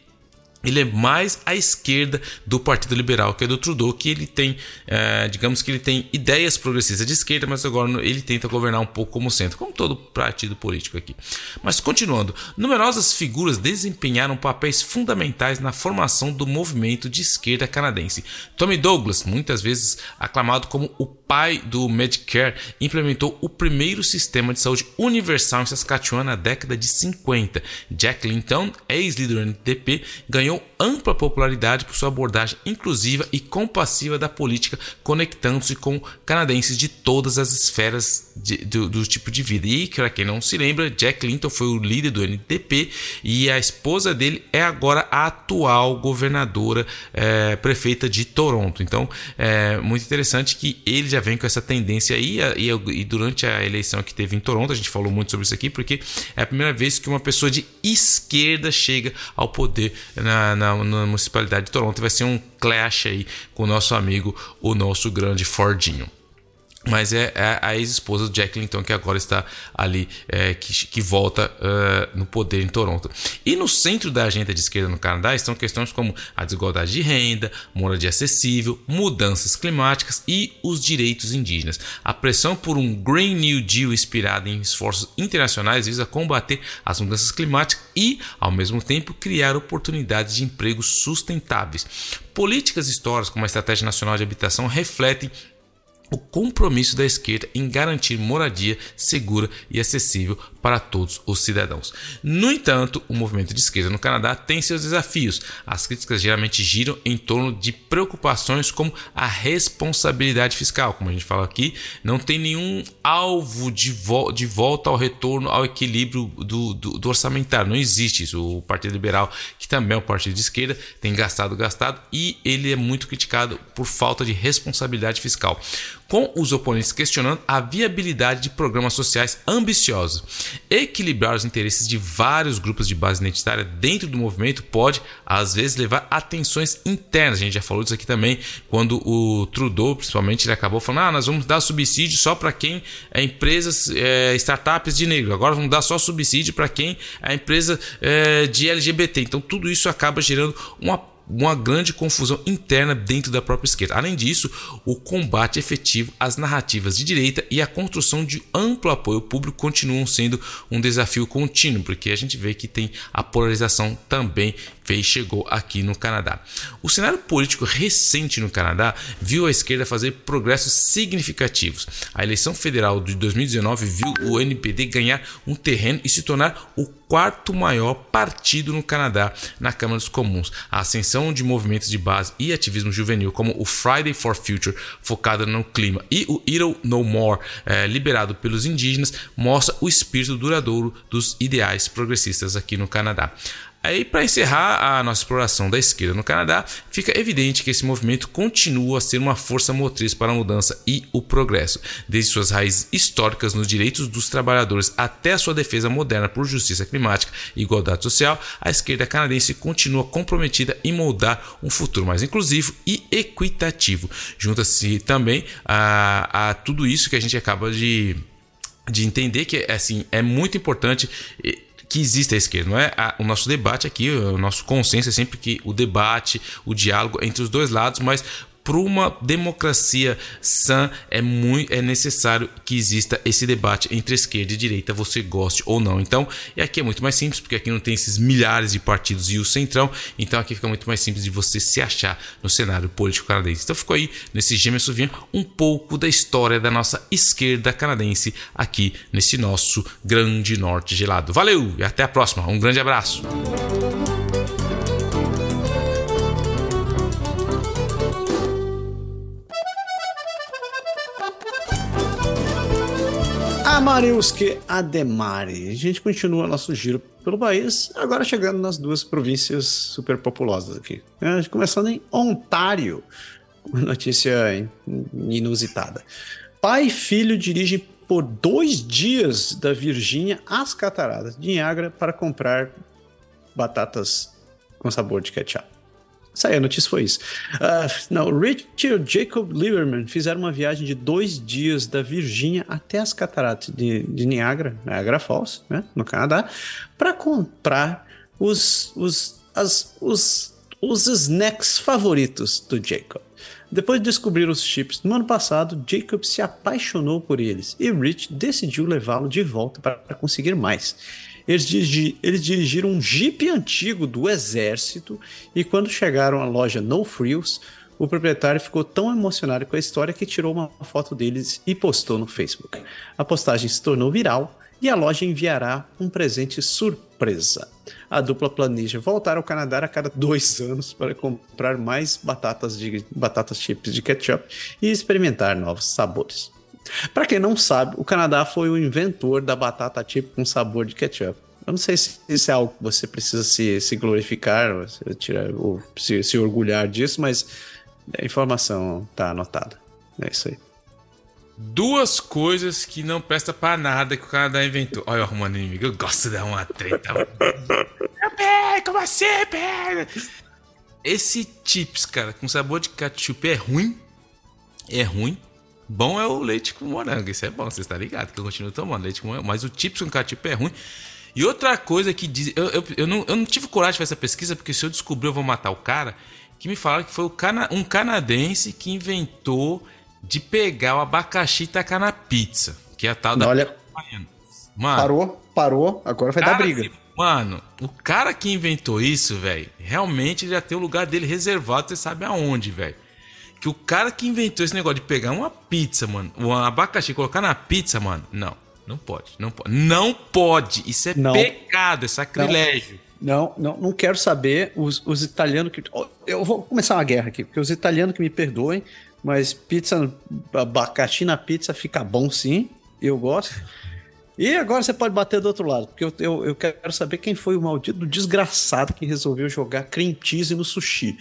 B: ele é mais à esquerda do Partido Liberal, que é do Trudeau, que ele tem, é, digamos que ele tem ideias progressistas de esquerda, mas agora ele tenta governar um pouco como centro, como todo partido político aqui. Mas continuando, numerosas figuras desempenharam papéis fundamentais na formação do movimento de esquerda canadense. Tommy Douglas, muitas vezes aclamado como o pai do Medicare, implementou o primeiro sistema de saúde universal em Saskatchewan na década de 50. Jack Linton, ex-líder do NDP, ganhou ampla popularidade por sua abordagem inclusiva e compassiva da política, conectando-se com canadenses de todas as esferas de, do, do, tipo de vida. E, para quem não se lembra, Jack Linton foi o líder do NDP e a esposa dele é agora a atual governadora, é, prefeita de Toronto. Então, é muito interessante que ele já vem com essa tendência aí, e, e durante a eleição que teve em Toronto, a gente falou muito sobre isso aqui, porque é a primeira vez que uma pessoa de esquerda chega ao poder na, na, na municipalidade de Toronto. Vai ser um clash aí com o nosso amigo, o nosso grande Fordinho mas é, a ex-esposa do Jack Linton que agora está ali, é, que, que, volta uh, no poder em Toronto. E no centro da agenda de esquerda no Canadá estão questões como a desigualdade de renda, moradia acessível, mudanças climáticas e os direitos indígenas. A pressão por um Green New Deal inspirado em esforços internacionais visa combater as mudanças climáticas e, ao mesmo tempo, criar oportunidades de empregos sustentáveis. Políticas históricas como a Estratégia Nacional de Habitação refletem o compromisso da esquerda em garantir moradia segura e acessível para todos os cidadãos. No entanto, o movimento de esquerda no Canadá tem seus desafios. As críticas geralmente giram em torno de preocupações como a responsabilidade fiscal, como a gente fala aqui, não tem nenhum alvo de, vo de volta ao retorno ao equilíbrio do, do, do orçamentário. Não existe isso. O Partido Liberal, que também é um partido de esquerda, tem gastado, gastado e ele é muito criticado por falta de responsabilidade fiscal com os oponentes questionando a viabilidade de programas sociais ambiciosos. Equilibrar os interesses de vários grupos de base identitária dentro do movimento pode, às vezes, levar a tensões internas. A gente já falou disso aqui também, quando o Trudeau, principalmente, ele acabou falando: ah, nós vamos dar subsídio só para quem é empresas, é, startups de negro, agora vamos dar só subsídio para quem é empresa é, de LGBT. Então, tudo isso acaba gerando uma uma grande confusão interna dentro da própria esquerda. Além disso, o combate efetivo às narrativas de direita e a construção de amplo apoio público continuam sendo um desafio contínuo, porque a gente vê que tem a polarização também veio chegou aqui no Canadá. O cenário político recente no Canadá viu a esquerda fazer progressos significativos. A eleição federal de 2019 viu o NPD ganhar um terreno e se tornar o quarto maior partido no Canadá na Câmara dos Comuns. A ascensão de movimentos de base e ativismo juvenil, como o Friday for Future, focado no clima, e o It'll No More, eh, liberado pelos indígenas, mostra o espírito duradouro dos ideais progressistas aqui no Canadá. Aí, para encerrar a nossa exploração da esquerda no Canadá, fica evidente que esse movimento continua a ser uma força motriz para a mudança e o progresso, desde suas raízes históricas nos direitos dos trabalhadores até a sua defesa moderna por justiça climática e igualdade social. A esquerda canadense continua comprometida em moldar um futuro mais inclusivo e equitativo. Junta-se também a, a tudo isso que a gente acaba de de entender que assim é muito importante que existe a esquerda, não é? o nosso debate aqui, o nosso consenso é sempre que o debate, o diálogo entre os dois lados, mas para uma democracia sã é muito é necessário que exista esse debate entre esquerda e direita, você goste ou não. Então, e aqui é muito mais simples, porque aqui não tem esses milhares de partidos e o centrão, então aqui fica muito mais simples de você se achar no cenário político canadense. Então ficou aí nesse Gêmeos Vinha um pouco da história da nossa esquerda canadense aqui nesse nosso grande norte gelado. Valeu e até a próxima. Um grande abraço.
A: Amariuski Ademari. A gente continua nosso giro pelo país, agora chegando nas duas províncias super populosas aqui. É, começando em Ontário, uma notícia inusitada. Pai e filho dirigem por dois dias da Virgínia às Cataratas de Niagara para comprar batatas com sabor de ketchup. Aí, a notícia foi isso. Uh, não, Rich e Jacob Lieberman fizeram uma viagem de dois dias da Virgínia até as cataratas de, de Niagara, Niagara Falls, né, no Canadá, para comprar os, os, as, os, os snacks favoritos do Jacob. Depois de descobrir os chips no ano passado, Jacob se apaixonou por eles e Rich decidiu levá-lo de volta para conseguir mais. Eles, dirigi, eles dirigiram um Jeep antigo do exército e quando chegaram à loja No Frills, o proprietário ficou tão emocionado com a história que tirou uma foto deles e postou no Facebook. A postagem se tornou viral e a loja enviará um presente surpresa. A dupla planeja voltar ao Canadá a cada dois anos para comprar mais batatas, de, batatas chips de ketchup e experimentar novos sabores. Para quem não sabe, o Canadá foi o inventor da batata chip com sabor de ketchup. Eu não sei se isso é algo que você precisa se, se glorificar se, tirar, ou se, se orgulhar disso, mas a informação tá anotada. É isso aí.
B: Duas coisas que não presta para nada que o Canadá inventou. Olha, eu arrumando inimigo. Eu gosto de uma treta. pé, como assim, pé? Esse chips, cara, com sabor de ketchup é ruim. É ruim. Bom é o leite com morango. Isso é bom, você está ligado? Que eu continuo tomando leite com morango. Mas o chips com ketchup é ruim. E outra coisa que diz. Eu, eu, eu, não, eu não tive coragem de fazer essa pesquisa, porque se eu descobrir eu vou matar o cara. Que me falaram que foi cana, um canadense que inventou de pegar o abacaxi e tacar na pizza. Que é a tal da.
A: Olha. Mano, parou, parou, agora vai dar briga.
B: Mano, o cara que inventou isso, velho, realmente já tem o lugar dele reservado, você sabe aonde, velho. Que o cara que inventou esse negócio de pegar uma pizza, mano, um abacaxi e colocar na pizza, mano, não, não pode, não pode. Não pode, isso é não. pecado, é sacrilégio.
A: Não, não, não quero saber os, os italianos que. Eu vou começar uma guerra aqui, porque os italianos que me perdoem, mas pizza, abacaxi na pizza fica bom sim, eu gosto. E agora você pode bater do outro lado, porque eu, eu, eu, quero saber quem foi o maldito desgraçado que resolveu jogar cream cheese no sushi.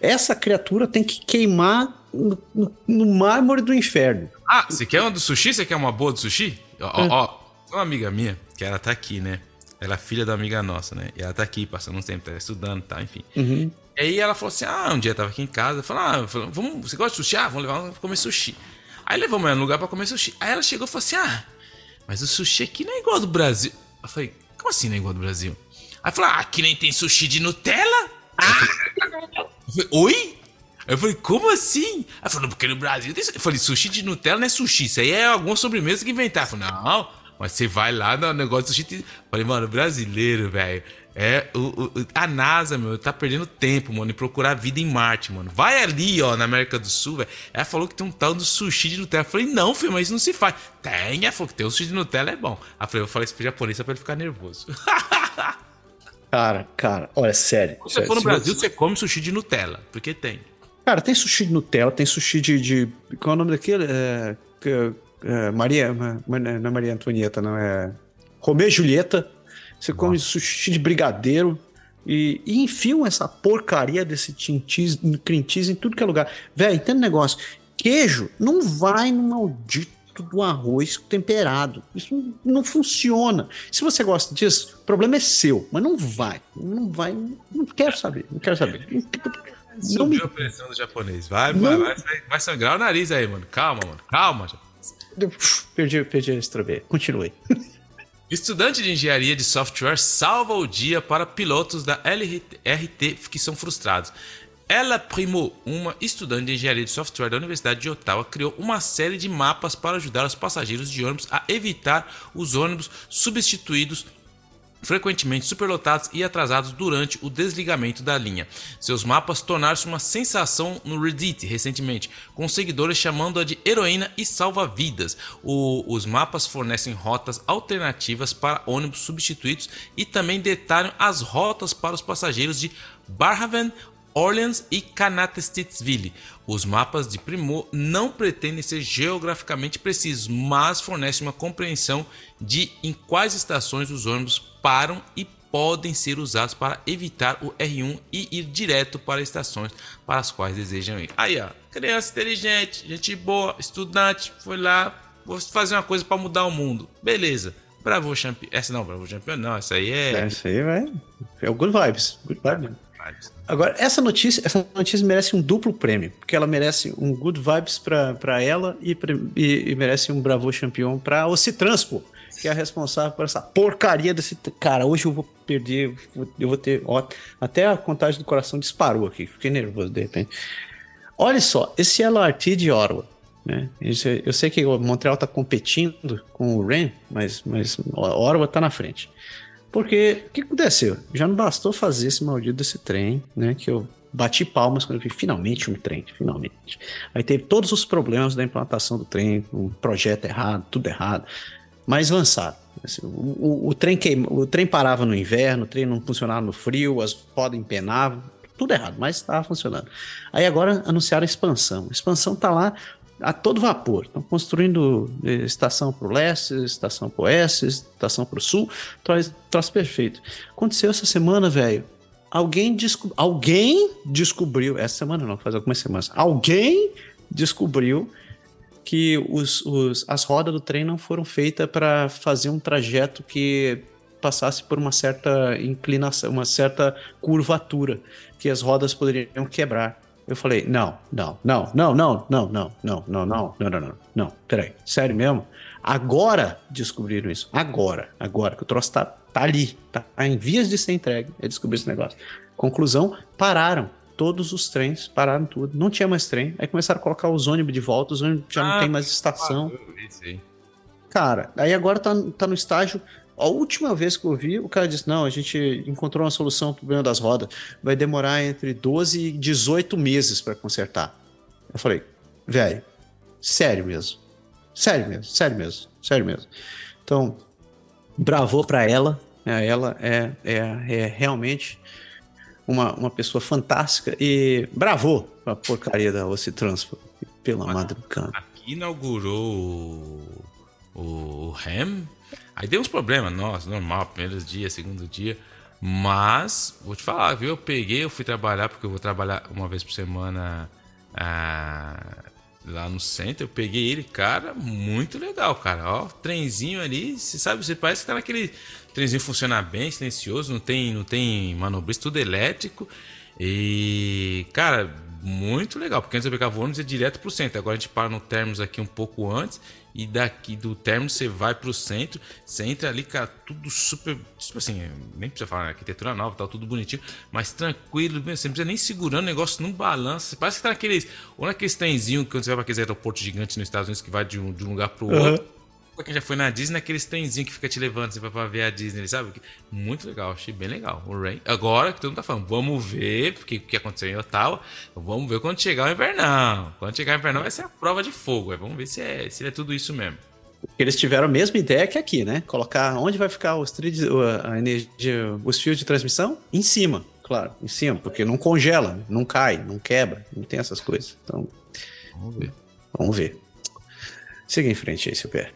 A: Essa criatura tem que queimar no, no, no mármore do inferno.
B: Ah, você quer uma do sushi? Você quer uma boa do sushi? Ó, é. ó, uma amiga minha, que ela tá aqui, né? Ela é filha da amiga nossa, né? E ela tá aqui passando um tempo, tá estudando, tá, enfim.
A: Uhum.
B: E aí ela falou assim: ah, um dia tava aqui em casa, falou: ah, vamos, você gosta de sushi? Ah, vamos levar pra comer sushi. Aí levamos ela no lugar pra comer sushi. Aí ela chegou e falou assim: ah, mas o sushi aqui não é igual ao do Brasil. Eu falei: como assim não é igual ao do Brasil? Aí falou: ah, aqui nem tem sushi de Nutella? Ah! Eu falei, Oi? Aí eu falei, como assim? Ela falou, porque no Brasil tem. Eu falei, sushi de Nutella não é sushi, isso aí é alguma sobremesa que inventaram. Eu falei, não, mas você vai lá no negócio do sushi. Eu falei, mano, brasileiro, velho. É, o, o, a NASA, meu, tá perdendo tempo, mano, em procurar vida em Marte, mano. Vai ali, ó, na América do Sul, velho. Ela falou que tem um tal do sushi de Nutella. Eu falei, não, filho, mas isso não se faz. Tem, ela falou que tem o sushi de Nutella, é bom. Ela falou, eu falei isso pro japonês só pra ele ficar nervoso.
A: cara, cara, olha, sério.
B: Se você for no Brasil, você... você come sushi de Nutella, porque tem.
A: Cara, tem sushi de Nutella, tem sushi de. de qual é o nome daquele? É, é, Maria. Não é Maria Antonieta, não é. Romeu e Julieta. Você Nossa. come sushi de brigadeiro e, e enfiam essa porcaria desse cream cheese em tudo que é lugar. Velho, entende negócio? Queijo não vai no maldito do arroz temperado. Isso não, funciona. Se você gosta disso, o problema é seu, mas não vai. Não vai. Não quero saber. Não quero saber.
B: Não me... a pressão do japonês. Vai, não... vai, vai, vai, sangrar o nariz aí, mano. Calma, mano. Calma.
A: Perdi, perdi a estrobê. Continue.
B: Estudante de engenharia de software salva o dia para pilotos da LRT que são frustrados. Ela Primo, uma estudante de engenharia de software da Universidade de Ottawa, criou uma série de mapas para ajudar os passageiros de ônibus a evitar os ônibus substituídos frequentemente superlotados e atrasados durante o desligamento da linha. Seus mapas tornaram-se uma sensação no Reddit recentemente, com seguidores chamando-a de heroína e salva-vidas. Os mapas fornecem rotas alternativas para ônibus substituídos e também detalham as rotas para os passageiros de Barhaven, Orleans e Kanatestitsville. Os mapas de Primor não pretendem ser geograficamente precisos, mas fornecem uma compreensão de em quais estações os ônibus param e podem ser usados para evitar o R1 e ir direto para estações para as quais desejam ir. Aí, ó, criança inteligente, gente boa, estudante, foi lá, vou fazer uma coisa para mudar o mundo. Beleza. Bravo Champion. Essa não, Bravo Champion não, essa aí é.
A: Essa aí vai. É o Good Vibes. Good Vibes. Agora, essa notícia, essa notícia merece um duplo prêmio, porque ela merece um good vibes para ela e, e, e, merece um bravo campeão para o Citranspo, que é responsável por essa porcaria desse. Cara, hoje eu vou perder, eu vou ter. Ó, até a contagem do coração disparou aqui, fiquei nervoso de repente. Olha só, esse LRT de Orwa, né? Eu sei que o Montreal está competindo com o Ren, mas, mas Orwa está na frente. Porque o que aconteceu? Já não bastou fazer esse maldito desse trem, né? Que eu bati palmas quando eu vi finalmente um trem, finalmente. Aí teve todos os problemas da implantação do trem, o projeto errado, tudo errado, mas lançaram. Assim, o, o, o, trem queima, o trem parava no inverno, o trem não funcionava no frio, as rodas empenavam, tudo errado, mas estava funcionando. Aí agora anunciaram a expansão. A expansão está lá a todo vapor. Estão construindo eh, estação para o leste, estação para o oeste, estação para o sul, troço, troço perfeito. Aconteceu essa semana, velho. Alguém, desco alguém descobriu, essa semana não, faz algumas semanas, alguém descobriu que os, os, as rodas do trem não foram feitas para fazer um trajeto que passasse por uma certa inclinação, uma certa curvatura, que as rodas poderiam quebrar. Eu falei, não, não, não, não, não, não, não, não, não, não, não, não, não, não, peraí, sério mesmo? Agora descobriram isso, agora, agora, que o troço tá, tá ali, tá em vias de ser entregue, é descobrir esse negócio. Conclusão, pararam, todos os trens, pararam tudo, não tinha mais trem, aí começaram a colocar os ônibus de volta, os ônibus já ah, não tem mais estação. Cara, aí agora tá, tá no estágio a última vez que eu vi, o cara disse: não, a gente encontrou uma solução para o problema das rodas. Vai demorar entre 12 e 18 meses para consertar. Eu falei, velho, sério mesmo. Sério mesmo, sério mesmo, sério mesmo. Então, bravou para ela. Né? Ela é, é, é realmente uma, uma pessoa fantástica e bravou a porcaria da Oci Transport. Pela madrugada.
B: Aqui inaugurou o, o Ham Aí deu uns problemas, nossa, normal, primeiros dias, segundo dia. Mas, vou te falar, viu? Eu peguei, eu fui trabalhar, porque eu vou trabalhar uma vez por semana ah, lá no centro. Eu peguei ele, cara, muito legal, cara. Ó, trenzinho ali, você sabe, você parece que tá naquele trenzinho funcionar bem, silencioso, não tem, não tem manobrista, tudo elétrico. E, cara, muito legal, porque antes eu pegava o ônibus e ia direto pro centro. Agora a gente para no Termos aqui um pouco antes e daqui do término você vai pro centro, você entra ali, cara, tudo super, tipo assim, nem precisa falar, arquitetura nova, tal, tudo bonitinho, mas tranquilo, você não precisa nem segurando o negócio num balanço, parece que tá naqueles, ou naqueles trenzinho que quando você vai pra aqueles aeroportos gigantes nos Estados Unidos que vai de um, de um lugar pro uhum. outro, pra quem já foi na Disney, aqueles trenzinhos que fica te levando assim, pra, ver a Disney, sabe? Muito legal, achei bem legal. O Rain. Agora que todo mundo tá falando, vamos ver porque o que aconteceu em Ottawa. Vamos ver quando chegar o invernão. Quando chegar o invernão vai ser a prova de fogo. Vamos ver se é, se é tudo isso mesmo.
A: Eles tiveram a mesma ideia que aqui, né? Colocar onde vai ficar os, a energia, os fios de transmissão? Em cima, claro, em cima, porque não congela, não cai, não quebra, não tem essas coisas. Então, vamos ver. Vamos ver. Siga em frente aí, seu pé.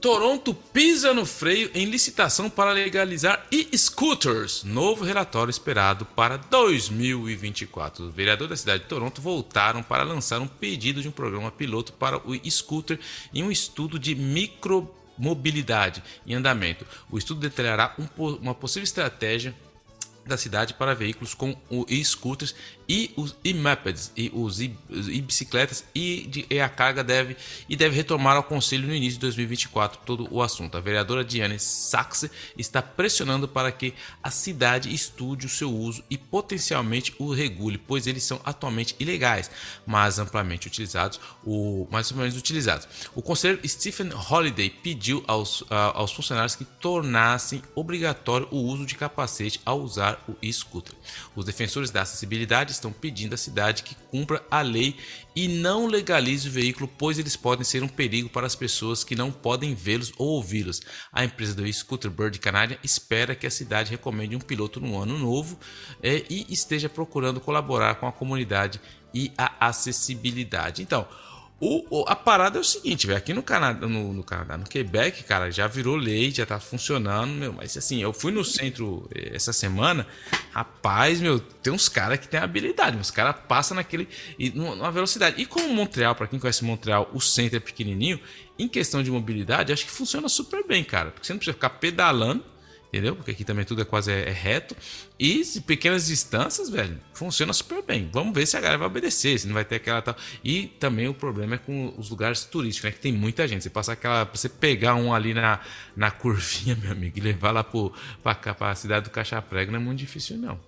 B: Toronto pisa no freio em licitação para legalizar e-scooters. Novo relatório esperado para 2024. Os vereadores da cidade de Toronto voltaram para lançar um pedido de um programa piloto para o e-scooter em um estudo de micromobilidade em andamento. O estudo detalhará um, uma possível estratégia da cidade para veículos com e-scooters e os e-mopeds e os e-bicicletas e, de, e a carga deve e deve retomar ao conselho no início de 2024 todo o assunto. A vereadora Diane Sachs está pressionando para que a cidade estude o seu uso e potencialmente o regule, pois eles são atualmente ilegais, mas amplamente utilizados, o mais ou menos utilizados. O conselheiro Stephen Holiday pediu aos, aos funcionários que tornassem obrigatório o uso de capacete ao usar o e-scooter. Os defensores da acessibilidade estão pedindo à cidade que cumpra a lei e não legalize o veículo, pois eles podem ser um perigo para as pessoas que não podem vê-los ou ouvi-los. A empresa do Scooter Bird Canadian espera que a cidade recomende um piloto no ano novo é, e esteja procurando colaborar com a comunidade e a acessibilidade. Então, o, o, a parada é o seguinte, velho. Aqui no Canadá, no, no, Canadá, no Quebec, cara, já virou lei, já tá funcionando, meu. Mas assim, eu fui no centro eh, essa semana, rapaz, meu, tem uns caras que tem habilidade, os caras passam naquele. E, numa velocidade. E como Montreal, para quem conhece Montreal, o centro é pequenininho, em questão de mobilidade, acho que funciona super bem, cara. Porque você não precisa ficar pedalando entendeu? Porque aqui também tudo é quase é, é reto. E pequenas distâncias, velho, funciona super bem. Vamos ver se a galera vai obedecer, se não vai ter aquela tal. E também o problema é com os lugares turísticos, né? Que tem muita gente. Você passar aquela. Você pegar um ali na, na curvinha, meu amigo, e levar lá pro, pra, pra cidade do Caixa Prego não é muito difícil, não.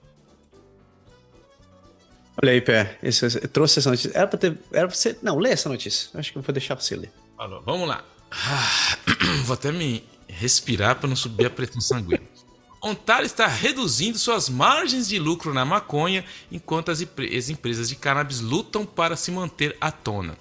A: Olha aí, Pé. Esse, trouxe essa notícia. Era pra ter. Era pra você. Não, lê essa notícia. Acho que eu vou deixar pra você ler.
B: Falou, vamos lá. Ah, vou até me respirar para não subir a pressão sanguínea. Ontário está reduzindo suas margens de lucro na maconha enquanto as, as empresas de cannabis lutam para se manter à tona.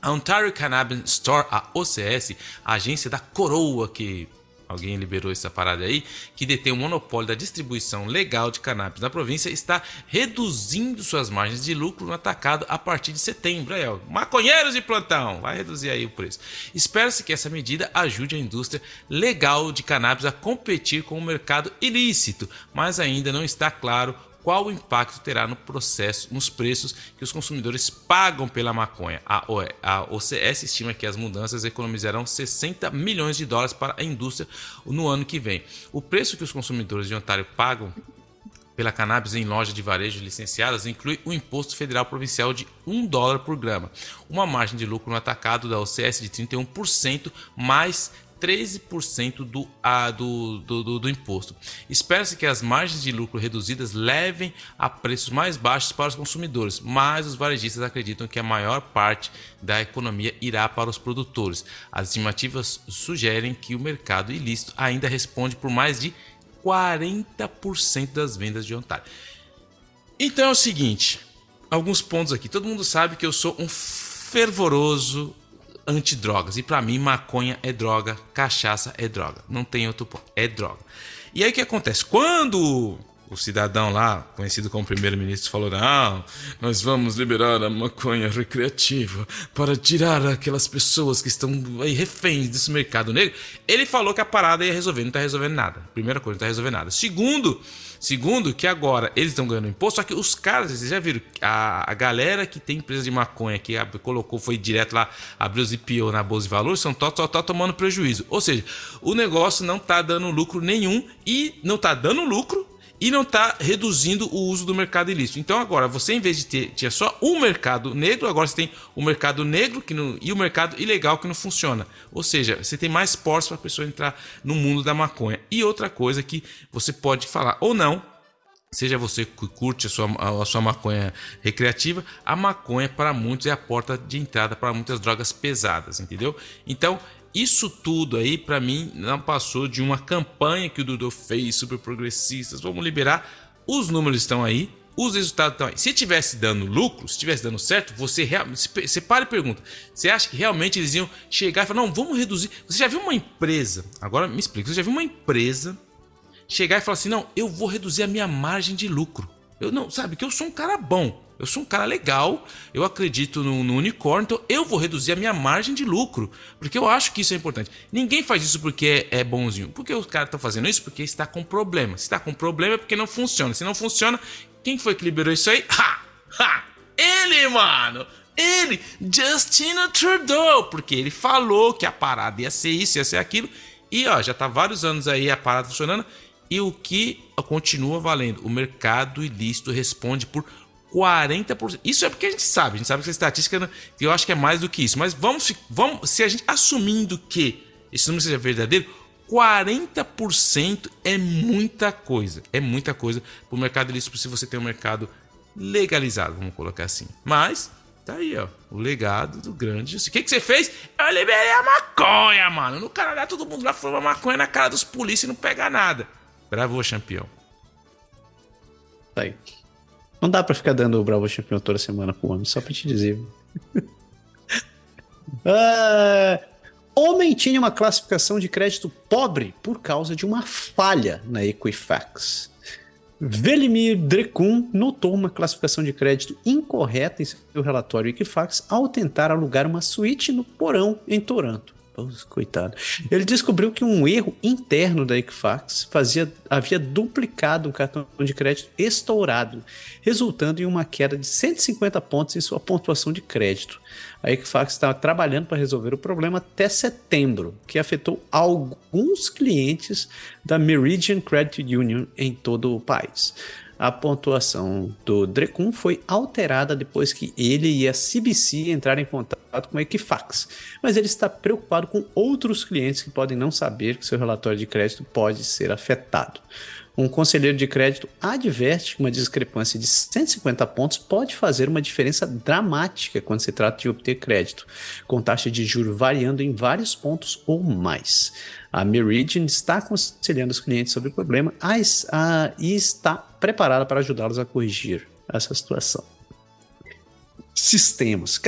B: A Ontario Cannabis Store, a OCS, a agência da coroa que alguém liberou essa parada aí, que detém o monopólio da distribuição legal de cannabis na província, está reduzindo suas margens de lucro no atacado a partir de setembro. Aí, ó, maconheiros de plantão, vai reduzir aí o preço. Espera-se que essa medida ajude a indústria legal de cannabis a competir com o mercado ilícito, mas ainda não está claro qual o impacto terá no processo, nos preços que os consumidores pagam pela maconha. A, OCS estima que as mudanças economizarão 60 milhões de dólares para a indústria no ano que vem. O preço que os consumidores de Ontário pagam pela cannabis em lojas de varejo licenciadas inclui o imposto federal provincial de 1 dólar por grama, uma margem de lucro no atacado da OCS de 31%, mais 13% do, a, do, do, do, do imposto. Espera-se que as margens de lucro reduzidas levem a preços mais baixos para os consumidores, mas os varejistas acreditam que a maior parte da economia irá para os produtores. As estimativas sugerem que o mercado ilícito ainda responde por mais de 40% das vendas de Ontário. Então é o seguinte, alguns pontos aqui. Todo mundo sabe que eu sou um fervoroso antidrogas. E para mim, maconha é droga, cachaça é droga. Não tem outro ponto. É droga. E aí o que acontece? Quando o cidadão lá, conhecido como primeiro-ministro, falou: Não, nós vamos liberar a maconha recreativa para tirar aquelas pessoas que estão aí reféns desse mercado negro. Ele falou que a parada ia resolver, não está resolvendo nada. Primeira coisa, não está resolvendo nada. Segundo, Segundo, que agora eles estão ganhando imposto, só que os caras, vocês já viram, a, a galera que tem empresa de maconha, que colocou, foi direto lá, abriu os IPO na Bolsa de Valores, são só tá tomando prejuízo. Ou seja, o negócio não está dando lucro nenhum e não está dando lucro e não está reduzindo o uso do mercado ilícito. Então agora, você em vez de ter tinha só um mercado negro, agora você tem o mercado negro que não, e o mercado ilegal que não funciona. Ou seja, você tem mais portas para a pessoa entrar no mundo da maconha. E outra coisa que você pode falar ou não, seja você que curte a sua, a sua maconha recreativa, a maconha para muitos é a porta de entrada para muitas drogas pesadas, entendeu? Então isso tudo aí, para mim, não passou de uma campanha que o Dudu fez super progressistas. Vamos liberar. Os números estão aí, os resultados estão aí. Se tivesse dando lucro, se tivesse dando certo, você realmente. Você para e pergunta. Você acha que realmente eles iam chegar e falar: não, vamos reduzir. Você já viu uma empresa? Agora me explica. Você já viu uma empresa chegar e falar assim: não, eu vou reduzir a minha margem de lucro. Eu não, sabe, que eu sou um cara bom. Eu sou um cara legal, eu acredito no, no, unicórnio, então eu vou reduzir a minha margem de lucro, porque eu acho que isso é importante. Ninguém faz isso porque é, é bonzinho. Porque os caras estão fazendo isso porque está com problema. Se está com problema é porque não funciona. Se não funciona, quem foi que liberou isso aí? Ha! Ha! Ele, mano! Ele, Justin Trudeau, porque ele falou que a parada ia ser isso, ia ser aquilo. E ó, já tá vários anos aí a parada funcionando. E o que continua valendo? O mercado ilícito responde por 40%. Isso é porque a gente sabe, a gente sabe que essa estatística, eu acho que é mais do que isso. Mas vamos, vamos se a gente assumindo que esse número seja verdadeiro, 40% é muita coisa. É muita coisa para o mercado ilícito se você tem um mercado legalizado, vamos colocar assim. Mas, tá aí, ó, o legado do grande. O que, que você fez? Eu liberei a maconha, mano. No Canadá, todo mundo lá fuma maconha na cara dos polícias e não pega nada. Bravo, campeão.
A: Tá aí. Não dá pra ficar dando o Bravo Champion toda semana pro homem, só pra te dizer. ah, homem tinha uma classificação de crédito pobre por causa de uma falha na Equifax. Velimir Drecun notou uma classificação de crédito incorreta em seu relatório Equifax ao tentar alugar uma suíte no porão em Toronto. Coitado. Ele descobriu que um erro interno da Equifax fazia, havia duplicado um cartão de crédito estourado, resultando em uma queda de 150 pontos em sua pontuação de crédito. A Equifax estava trabalhando para resolver o problema até setembro, que afetou alguns clientes da Meridian Credit Union em todo o país a pontuação do Drecun foi alterada depois que ele e a CBC entraram em contato com a Equifax, mas ele está preocupado com outros clientes que podem não saber que seu relatório de crédito pode ser afetado. Um conselheiro de crédito adverte que uma discrepância de 150 pontos pode fazer uma diferença dramática quando se trata de obter crédito, com taxa de juro variando em vários pontos ou mais. A Meridian está aconselhando os clientes sobre o problema e está preparada para ajudá-los a corrigir essa situação. Sistemas.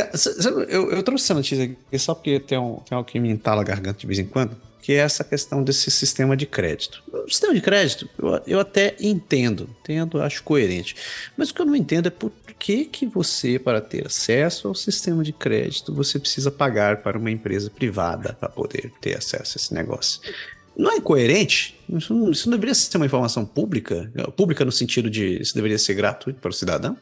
A: Eu, eu trouxe essa notícia aqui só porque tem, um, tem algo que me entala a garganta de vez em quando que é essa questão desse sistema de crédito. O sistema de crédito, eu, eu até entendo, entendo, acho coerente. Mas o que eu não entendo é por que, que você, para ter acesso ao sistema de crédito, você precisa pagar para uma empresa privada para poder ter acesso a esse negócio. Não é coerente? Isso não, isso não deveria ser uma informação pública? Pública no sentido de isso deveria ser gratuito para o cidadão?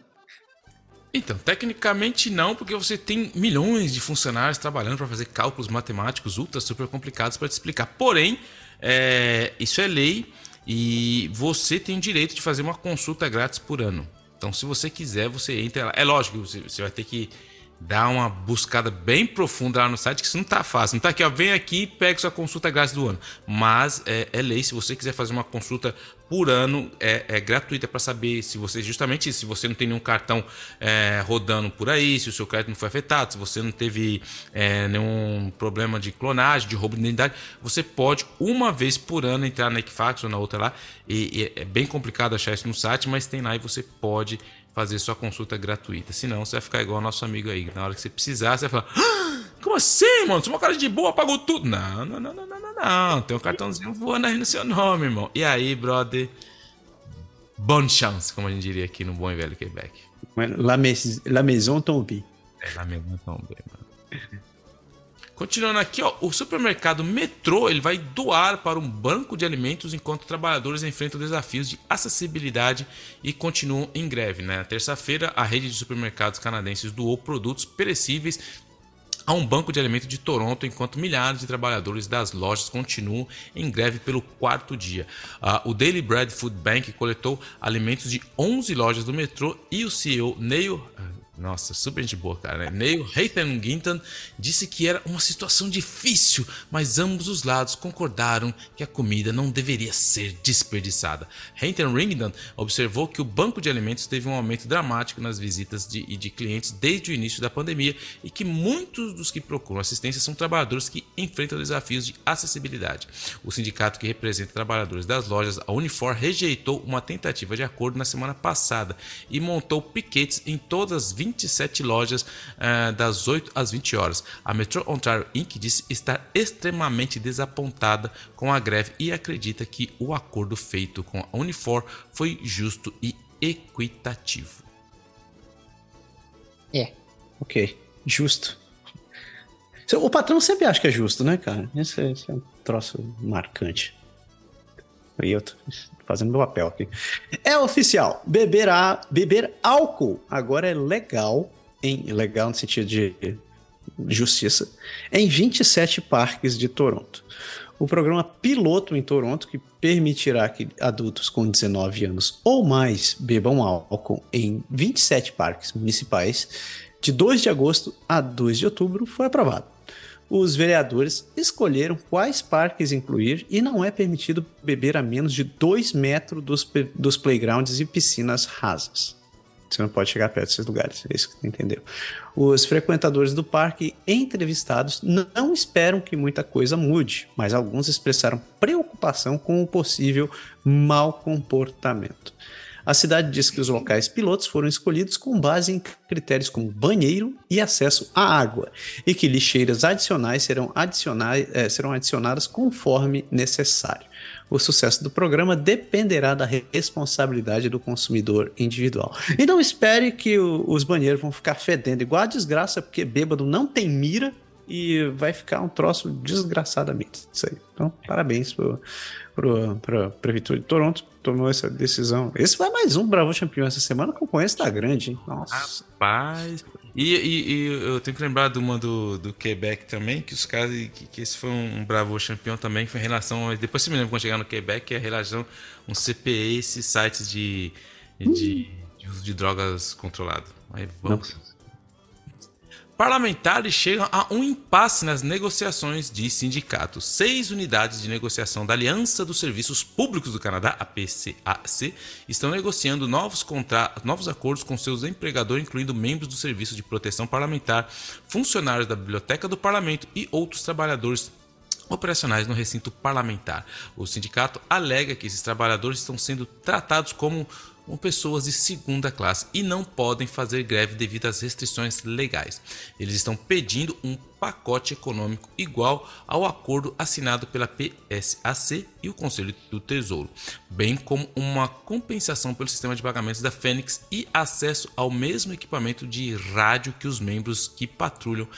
B: Então, tecnicamente não, porque você tem milhões de funcionários trabalhando para fazer cálculos matemáticos ultra super complicados para te explicar. Porém, é, isso é lei e você tem o direito de fazer uma consulta grátis por ano. Então, se você quiser, você entra lá. É lógico, você, você vai ter que dá uma buscada bem profunda lá no site, que isso não tá fácil. Não tá aqui, ó, vem aqui e pega sua consulta grátis do ano. Mas é, é lei, se você quiser fazer uma consulta por ano, é, é gratuita para saber se você, justamente se você não tem nenhum cartão é, rodando por aí, se o seu crédito não foi afetado, se você não teve é, nenhum problema de clonagem, de roubo de identidade, você pode uma vez por ano entrar na Equifax ou na outra lá. E, e é bem complicado achar isso no site, mas tem lá e você pode fazer sua consulta gratuita. Senão, você vai ficar igual ao nosso amigo aí. Na hora que você precisar, você vai falar: ah, Como assim, mano? Você é uma cara de boa, pagou tudo. Não, não, não, não, não, não, não. Tem um cartãozinho voando aí no seu nome, irmão. E aí, brother? Bonne chance, como a gente diria aqui no bom e velho Quebec.
A: La, la maison tombée.
B: É, la maison tombée, mano. Continuando aqui, ó, o supermercado Metrô ele vai doar para um banco de alimentos enquanto trabalhadores enfrentam desafios de acessibilidade e continuam em greve. Né? Na terça-feira, a rede de supermercados canadenses doou produtos perecíveis a um banco de alimentos de Toronto, enquanto milhares de trabalhadores das lojas continuam em greve pelo quarto dia. Uh, o Daily Bread Food Bank coletou alimentos de 11 lojas do metrô e o CEO Neil nossa, super gente boa, cara. Né? Neil Haytham Ginton disse que era uma situação difícil, mas ambos os lados concordaram que a comida não deveria ser desperdiçada. Haytham Ginton observou que o banco de alimentos teve um aumento dramático nas visitas de, de clientes desde o início da pandemia e que muitos dos que procuram assistência são trabalhadores que enfrentam desafios de acessibilidade. O sindicato que representa trabalhadores das lojas, a Unifor, rejeitou uma tentativa de acordo na semana passada e montou piquetes em todas as 27 lojas uh, das 8 às 20 horas. A Metro Ontario Inc. disse estar extremamente desapontada com a greve e acredita que o acordo feito com a Unifor foi justo e equitativo.
A: É, ok, justo. O patrão sempre acha que é justo, né, cara? Esse, é, esse é um troço marcante. E eu tô fazendo meu papel aqui. É oficial. Beber, a, beber álcool agora é legal. Em, legal no sentido de justiça. Em 27 parques de Toronto. O programa piloto em Toronto, que permitirá que adultos com 19 anos ou mais bebam álcool em 27 parques municipais, de 2 de agosto a 2 de outubro, foi aprovado os vereadores escolheram quais parques incluir e não é permitido beber a menos de 2 metros dos, dos playgrounds e piscinas rasas. Você não pode chegar perto desses lugares, é isso que você entendeu. Os frequentadores do parque entrevistados não esperam que muita coisa mude, mas alguns expressaram preocupação com o possível mau comportamento. A cidade diz que os locais pilotos foram escolhidos com base em critérios como banheiro e acesso à água, e que lixeiras adicionais serão, adicionais, é, serão adicionadas conforme necessário. O sucesso do programa dependerá da responsabilidade do consumidor individual. E não espere que o, os banheiros vão ficar fedendo igual a desgraça, porque bêbado não tem mira e vai ficar um troço desgraçadamente. Isso aí. Então, parabéns para a Prefeitura de Toronto tomou essa decisão. Esse vai mais um Bravo Campeão essa semana, que eu conheço tá grande, hein?
B: Nossa. Rapaz. E, e, e, eu tenho que lembrar de uma do, do Quebec também, que os caras. Que, que esse foi um Bravo campeão também, foi em relação. Depois você me lembra quando chegar no Quebec, que é a relação. Um CPE, esses sites de, de, de uso de drogas controlado. Aí vamos. Não. Parlamentares chegam a um impasse nas negociações de sindicatos. Seis unidades de negociação da Aliança dos Serviços Públicos do Canadá, a PCAC, estão negociando novos, novos acordos com seus empregadores, incluindo membros do Serviço de Proteção Parlamentar, funcionários da Biblioteca do Parlamento e outros trabalhadores operacionais no recinto parlamentar. O sindicato alega que esses trabalhadores estão sendo tratados como com pessoas de segunda classe e não podem fazer greve devido às restrições legais. Eles estão pedindo um pacote econômico igual ao acordo assinado pela PSAC e o Conselho do Tesouro, bem como uma compensação pelo sistema de pagamentos da Fênix e acesso ao mesmo equipamento de rádio que os membros que patrulham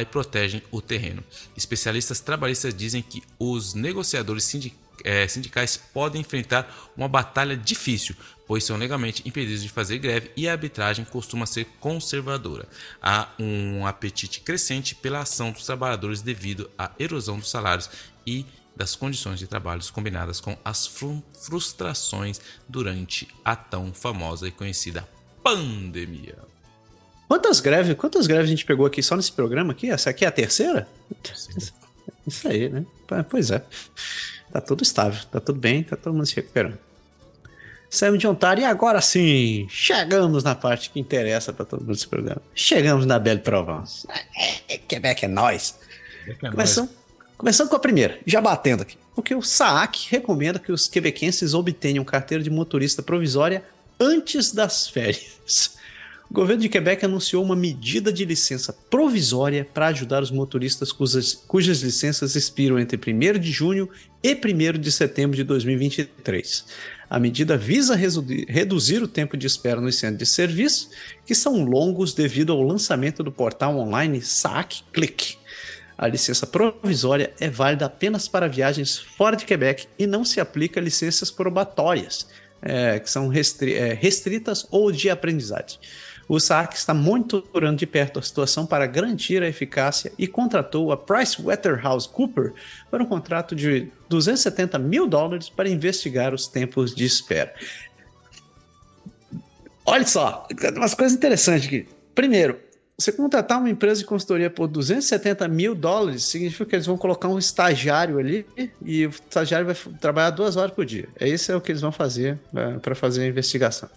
B: e protegem o terreno. Especialistas trabalhistas dizem que os negociadores sindicais é, sindicais podem enfrentar uma batalha difícil, pois são legalmente impedidos de fazer greve e a arbitragem costuma ser conservadora. Há um apetite crescente pela ação dos trabalhadores devido à erosão dos salários e das condições de trabalho combinadas com as frustrações durante a tão famosa e conhecida pandemia.
A: Quantas greves, quantas greves a gente pegou aqui só nesse programa aqui? Essa aqui é a terceira? Sim. Isso aí, né? Pois é. Tá tudo estável, tá tudo bem, tá todo mundo se recuperando. Saímos de Ontário e agora sim, chegamos na parte que interessa para todo mundo desse programa. Chegamos na Belle Provence. É, Quebec é nós. É começando, começando com a primeira, já batendo aqui. Porque o SAAC recomenda que os quebequenses obtenham carteira de motorista provisória antes das férias. O governo de Quebec anunciou uma medida de licença provisória para ajudar os motoristas cujas, cujas licenças expiram entre 1 de junho e 1 de setembro de 2023. A medida visa reduzir o tempo de espera nos centros de serviço, que são longos devido ao lançamento do portal online SAC Click. A licença provisória é válida apenas para viagens fora de Quebec e não se aplica a licenças probatórias, é, que são restri é, restritas ou de aprendizagem. O SAC está monitorando de perto a situação para garantir a eficácia e contratou a PricewaterhouseCoopers para um contrato de 270 mil dólares para investigar os tempos de espera. Olha só, umas coisas interessantes aqui. Primeiro, você contratar uma empresa de consultoria por 270 mil dólares significa que eles vão colocar um estagiário ali e o estagiário vai trabalhar duas horas por dia. É isso é o que eles vão fazer é, para fazer a investigação.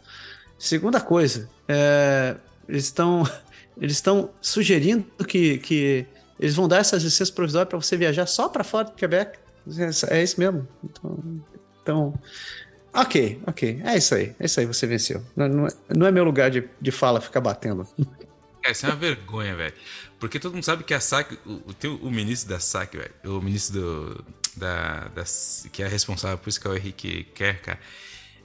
A: Segunda coisa, é, eles estão eles estão sugerindo que, que eles vão dar essas licenças provisórias para você viajar só para fora do Quebec. É, é isso mesmo. Então, então, ok, ok. É isso aí. É isso aí, você venceu. Não, não, é, não é meu lugar de, de fala ficar batendo.
B: É, isso é uma vergonha, velho. Porque todo mundo sabe que a SAC, o, o, o ministro da SAC, velho, o ministro do, da, da, que é responsável por isso que é o Henrique Kerr, cara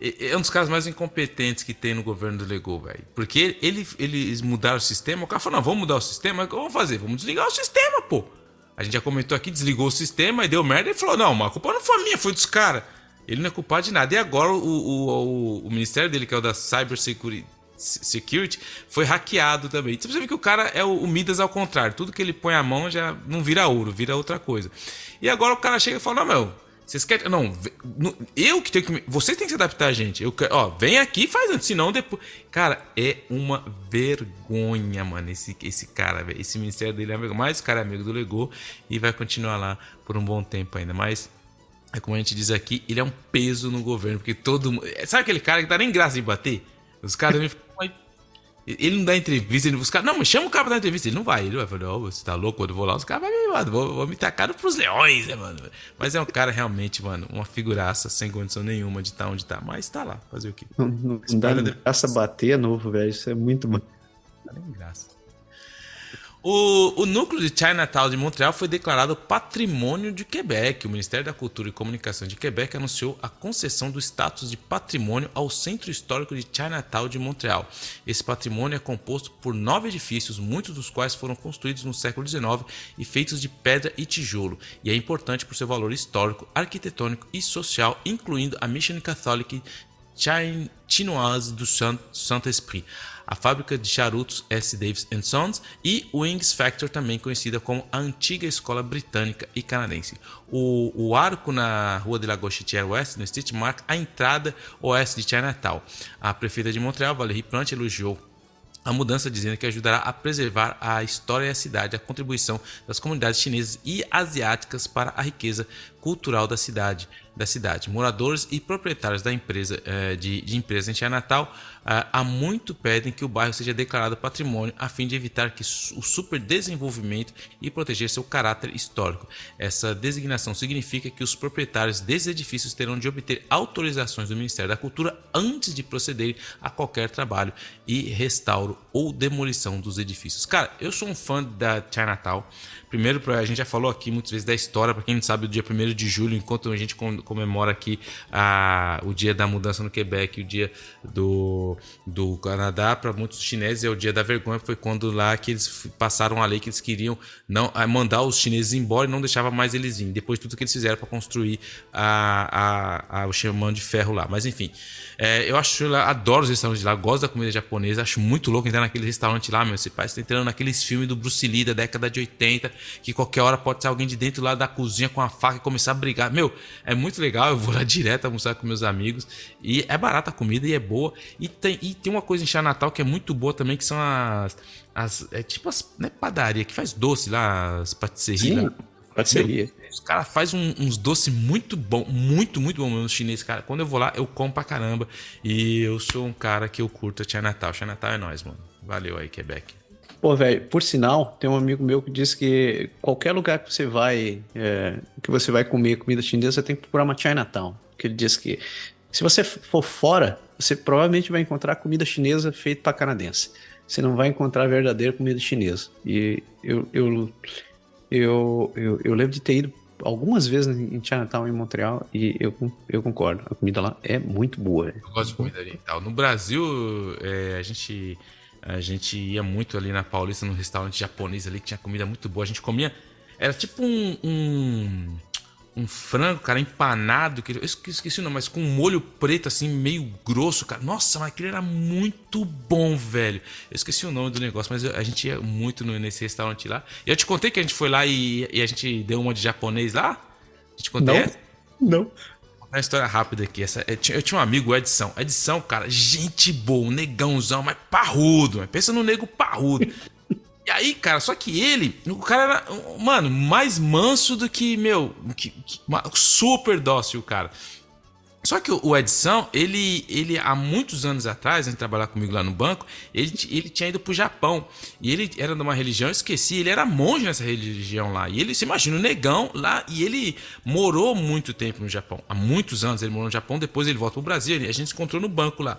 B: é um dos caras mais incompetentes que tem no governo do Lego, velho. Porque ele, eles mudaram o sistema, o cara falou, não, vamos mudar o sistema, o que vamos fazer? Vamos desligar o sistema, pô. A gente já comentou aqui, desligou o sistema e deu merda e falou, não, a culpa não foi minha, foi dos caras. Ele não é culpado de nada. E agora o, o, o, o ministério dele, que é o da Cyber Security, foi hackeado também. Então você vê que o cara é o, o, Midas ao contrário. Tudo que ele põe a mão já não vira ouro, vira outra coisa. E agora o cara chega e fala: Não, meu, vocês querem. Não, eu que tenho que. Vocês têm que se adaptar, gente. Eu, ó, vem aqui e faz antes, senão depois. Cara, é uma vergonha, mano. Esse, esse cara, velho. Esse ministério dele é amigo. Mas o cara é amigo do Lego e vai continuar lá por um bom tempo ainda. Mas, é como a gente diz aqui, ele é um peso no governo. Porque todo mundo. Sabe aquele cara que tá nem graça de bater? Os caras ele não dá entrevista, ele busca. Não, mas chama o cara pra dar entrevista. Ele não vai. Ele vai falar, oh, você tá louco? Quando eu vou lá, os caras vão me, mano, vou, vou me tacar pros leões, né, mano? Mas é um cara realmente, mano, uma figuraça sem condição nenhuma de estar tá onde tá. Mas tá lá, fazer o quê?
A: Não, não, não dá graça bater novo, velho. Isso é muito. Não dá nem graça.
B: O, o núcleo de Chinatown de Montreal foi declarado patrimônio de Quebec. O Ministério da Cultura e Comunicação de Quebec anunciou a concessão do status de patrimônio ao Centro Histórico de Chinatown de Montreal. Esse patrimônio é composto por nove edifícios, muitos dos quais foram construídos no século XIX e feitos de pedra e tijolo, e é importante por seu valor histórico, arquitetônico e social, incluindo a Mission Catholic Chinoise do Saint-Esprit a fábrica de charutos S. Davis Sons e Wings Factor, também conhecida como a antiga escola britânica e canadense. O, o arco na rua de Lagoa Chitier West, no Street, marca a entrada oeste de Chinatown. A prefeita de Montreal, Valérie Plante, elogiou a mudança dizendo que ajudará a preservar a história e a cidade, a contribuição das comunidades chinesas e asiáticas para a riqueza cultural da cidade da cidade. Moradores e proprietários da empresa eh, de, de empresa em Natal eh, há muito pedem que o bairro seja declarado patrimônio a fim de evitar que o superdesenvolvimento e proteger seu caráter histórico. Essa designação significa que os proprietários desses edifícios terão de obter autorizações do Ministério da Cultura antes de proceder a qualquer trabalho e restauro ou demolição dos edifícios. Cara, eu sou um fã da Chinatown. Primeiro, a gente já falou aqui muitas vezes da história, para quem não sabe, o dia 1 de julho, enquanto a gente comemora aqui a, o dia da mudança no Quebec, o dia do, do Canadá, para muitos chineses é o dia da vergonha, foi quando lá que eles passaram a lei que eles queriam não mandar os chineses embora e não deixava mais eles virem, depois de tudo que eles fizeram para construir a, a, a, o chamando de ferro lá. Mas enfim, é, eu acho, eu adoro os restaurantes lá, gosto da comida japonesa, acho muito louco entrar naquele restaurante lá, meu, você parece tá entrando naqueles filmes do Bruce Lee da década de 80, que qualquer hora pode ser alguém de dentro lá da cozinha com a faca e começar a brigar. Meu, é muito legal, eu vou lá direto almoçar com meus amigos. E é barata a comida e é boa. E tem, e tem uma coisa em Natal que é muito boa também, que são as. as é tipo as. Né, padaria, que faz doce lá, as patisserias.
A: Patisseria.
B: Os caras fazem um, uns doces muito bom, muito, muito bom mesmo, chinês, cara. Quando eu vou lá, eu como pra caramba. E eu sou um cara que eu curto a Natal. Tia Natal é nóis, mano. Valeu aí, Quebec.
A: Pô, velho, por sinal, tem um amigo meu que diz que qualquer lugar que você vai, é, que você vai comer comida chinesa, você tem que procurar uma Chinatown. Que ele diz que se você for fora, você provavelmente vai encontrar comida chinesa feita para canadense. Você não vai encontrar verdadeira comida chinesa. E eu, eu, eu, eu, eu lembro de ter ido algumas vezes em Chinatown, em Montreal, e eu, eu concordo. A comida lá é muito boa.
B: Eu gosto de comida oriental. No Brasil, é, a gente a gente ia muito ali na Paulista, num restaurante japonês ali que tinha comida muito boa. A gente comia. Era tipo um. um, um frango, cara, empanado. Que, eu esqueci o nome, mas com um molho preto, assim, meio grosso, cara. Nossa, mas aquilo era muito bom, velho. Eu esqueci o nome do negócio, mas a gente ia muito no, nesse restaurante lá. E eu te contei que a gente foi lá e, e a gente deu uma de japonês lá?
A: A gente contei Não. Não
B: uma história rápida aqui. Essa, eu, tinha, eu tinha um amigo, Edição. Edição, cara, gente boa, um negãozão, mas parrudo. Mas pensa no nego parrudo. E aí, cara, só que ele, o cara era, mano, mais manso do que, meu, que, que, super dócil, cara. Só que o Edição, ele, ele há muitos anos atrás, ele trabalhar comigo lá no banco, ele, ele tinha ido pro Japão. E ele era de uma religião, eu esqueci, ele era monge nessa religião lá. E ele, se imagina, o um negão lá, e ele morou muito tempo no Japão. Há muitos anos ele morou no Japão, depois ele volta pro Brasil, a gente se encontrou no banco lá.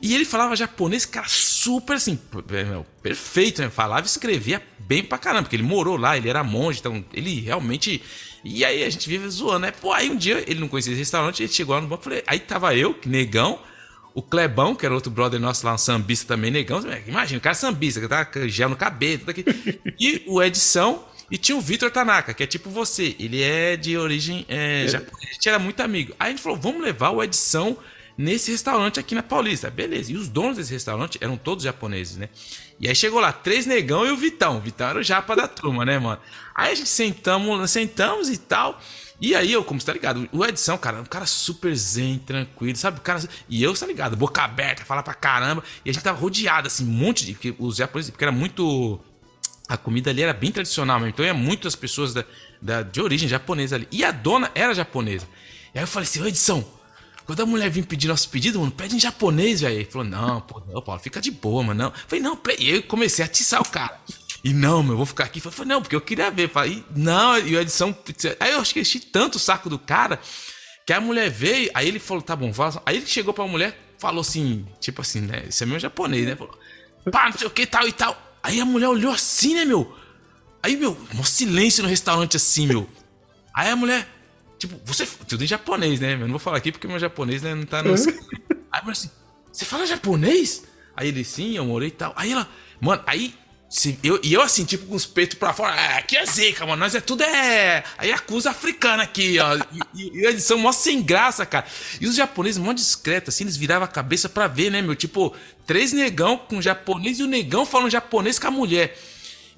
B: E ele falava japonês, cara, super assim, meu, perfeito, né? Falava e escrevia bem pra caramba, porque ele morou lá, ele era monge, então ele realmente e aí a gente vive zoando, né? Pô, aí um dia ele não conhecia esse restaurante, ele chegou lá no banco, falei, aí tava eu, negão, o Clebão, que era outro brother nosso lá, um sambista também, negão. Imagina, o cara sambista, que tá gel no cabelo, tudo aqui. E o Edição, e tinha o Vitor Tanaka, que é tipo você. Ele é de origem é, é. japonesa. A gente era muito amigo. Aí a gente falou, vamos levar o Edição nesse restaurante aqui na Paulista. Beleza. E os donos desse restaurante eram todos japoneses, né? E aí chegou lá, três negão e o Vitão. O Vitão era o japa da turma, né, mano? Aí a gente sentamos, sentamos e tal. E aí eu, como você tá ligado, o Edição, cara, um cara super zen, tranquilo, sabe? O cara, e eu, tá ligado, boca aberta, falar pra caramba. E a gente tava rodeado, assim, um monte de. Porque os japoneses, porque era muito. A comida ali era bem tradicional, então ia muitas pessoas da, da, de origem japonesa ali. E a dona era japonesa. E aí eu falei assim, ô Edição, quando a mulher vir pedir nosso pedido, mano, pede em japonês, velho. Ele falou, não, pô, não, Paulo, fica de boa, mano. Não. Falei, não, e eu comecei a atiçar o cara. E não, meu, eu vou ficar aqui. Eu falei, não, porque eu queria ver. Eu falei, não, e a edição. Aí eu acho que enchi tanto o saco do cara que a mulher veio. Aí ele falou, tá bom, fala. Aí ele chegou pra mulher, falou assim, tipo assim, né? Isso é meu japonês, né? Falou, pá, não sei o que, tal e tal. Aí a mulher olhou assim, né, meu? Aí, meu, um silêncio no restaurante assim, meu. Aí a mulher, tipo, você. Tudo em japonês, né? Eu não vou falar aqui porque meu japonês né, não tá no. Aí a mulher assim, você fala japonês? Aí ele, sim, eu morei e tal. Aí ela, mano, aí se, eu, e eu assim, tipo, com os peitos pra fora, é, aqui é zica, mano, nós é tudo é. Aí acusa africana aqui, ó. E, e, eles são mó sem graça, cara. E os japoneses, mó discretos, assim, eles viravam a cabeça pra ver, né, meu? Tipo, três negão com japonês e o negão falando japonês com a mulher.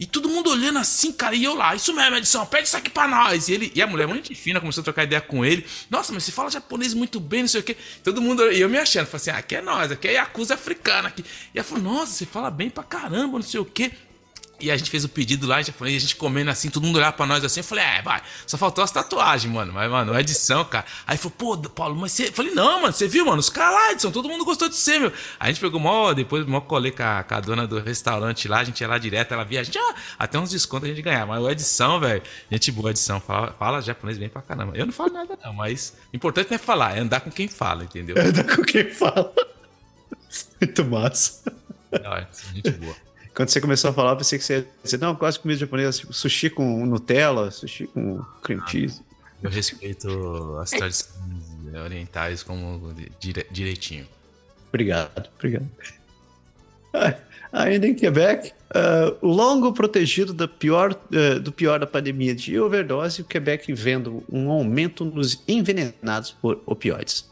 B: E todo mundo olhando assim, cara, e eu lá, isso mesmo, edição, pede isso aqui pra nós. E, ele, e a mulher, muito fina, começou a trocar ideia com ele. Nossa, mas você fala japonês muito bem, não sei o quê. Todo mundo, e eu me achando, falei assim, ah, aqui é nós, aqui é Yakuza africana. Aqui. E ela falou, nossa, você fala bem pra caramba, não sei o quê. E a gente fez o pedido lá, a japonês, a gente comendo assim, todo mundo olhava pra nós assim. Eu falei, é, vai, só faltou as tatuagens, mano. Mas, mano, edição, cara. Aí falou, pô, Paulo, mas você. Eu falei, não, mano, você viu, mano? Os caras lá, edição, todo mundo gostou de você, meu. Aí a gente pegou mó, depois mó colei com a, com a dona do restaurante lá, a gente ia lá direto, ela via, a gente, ah, até uns descontos a gente ganhava. Mas a edição, velho, gente boa, edição, fala, fala japonês bem pra caramba. Eu não falo nada, não, mas o importante não é falar, é andar com quem fala, entendeu? É
A: andar com quem fala. Muito massa.
B: Não, é, gente boa.
A: Quando você começou a falar, eu pensei que você ia dizer, não, quase comida japonesa, tipo, sushi com Nutella, sushi com cream ah, cheese.
B: Eu respeito as tradições orientais como dire, direitinho.
A: Obrigado, obrigado. Ah, ainda em Quebec, uh, longo protegido do pior, uh, do pior da pandemia de overdose, o Quebec vendo um aumento nos envenenados por opioides.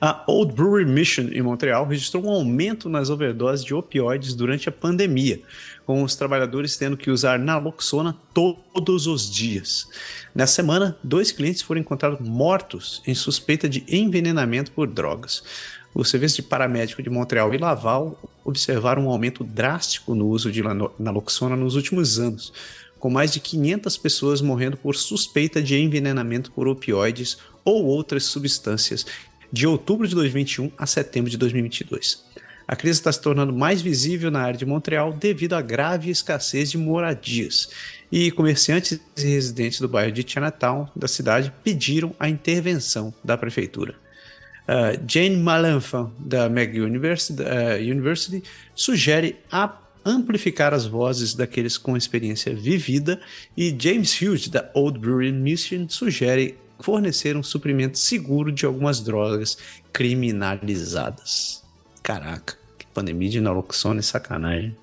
A: A Old Brewery Mission em Montreal registrou um aumento nas overdoses de opioides durante a pandemia, com os trabalhadores tendo que usar naloxona todos os dias. Nessa semana, dois clientes foram encontrados mortos em suspeita de envenenamento por drogas. O serviço de paramédico de Montreal e Laval observaram um aumento drástico no uso de naloxona nos últimos anos, com mais de 500 pessoas morrendo por suspeita de envenenamento por opioides ou outras substâncias de outubro de 2021 a setembro de 2022. A crise está se tornando mais visível na área de Montreal devido à grave escassez de moradias. E comerciantes e residentes do bairro de Chinatown, da cidade, pediram a intervenção da prefeitura. Uh, Jane Malenfant, da Meg University, uh, University, sugere amplificar as vozes daqueles com experiência vivida, e James Hughes, da Old Brewery Mission, sugere fornecer um suprimento seguro de algumas drogas criminalizadas. Caraca, que pandemia de naloxona e sacanagem.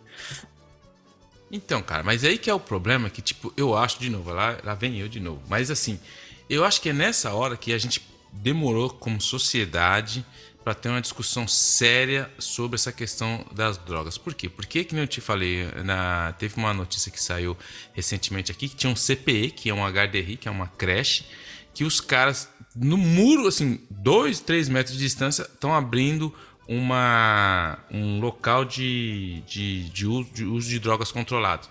B: Então, cara, mas aí que é o problema que, tipo, eu acho, de novo, lá, lá vem eu de novo. Mas assim, eu acho que é nessa hora que a gente demorou como sociedade para ter uma discussão séria sobre essa questão das drogas. Por quê? Porque, como eu te falei, na, teve uma notícia que saiu recentemente aqui que tinha um CPE, que é um HDRI, que é uma creche, que os caras, no muro, assim, dois, três metros de distância, estão abrindo uma, um local de, de, de, uso, de uso de drogas controlados.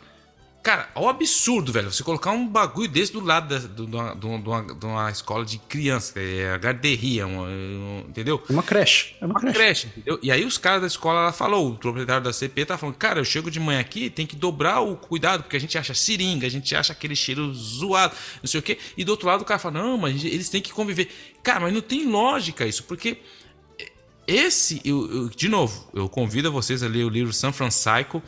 B: Cara, é um absurdo, velho. Você colocar um bagulho desse do lado da, do, do, do, de, uma, de, uma, escola de criança, é a garderia, uma, um, entendeu?
A: Uma creche. É uma, uma creche. creche.
B: entendeu? E aí os caras da escola ela falou, o proprietário da CP tá falando, cara, eu chego de manhã aqui, tem que dobrar o cuidado, porque a gente acha seringa, a gente acha aquele cheiro zoado, não sei o quê. E do outro lado o cara fala, não, mas eles têm que conviver. Cara, mas não tem lógica isso, porque esse, eu, eu, de novo, eu convido vocês a ler o livro San Francisco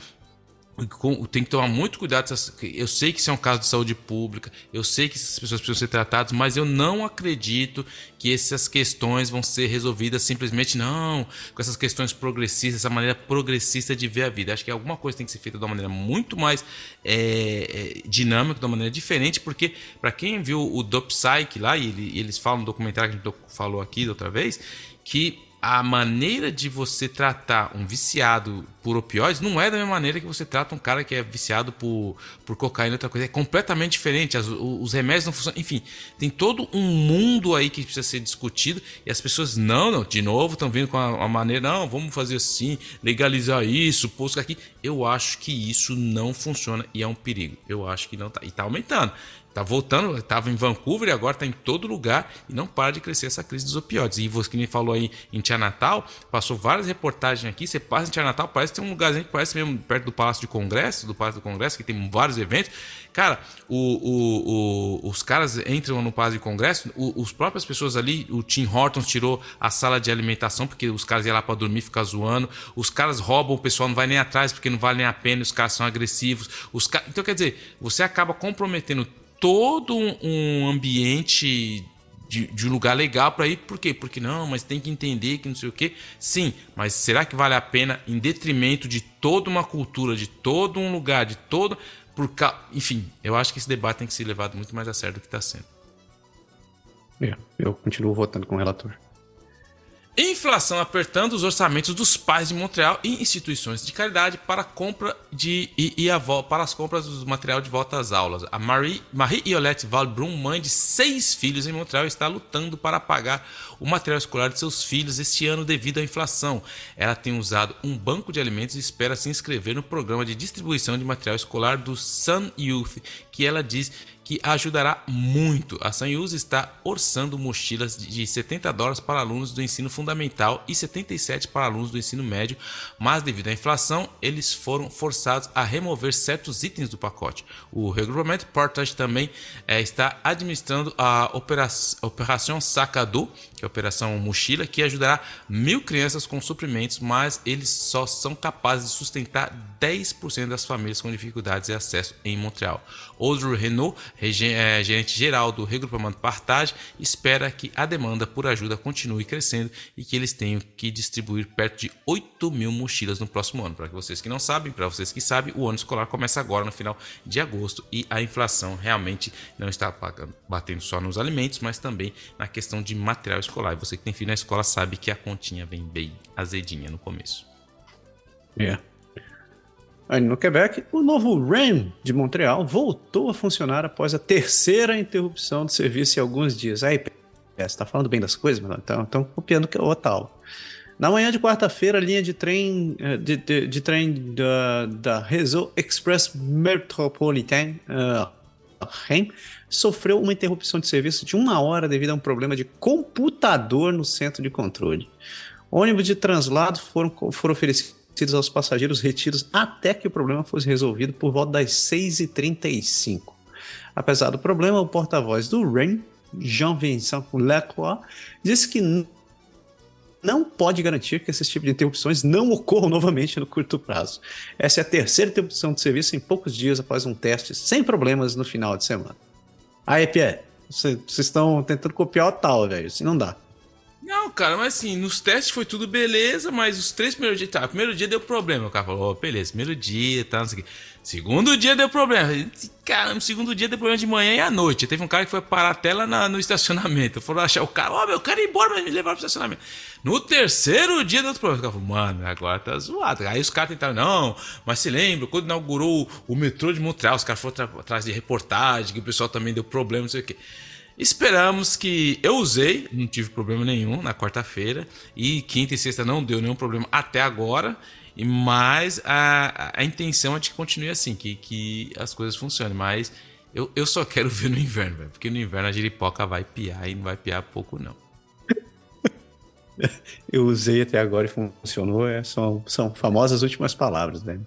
B: tem que tomar muito cuidado. Eu sei que isso é um caso de saúde pública, eu sei que essas pessoas precisam ser tratadas, mas eu não acredito que essas questões vão ser resolvidas simplesmente não, com essas questões progressistas, essa maneira progressista de ver a vida. Acho que alguma coisa tem que ser feita de uma maneira muito mais é, é, dinâmica, de uma maneira diferente, porque para quem viu o Dopsych lá, e eles falam no documentário que a gente falou aqui da outra vez, que a maneira de você tratar um viciado por opioides não é da mesma maneira que você trata um cara que é viciado por, por cocaína outra coisa. É completamente diferente. As, os remédios não funcionam. Enfim, tem todo um mundo aí que precisa ser discutido e as pessoas, não, não, de novo, estão vindo com a, a, maneira, não, vamos fazer assim, legalizar isso, posto aqui. Eu acho que isso não funciona e é um perigo. Eu acho que não tá. E está aumentando. Tá voltando, estava em Vancouver e agora está em todo lugar e não para de crescer essa crise dos opioides. E você que me falou aí em Tia Natal, passou várias reportagens aqui. Você passa em Tia Natal, parece que tem um lugarzinho que parece mesmo perto do Palácio de Congresso, do Palácio do Congresso, que tem vários eventos. Cara, o, o, o, os caras entram no Palácio de Congresso, os próprias pessoas ali, o Tim Hortons tirou a sala de alimentação, porque os caras iam lá para dormir, ficar zoando. Os caras roubam, o pessoal não vai nem atrás, porque não vale nem a pena, os caras são agressivos. Os Então, quer dizer, você acaba comprometendo todo um ambiente de, de um lugar legal para ir. Por quê? Porque não, mas tem que entender que não sei o quê. Sim, mas será que vale a pena em detrimento de toda uma cultura, de todo um lugar, de todo. Por, enfim, eu acho que esse debate tem que ser levado muito mais a sério do que está sendo.
A: É, eu continuo votando com o relator.
B: Inflação apertando os orçamentos dos pais de Montreal e instituições de caridade para compra de e, e a, para as compras do material de volta às aulas. A Marie, Marie Iolette Valbrun, mãe de seis filhos em Montreal, está lutando para pagar o material escolar de seus filhos este ano devido à inflação. Ela tem usado um banco de alimentos e espera se inscrever no programa de distribuição de material escolar do Sun Youth, que ela diz que ajudará muito. A Sanyus está orçando mochilas de 70 dólares para alunos do ensino fundamental e 77 para alunos do ensino médio, mas devido à inflação, eles foram forçados a remover certos itens do pacote. O regrupamento Portage também é, está administrando a Operação, Sacadu, que é Operação Mochila, que ajudará mil crianças com suprimentos, mas eles só são capazes de sustentar 10% das famílias com dificuldades de acesso em Montreal. Audrey Renault, é, gerente geral do regrupamento Partage, espera que a demanda por ajuda continue crescendo e que eles tenham que distribuir perto de 8 mil mochilas no próximo ano. Para vocês que não sabem, para vocês que sabem, o ano escolar começa agora no final de agosto e a inflação realmente não está batendo só nos alimentos, mas também na questão de material escolar. Você que tem filho na escola sabe que a continha vem bem azedinha no começo.
A: É. Yeah. Aí no Quebec, o novo REM de Montreal voltou a funcionar após a terceira interrupção do serviço em alguns dias. Aí, você está falando bem das coisas, mas estão, estão copiando o Otal. Na manhã de quarta-feira, a linha de trem, eh, de, de, de trem da, da Réseau Express Metropolitain uh, REM sofreu uma interrupção de serviço de uma hora devido a um problema de computador no centro de controle. Ônibus de translado foram, foram oferecidos oferecidos aos passageiros retidos até que o problema fosse resolvido por volta das 6h35. Apesar do problema, o porta-voz do REN, Jean-Vincent Lacroix, disse que não pode garantir que esses tipos de interrupções não ocorram novamente no curto prazo. Essa é a terceira interrupção de serviço em poucos dias após um teste sem problemas no final de semana. Aí, Pierre, vocês estão tentando copiar o tal, velho, assim não dá.
B: Não, cara, mas assim, nos testes foi tudo beleza, mas os três primeiros dias, tá, primeiro dia deu problema. O cara falou, oh, beleza, primeiro dia, tá, não sei o quê. Segundo dia deu problema. Caramba, segundo dia deu problema de manhã e à noite. Teve um cara que foi parar a tela na, no estacionamento. Foram achar o cara, ó, oh, meu, cara ir embora, mas me levar pro estacionamento. No terceiro dia deu outro problema. O cara falou, mano, agora tá zoado. Aí os caras tentaram, não, mas se lembra, quando inaugurou o metrô de Montreal, os caras foram atrás de reportagem, que o pessoal também deu problema, não sei o quê. Esperamos que eu usei, não tive problema nenhum na quarta-feira e quinta e sexta não deu nenhum problema até agora. Mas a, a intenção é de que continue assim, que, que as coisas funcionem. Mas eu, eu só quero ver no inverno, velho, porque no inverno a giripoca vai piar e não vai piar pouco, não.
A: eu usei até agora e funcionou. É, são, são famosas últimas palavras, né?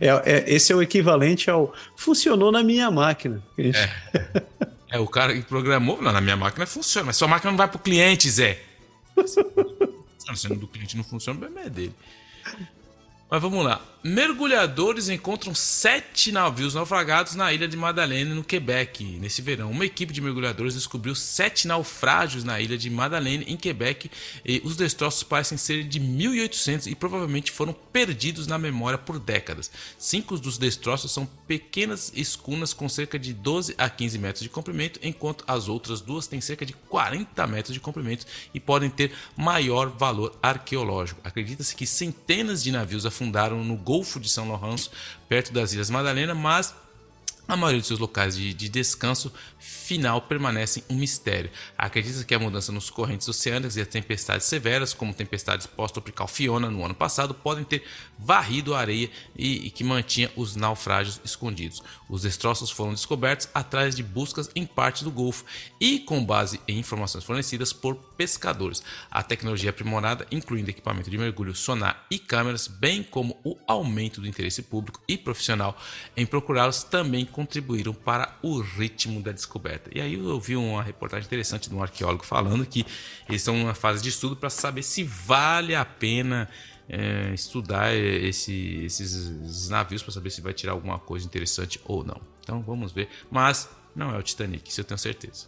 A: É, é, esse é o equivalente ao funcionou na minha máquina. É.
B: É, o cara que programou, não, na minha máquina funciona, mas sua máquina não vai pro cliente, Zé. Se do cliente não funciona, o problema é dele. Mas vamos lá. Mergulhadores encontram sete navios naufragados na ilha de Madeleine, no Quebec, nesse verão. Uma equipe de mergulhadores descobriu sete naufrágios na ilha de Madeleine, em Quebec, e os destroços parecem ser de 1800 e provavelmente foram perdidos na memória por décadas. Cinco dos destroços são pequenas escunas com cerca de 12 a 15 metros de comprimento, enquanto as outras duas têm cerca de 40 metros de comprimento e podem ter maior valor arqueológico. Acredita-se que centenas de navios afundaram no Golfo de São Lourenço, perto das Ilhas Madalena, mas a maioria de seus locais de, de descanso final permanecem um mistério. Acredita que a mudança nos correntes oceânicas e as tempestades severas, como tempestades pós-tropical Fiona no ano passado, podem ter varrido a areia e, e, que mantinha os naufrágios escondidos. Os destroços foram descobertos atrás de buscas em parte do Golfo e com base em informações fornecidas por pescadores. A tecnologia aprimorada, incluindo equipamento de mergulho, sonar e câmeras, bem como o aumento do interesse público e profissional em procurá-los, também contribuíram para o ritmo da descoberta. E aí eu vi uma reportagem interessante de um arqueólogo falando que eles estão numa fase de estudo para saber se vale a pena é, estudar esse, esses navios para saber se vai tirar alguma coisa interessante ou não. Então vamos ver. Mas não é o Titanic, isso eu tenho certeza.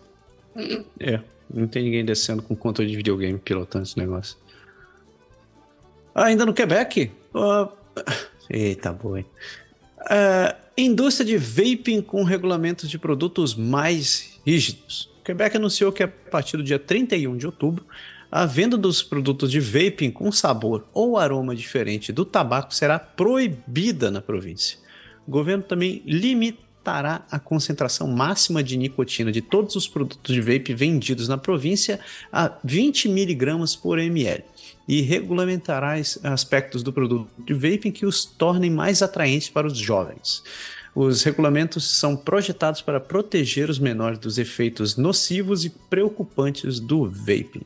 A: É, não tem ninguém descendo com controle de videogame pilotando esse negócio. ainda no Quebec? Uh... Eita, hein? Uh, indústria de vaping com regulamentos de produtos mais rígidos. O Quebec anunciou que a partir do dia 31 de outubro, a venda dos produtos de vaping com sabor ou aroma diferente do tabaco será proibida na província. O governo também limitará a concentração máxima de nicotina de todos os produtos de vape vendidos na província a 20 miligramas por ml e regulamentará aspectos do produto de vaping que os tornem mais atraentes para os jovens. Os regulamentos são projetados para proteger os menores dos efeitos nocivos e preocupantes do vaping.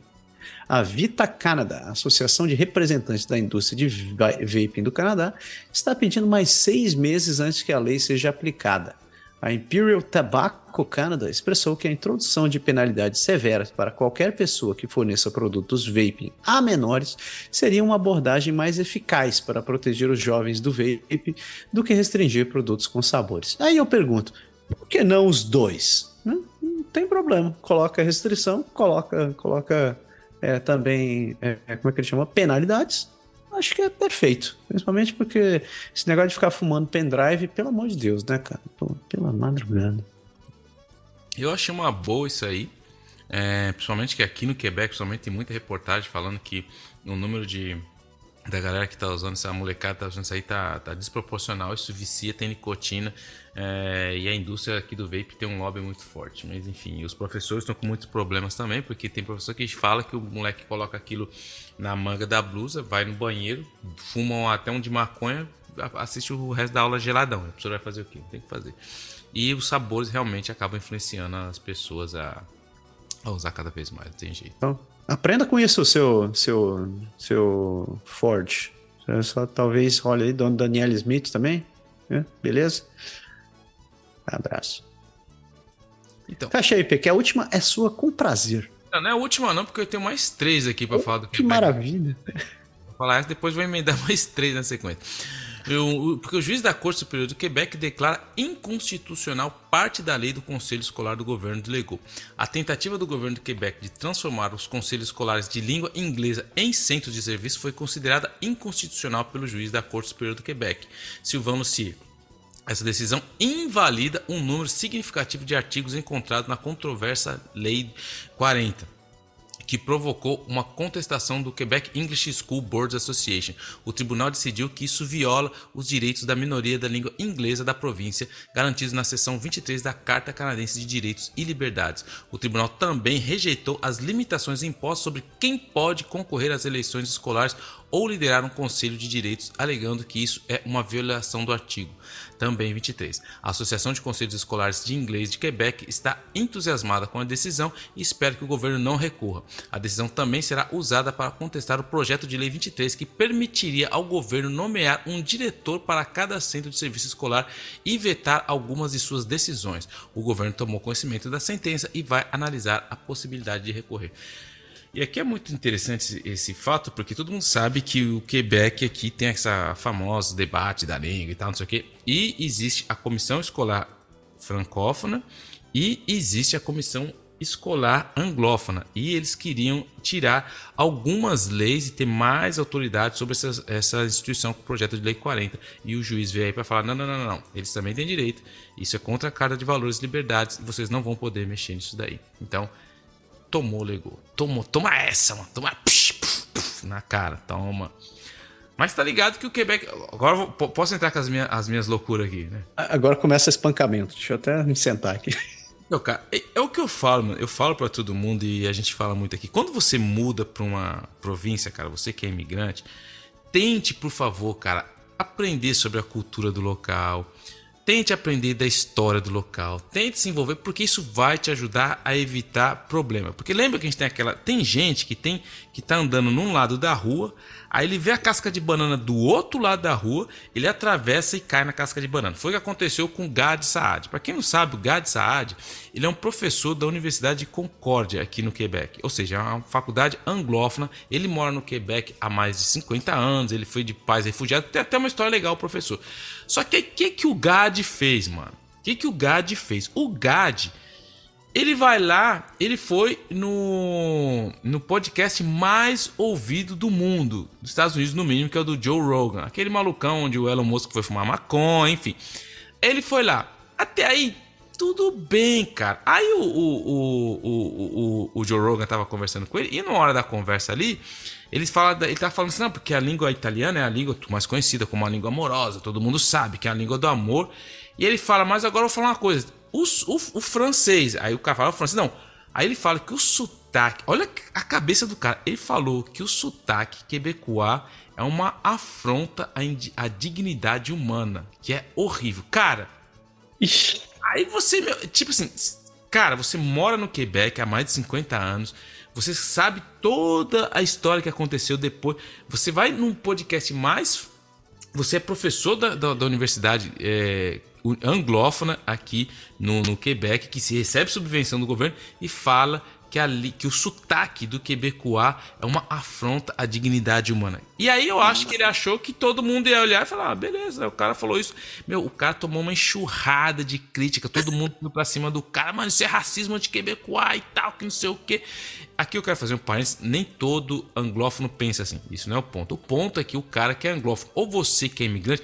A: A Vita Canada, Associação de Representantes da Indústria de Vaping do Canadá, está pedindo mais seis meses antes que a lei seja aplicada. A Imperial Tobacco Canada expressou que a introdução de penalidades severas para qualquer pessoa que forneça produtos vaping a menores seria uma abordagem mais eficaz para proteger os jovens do vape do que restringir produtos com sabores. Aí eu pergunto, por que não os dois? Não, não tem problema. Coloca restrição, coloca, coloca é, também, é, como é que ele chama? Penalidades. Acho que é perfeito. Principalmente porque esse negócio de ficar fumando pendrive, pelo amor de Deus, né, cara? Pô, pela madrugada.
B: Eu achei uma boa isso aí. É, principalmente que aqui no Quebec, principalmente, tem muita reportagem falando que o número de da galera que tá usando essa molecada tá usando isso aí tá, tá desproporcional, isso vicia, tem nicotina é, e a indústria aqui do vape tem um lobby muito forte. Mas enfim, os professores estão com muitos problemas também, porque tem professor que fala que o moleque coloca aquilo na manga da blusa, vai no banheiro, fumam até um de maconha, assiste o resto da aula geladão. A professora vai fazer o quê? Tem que fazer. E os sabores realmente acabam influenciando as pessoas a, a usar cada vez mais, não tem jeito.
A: Então, aprenda com isso, seu, seu, seu Ford. Só, talvez, olha aí, Dona Daniela Smith também. É, beleza? Abraço. Então. Fecha aí, P, que a última é sua com prazer.
B: Não, não é a última não, porque eu tenho mais três aqui para oh, falar do
A: que maravilha.
B: Vou falar essa, depois vou emendar mais três na sequência. Eu, porque o juiz da Corte Superior do Quebec declara inconstitucional parte da lei do Conselho Escolar do governo delegou. A tentativa do governo do Quebec de transformar os conselhos escolares de língua inglesa em centros de serviço foi considerada inconstitucional pelo juiz da Corte Superior do Quebec, Silvano Cyr. Essa decisão invalida um número significativo de artigos encontrados na controversa Lei 40 que provocou uma contestação do Quebec English School Boards Association. O tribunal decidiu que isso viola os direitos da minoria da língua inglesa da província, garantidos na seção 23 da Carta Canadense de Direitos e Liberdades. O tribunal também rejeitou as limitações impostas sobre quem pode concorrer às eleições escolares ou liderar um conselho de direitos, alegando que isso é uma violação do artigo também 23. A Associação de Conselhos Escolares de Inglês de Quebec está entusiasmada com a decisão e espera que o governo não recorra. A decisão também será usada para contestar o projeto de lei 23 que permitiria ao governo nomear um diretor para cada centro de serviço escolar e vetar algumas de suas decisões. O governo tomou conhecimento da sentença e vai analisar a possibilidade de recorrer. E aqui é muito interessante esse fato, porque todo mundo sabe que o Quebec aqui tem essa famosa debate da língua e tal, não sei o quê. E existe a comissão escolar francófona e existe a comissão escolar anglófona. E eles queriam tirar algumas leis e ter mais autoridade sobre essa, essa instituição com o projeto de lei 40. E o juiz veio aí para falar: não, não, não, não, eles também têm direito. Isso é contra a Carta de Valores e Liberdades e vocês não vão poder mexer nisso daí. Então tomou, legou. Tomou, toma essa, mano. Toma psh, psh, psh, na cara, toma. Mas tá ligado que o Quebec. Agora vou, posso entrar com as minhas, as minhas loucuras aqui, né?
A: Agora começa espancamento. Deixa eu até me sentar aqui.
B: Meu, cara, é, é, o que eu falo, mano. Eu falo para todo mundo e a gente fala muito aqui. Quando você muda pra uma província, cara, você que é imigrante, tente, por favor, cara, aprender sobre a cultura do local Tente aprender da história do local, tente se envolver, porque isso vai te ajudar a evitar problema. Porque lembra que a gente tem aquela. Tem gente que tem que tá andando num lado da rua, Aí ele vê a casca de banana do outro lado da rua, ele atravessa e cai na casca de banana. Foi o que aconteceu com o Gad Saad. Para quem não sabe, o Gad Saad, ele é um professor da Universidade de Concórdia aqui no Quebec, ou seja, é uma faculdade anglófona. Ele mora no Quebec há mais de 50 anos, ele foi de pais refugiados, tem até uma história legal professor. Só que o que, que o Gad fez, mano? O que, que o Gad fez? O Gad ele vai lá, ele foi no, no podcast mais ouvido do mundo, dos Estados Unidos no mínimo, que é o do Joe Rogan. Aquele malucão onde o Elon Musk foi fumar maconha, enfim. Ele foi lá. Até aí, tudo bem, cara. Aí o, o, o, o, Joe Rogan tava conversando com ele, e na hora da conversa ali, ele, fala, ele tá falando assim, não, porque a língua italiana é a língua mais conhecida como a língua amorosa, todo mundo sabe que é a língua do amor. E ele fala, mas agora eu vou falar uma coisa, o, o, o francês, aí o cara fala, o francês, não. Aí ele fala que o sotaque, olha a cabeça do cara, ele falou que o sotaque quebecois é uma afronta à, à dignidade humana, que é horrível. Cara, Ixi. Aí você, tipo assim, cara, você mora no Quebec há mais de 50 anos, você sabe toda a história que aconteceu depois. Você vai num podcast mais. Você é professor da, da, da universidade é, anglófona aqui no, no Quebec, que se recebe subvenção do governo e fala que, a, que o sotaque do quebecois é uma afronta à dignidade humana. E aí eu acho que ele achou que todo mundo ia olhar e falar: ah, beleza, o cara falou isso. Meu, o cara tomou uma enxurrada de crítica, todo mundo indo pra cima do cara, mano, isso é racismo anti-quebecois e tal, que não sei o quê. Aqui eu quero fazer um parênteses: nem todo anglófono pensa assim. Isso não é o ponto. O ponto é que o cara que é anglófono, ou você que é imigrante,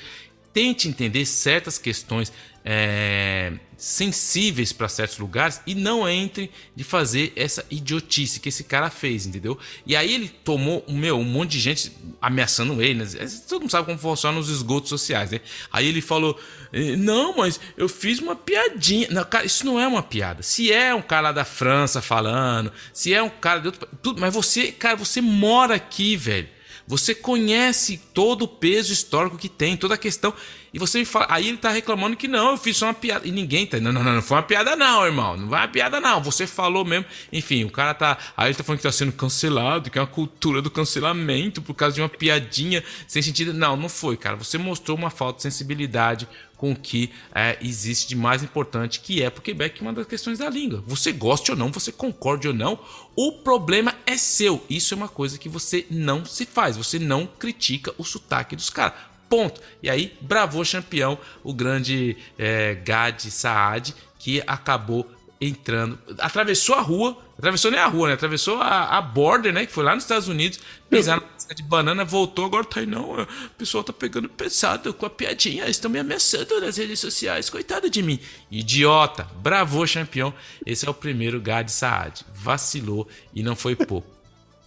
B: tente entender certas questões é, sensíveis para certos lugares e não entre de fazer essa idiotice que esse cara fez, entendeu? E aí ele tomou meu, um monte de gente ameaçando ele, né? todo mundo sabe como funciona os esgotos sociais, né? Aí ele falou: eh, Não, mas eu fiz uma piadinha. Não, cara, isso não é uma piada. Se é um cara lá da França falando, se é um cara de outro. Tudo, mas você, cara, você mora aqui, velho. Você conhece todo o peso histórico que tem, toda a questão. E você fala. Aí ele tá reclamando que não, eu fiz só uma piada. E ninguém tá. Não, não, não, não foi uma piada, não, irmão. Não vai uma piada, não. Você falou mesmo. Enfim, o cara tá. Aí ele tá falando que tá sendo cancelado, que é uma cultura do cancelamento por causa de uma piadinha sem sentido. Não, não foi, cara. Você mostrou uma falta de sensibilidade com o que é, existe de mais importante, que é para o Quebec uma das questões da língua. Você goste ou não, você concorde ou não, o problema é seu. Isso é uma coisa que você não se faz. Você não critica o sotaque dos caras. Ponto. E aí, bravou campeão, o grande é, Gad Saad, que acabou entrando, atravessou a rua, atravessou nem a rua, né? Atravessou a, a border, né? Que foi lá nos Estados Unidos, pisar na de banana, voltou, agora tá aí, não. O pessoal tá pegando pesado com a piadinha, estão me ameaçando nas redes sociais, coitado de mim. Idiota, bravou campeão. Esse é o primeiro Gad Saad. Vacilou e não foi pouco.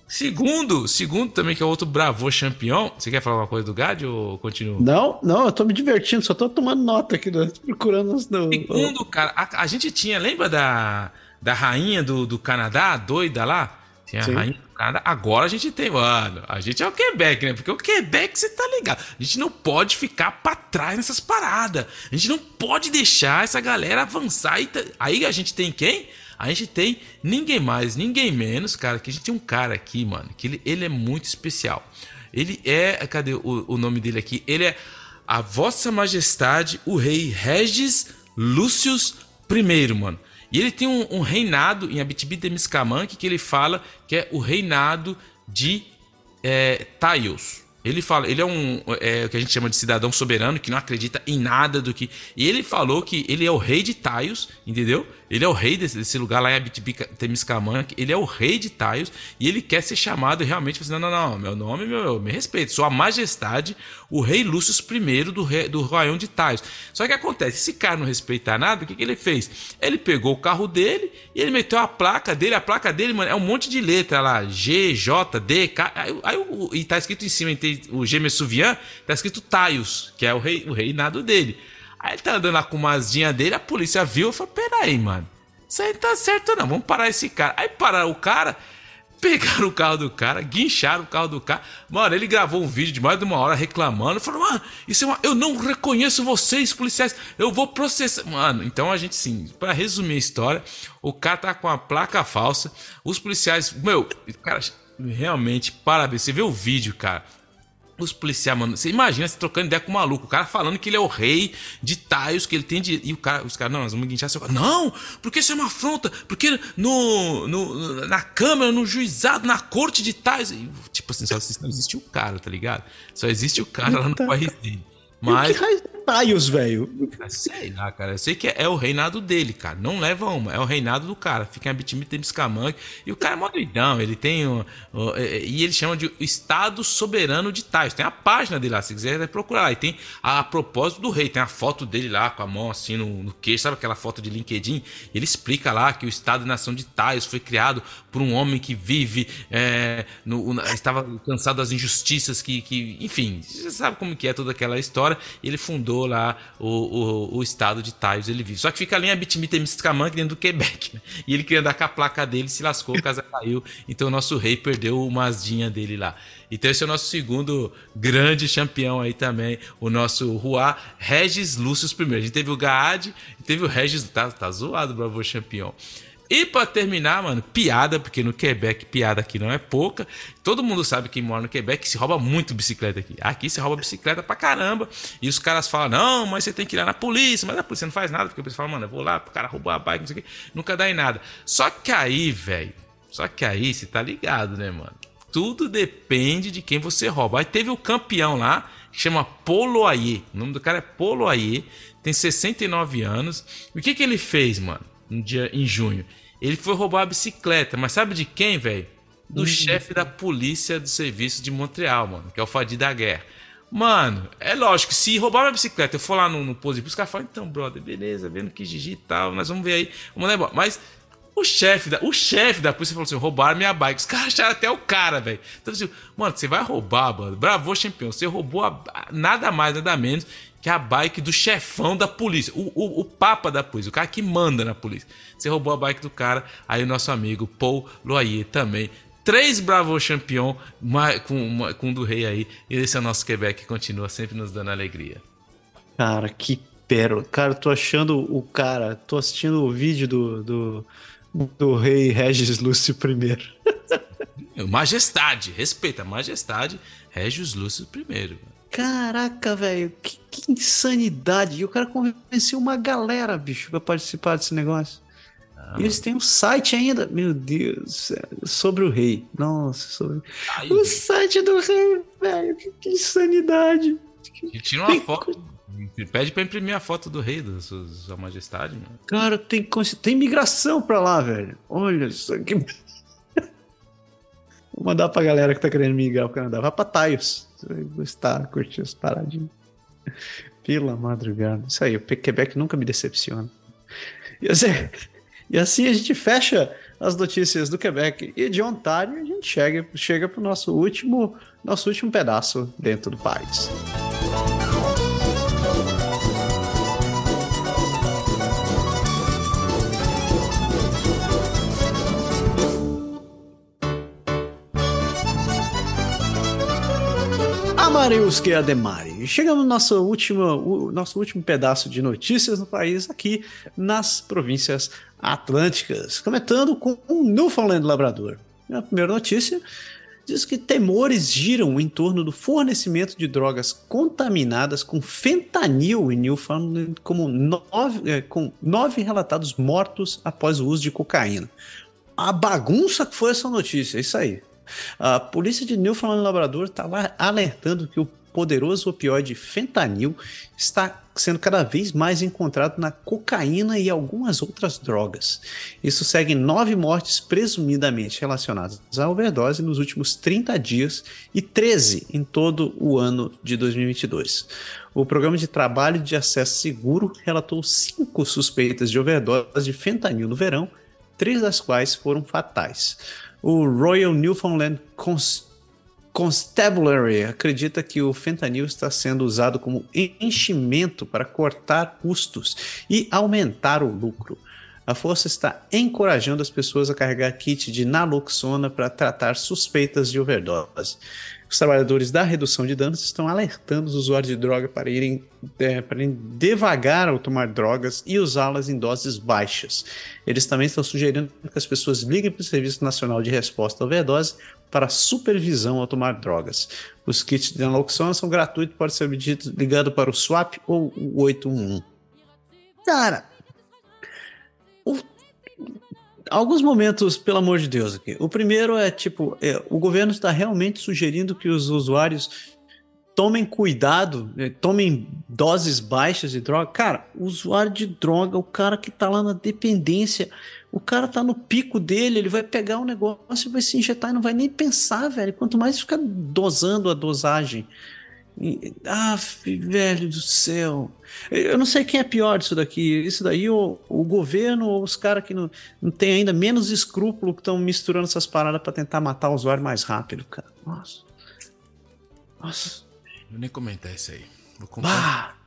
B: Segundo, segundo também, que é outro Bravo campeão. Você quer falar alguma coisa do Gad ou continua?
A: Não, não, eu tô me divertindo, só tô tomando nota aqui, né? procurando os.
B: Segundo, cara, a, a, gente tinha, lembra da, da rainha do, do Canadá, doida lá? Tinha Sim. a rainha do Canadá. Agora a gente tem, mano, a gente é o Quebec, né? Porque o Quebec, você tá ligado. A gente não pode ficar pra trás nessas paradas. A gente não pode deixar essa galera avançar. E. Aí a gente tem quem? A gente tem ninguém mais, ninguém menos, cara, que a gente tem um cara aqui, mano, que ele, ele é muito especial. Ele é. Cadê o, o nome dele aqui? Ele é a Vossa Majestade, o Rei Regis Lúcius I, mano. E ele tem um, um reinado em Abitibi-Temiscamanque que ele fala que é o reinado de é, Taios. Ele fala, ele é um é, o que a gente chama de cidadão soberano que não acredita em nada do que. E ele falou que ele é o rei de Taios, entendeu? Ele é o rei desse, desse lugar lá em Abitibi-Temiscamanque. Ele é o rei de Taios e ele quer ser chamado realmente. Assim, não, não, não, meu nome, meu, me respeito. Sua Majestade, o rei Lúcio I do, rei, do Royão de Taios. Só que acontece, esse cara não respeitar nada, o que, que ele fez? Ele pegou o carro dele e ele meteu a placa dele. A placa dele, mano, é um monte de letra lá: G, J, D, K. Aí, aí e tá escrito em cima, o G Messuvian, tá escrito Taios, que é o, rei, o reinado dele. Aí ele tá andando uma asinha dele, a polícia viu e falou: Peraí, mano, isso aí não tá certo não, vamos parar esse cara. Aí pararam o cara, pegaram o carro do cara, guincharam o carro do cara. Mano, ele gravou um vídeo de mais de uma hora reclamando, falou: Mano, isso é uma. Eu não reconheço vocês, policiais, eu vou processar. Mano, então a gente, sim, para resumir a história, o cara tá com a placa falsa, os policiais, meu, cara, realmente, parabéns. Você vê o vídeo, cara os policiais, mano, você imagina se trocando ideia com o maluco, o cara falando que ele é o rei de Taios, que ele tem de. E o cara, os caras, não, nós vamos guinchar seu. Não! Porque isso é uma afronta! Porque no, no, na Câmara, no juizado, na corte de Taios. E, tipo assim, só não existe o cara, tá ligado? Só existe o cara lá no país dele.
A: Mas. E que Taios, velho?
B: Sei lá, cara. Eu sei que é, o reinado dele, cara. Não leva uma, é o reinado do cara. Fica em Abitimita Miscamangue. E o cara é mó doidão. Ele tem. Um, e ele chama de Estado Soberano de Taios. Tem a página dele lá, se quiser procurar lá. E tem a, a, propósito do rei. Tem a foto dele lá com a mão assim no, no queixo. Sabe aquela foto de LinkedIn? Ele explica lá que o Estado e Nação de Taios foi criado por um homem que vive. É, no, estava cansado das injustiças que, que. Enfim, você sabe como que é toda aquela história. Ele fundou lá o, o, o estado de Taios, ele vive. Só que fica ali em Abitimitemiskamank, dentro do Quebec. Né? E ele queria andar com a placa dele, se lascou, a casa caiu. Então o nosso rei perdeu o masdinha dele lá. Então esse é o nosso segundo grande campeão aí também, o nosso Rua Regis Lúcio I. A gente teve o Gaad teve o Regis, tá, tá zoado Bravo campeão. E para terminar, mano, piada, porque no Quebec piada aqui não é pouca. Todo mundo sabe que mora no Quebec se rouba muito bicicleta aqui. Aqui se rouba bicicleta pra caramba. E os caras falam: não, mas você tem que ir lá na polícia. Mas a polícia não faz nada, porque a polícia fala: mano, eu vou lá pro cara roubar a bike, não sei o quê. Nunca dá em nada. Só que aí, velho, só que aí você tá ligado, né, mano? Tudo depende de quem você rouba. Aí teve o campeão lá, que chama Poloaie. O nome do cara é Poloaie, tem 69 anos. E o que, que ele fez, mano? Um dia em junho. Ele foi roubar a bicicleta, mas sabe de quem, velho? Do uhum. chefe da polícia do serviço de Montreal, mano, que é o Fadi da Guerra. Mano, é lógico, se roubar minha bicicleta, eu for lá no, no pose, os caras falam, então, brother, beleza, vendo que Gigi e tal, nós vamos ver aí, vamos lá embora. Mas o chefe da, o chefe da polícia falou assim: roubaram minha bike. Os caras acharam até o cara, velho. Então, assim, mano, você vai roubar, mano. Bravo, campeão. Você roubou a, nada mais, nada menos que a bike do chefão da polícia, o, o, o, papa da polícia, o cara que manda na polícia. Você roubou a bike do cara, aí o nosso amigo Paul Loyer também. Três Bravo Champion com, com do rei aí. E esse é o nosso Quebec que continua sempre nos dando alegria.
A: Cara, que pérola. Cara, tô achando o cara, tô assistindo o vídeo do, do, do rei Regis Lúcio
B: I. Majestade, respeita, majestade, Regis Lúcio I.
A: Caraca, velho, que, que, insanidade. E o cara convenceu uma galera, bicho, pra participar desse negócio. Ah, e eles têm um site ainda, meu Deus, sobre o rei. Nossa, sobre. Ai, o site do rei, velho, que, que insanidade.
B: E tira uma foto. Pede pra imprimir a foto do rei, da sua, sua majestade. Mano.
A: Cara, tem, tem migração pra lá, velho. Olha isso aqui. Vou mandar pra galera que tá querendo migrar pro Canadá. Vai pra Taios. Você vai gostar, curtir as paradinhas. Pela madrugada. Isso aí, o Quebec nunca me decepciona. E assim, e assim a gente fecha as notícias do Quebec e de Ontário e a gente chega, chega pro nosso último, nosso último pedaço dentro do país. Amariuski Ademari. Chegamos no nosso último, nosso último pedaço de notícias no país, aqui nas províncias atlânticas, comentando com o Newfoundland Labrador. A primeira notícia diz que temores giram em torno do fornecimento de drogas contaminadas com fentanil em Newfoundland, como nove, é, com nove relatados mortos após o uso de cocaína. A bagunça que foi essa notícia, é isso aí. A polícia de Newfoundland Labrador está lá alertando que o poderoso opioide fentanil está sendo cada vez mais encontrado na cocaína e algumas outras drogas. Isso segue nove mortes presumidamente relacionadas à overdose nos últimos 30 dias e 13 em todo o ano de 2022. O Programa de Trabalho de Acesso Seguro relatou cinco suspeitas de overdose de fentanil no verão, três das quais foram fatais. O Royal Newfoundland Constabulary acredita que o fentanil está sendo usado como enchimento para cortar custos e aumentar o lucro. A força está encorajando as pessoas a carregar kit de naloxona para tratar suspeitas de overdose. Os trabalhadores da redução de danos estão alertando os usuários de droga para irem, é, para irem devagar ao tomar drogas e usá-las em doses baixas. Eles também estão sugerindo que as pessoas liguem para o Serviço Nacional de Resposta à Overdose para supervisão ao tomar drogas. Os kits de naloxona são gratuitos, pode ser ligado para o SWAP ou o 811. Cara, o alguns momentos, pelo amor de Deus, aqui. O primeiro é tipo, é, o governo está realmente sugerindo que os usuários tomem cuidado, eh, tomem doses baixas de droga. Cara, o usuário de droga, o cara que tá lá na dependência, o cara tá no pico dele, ele vai pegar um negócio e vai se injetar e não vai nem pensar, velho. Quanto mais ficar dosando a dosagem. Ah, velho do céu. Eu não sei quem é pior disso daqui. Isso daí, o, o governo ou os caras que não, não tem ainda menos escrúpulo que estão misturando essas paradas para tentar matar o usuário mais rápido, cara. Nossa. Nossa.
B: Vou nem comentar isso aí. Vou contar.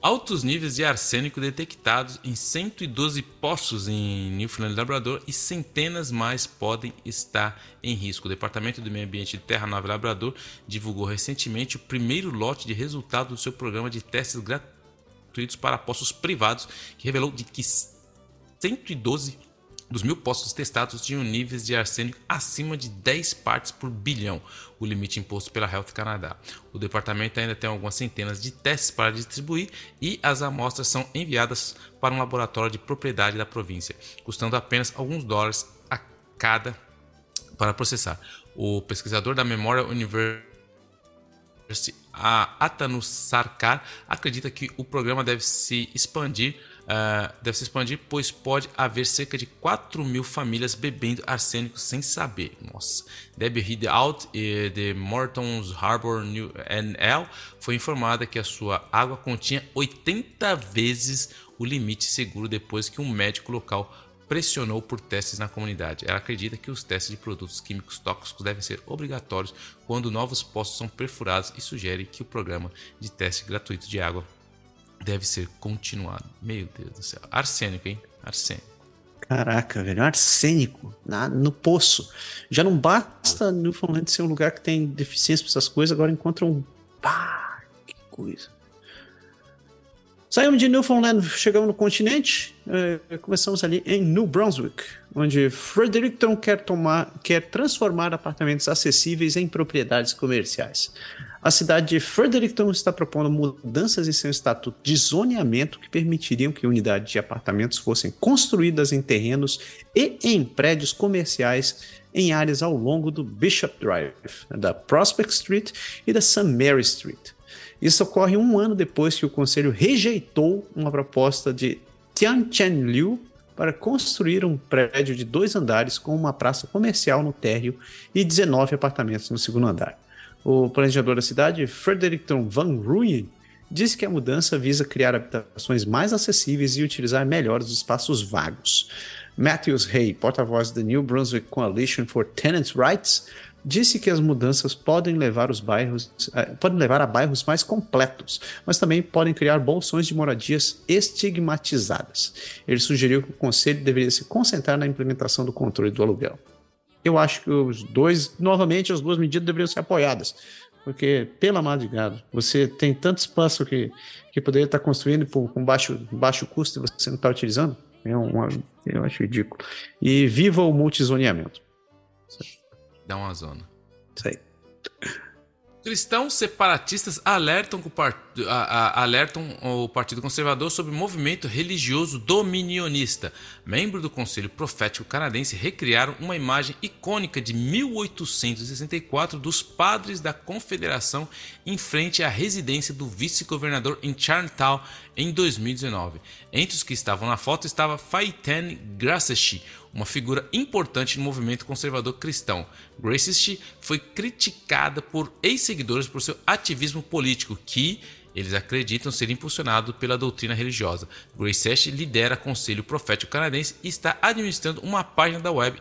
B: Altos níveis de arsênico detectados em 112 poços em Newfoundland e Labrador e centenas mais podem estar em risco. O Departamento do Meio Ambiente de Terra Nova e Labrador divulgou recentemente o primeiro lote de resultados do seu programa de testes gratuitos para postos privados, que revelou de que 112 dos mil postos testados tinham níveis de arsênico acima de 10 partes por bilhão, o limite imposto pela Health Canada. O departamento ainda tem algumas centenas de testes para distribuir e as amostras são enviadas para um laboratório de propriedade da província, custando apenas alguns dólares a cada para processar. O pesquisador da Memorial University Atanu Sarkar acredita que o programa deve se expandir uh, deve se expandir, pois pode haver cerca de 4 mil famílias bebendo arsênico sem saber. Nossa. Debbie Hideout, de Morton's Harbor New NL, foi informada que a sua água continha 80 vezes o limite seguro depois que um médico local pressionou por testes na comunidade. Ela acredita que os testes de produtos químicos tóxicos devem ser obrigatórios quando novos postos são perfurados e sugere que o programa de teste gratuito de água deve ser continuado. Meu Deus do céu. Arsênico, hein? Arsênico.
A: Caraca, velho, arsênico na, no poço. Já não basta Newfoundland ser um lugar que tem deficiência para essas coisas, agora encontram um. Pá, que coisa. Saímos de Newfoundland, chegamos no continente, eh, começamos ali em New Brunswick, onde Fredericton quer, tomar, quer transformar apartamentos acessíveis em propriedades comerciais. A cidade de Fredericton está propondo mudanças em seu estatuto de zoneamento que permitiriam que unidades de apartamentos fossem construídas em terrenos e em prédios comerciais em áreas ao longo do Bishop Drive, da Prospect Street e da St. Mary Street. Isso ocorre um ano depois que o conselho rejeitou uma proposta de Tian Chen Liu para construir um prédio de dois andares com uma praça comercial no térreo e 19 apartamentos no segundo andar. O planejador da cidade, Fredericton Van Ruyen, disse que a mudança visa criar habitações mais acessíveis e utilizar melhor os espaços vagos. Matthews Hay, porta-voz da New Brunswick Coalition for Tenants' Rights, disse que as mudanças podem levar os bairros uh, podem levar a bairros mais completos, mas também podem criar bolsões de moradias estigmatizadas. Ele sugeriu que o conselho deveria se concentrar na implementação do controle do aluguel. Eu acho que os dois, novamente, as duas medidas deveriam ser apoiadas, porque pela madrugada, você tem tanto espaço que, que poderia estar construindo por, com baixo, baixo custo e você não está utilizando. É uma, eu acho ridículo. E viva o multizoneamento.
B: Dá uma zona.
A: Isso aí.
B: Cristãos separatistas alertam, o, part... alertam o Partido Conservador sobre o movimento religioso dominionista. Membros do Conselho Profético Canadense recriaram uma imagem icônica de 1864 dos padres da Confederação em frente à residência do vice-governador em Charlottetown em 2019. Entre os que estavam na foto estava Faiten Grassechi, uma figura importante no movimento conservador cristão. Gracist foi criticada por ex-seguidores por seu ativismo político, que eles acreditam ser impulsionado pela doutrina religiosa. Gracest lidera Conselho Profético Canadense e está administrando uma página da web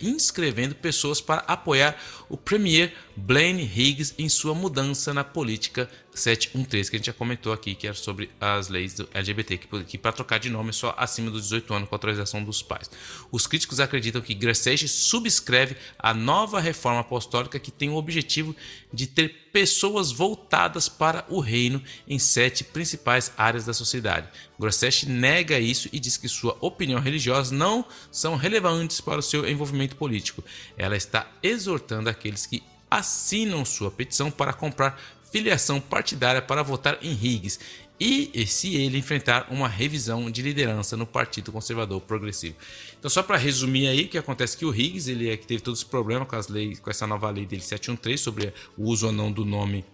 B: inscrevendo pessoas para apoiar o Premier Blaine Higgs em sua mudança na política 713, que a gente já comentou aqui, que era sobre as leis do LGBT, que, que para trocar de nome é só acima dos 18 anos com autorização dos pais. Os críticos acreditam que Gracech subscreve a nova reforma apostólica que tem o objetivo de ter pessoas voltadas para o reino em sete principais áreas da sociedade. Grossetti nega isso e diz que sua opinião religiosa não são relevantes para o seu envolvimento político. Ela está exortando aqueles que assinam sua petição para comprar filiação partidária para votar em Higgs e se ele enfrentar uma revisão de liderança no Partido Conservador Progressivo. Então, só para resumir aí, o que acontece é que o Higgs ele é que teve todos os problemas com as leis, com essa nova lei dele 713 sobre o uso ou não do nome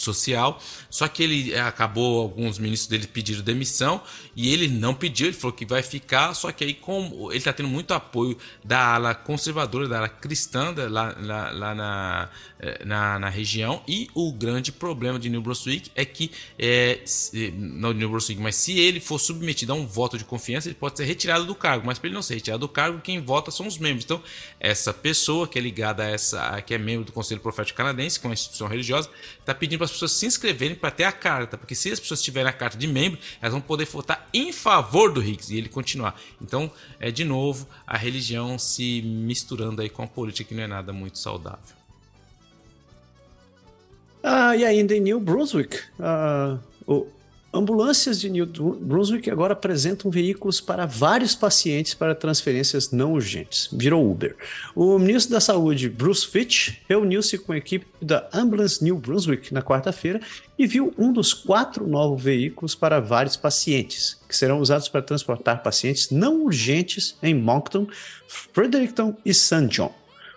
B: social, só que ele é, acabou, alguns ministros dele pediram demissão e ele não pediu, ele falou que vai ficar, só que aí como ele está tendo muito apoio da ala conservadora, da ala cristã da, lá, lá, lá na, eh, na, na, região e o grande problema de New Brunswick é que, é, não de New Brunswick, mas se ele for submetido a um voto de confiança, ele pode ser retirado do cargo, mas para ele não ser retirado do cargo, quem vota são os membros, então essa pessoa que é ligada a essa, que é membro do Conselho Profético Canadense, que é uma instituição religiosa, está pedindo para as pessoas se inscreverem para ter a carta, porque se as pessoas tiverem a carta de membro, elas vão poder votar em favor do Higgs e ele continuar. Então, é de novo a religião se misturando aí com a política, que não é nada muito saudável.
A: Ah, e ainda em New Brunswick, uh, o Ambulâncias de New Brunswick agora apresentam veículos para vários pacientes para transferências não urgentes. Virou Uber. O ministro da Saúde, Bruce Fitch, reuniu-se com a equipe da Ambulance New Brunswick na quarta-feira e viu um dos quatro novos veículos para vários pacientes, que serão usados para transportar pacientes não urgentes em Moncton, Fredericton e St. John.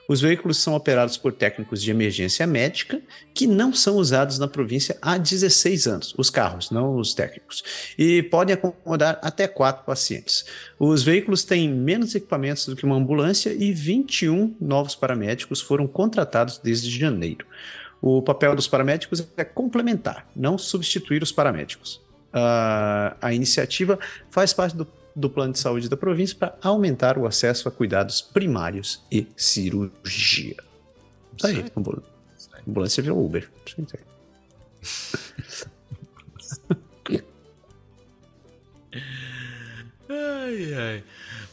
A: Os veículos são operados por técnicos de emergência médica que não são usados na província há 16 anos, os carros, não os técnicos, e podem acomodar até quatro pacientes. Os veículos têm menos equipamentos do que uma ambulância e 21 novos paramédicos foram contratados desde janeiro. O papel dos paramédicos é complementar, não substituir os paramédicos. Uh, a iniciativa faz parte do do plano de saúde da província para aumentar o acesso a cuidados primários e cirurgia. Isso aí, ambulância, ambulância virou Uber.
B: ai, ai.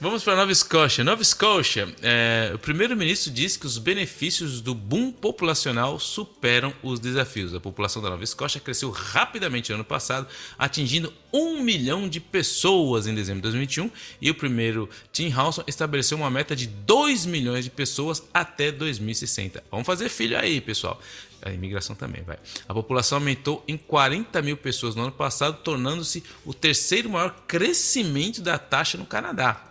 B: Vamos para Nova Escócia. Nova Escócia, é, o primeiro-ministro disse que os benefícios do boom populacional superam os desafios. A população da Nova Escócia cresceu rapidamente no ano passado, atingindo um milhão de pessoas em dezembro de 2021, e o primeiro Tim Halson estabeleceu uma meta de 2 milhões de pessoas até 2060. Vamos fazer filho aí, pessoal. A imigração também, vai. A população aumentou em 40 mil pessoas no ano passado, tornando-se o terceiro maior crescimento da taxa no Canadá.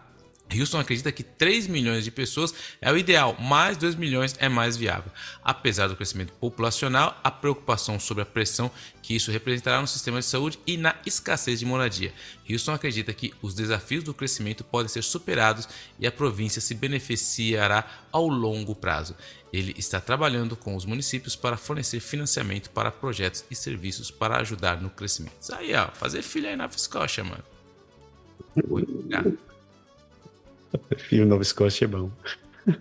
B: Houston acredita que 3 milhões de pessoas é o ideal, mas 2 milhões é mais viável. Apesar do crescimento populacional, a preocupação sobre a pressão que isso representará no sistema de saúde e na escassez de moradia. Houston acredita que os desafios do crescimento podem ser superados e a província se beneficiará ao longo prazo. Ele está trabalhando com os municípios para fornecer financiamento para projetos e serviços para ajudar no crescimento. Isso aí, ó, fazer filho aí na Escócia, mano. Oi,
A: Prefiro Nova Escócia é bom.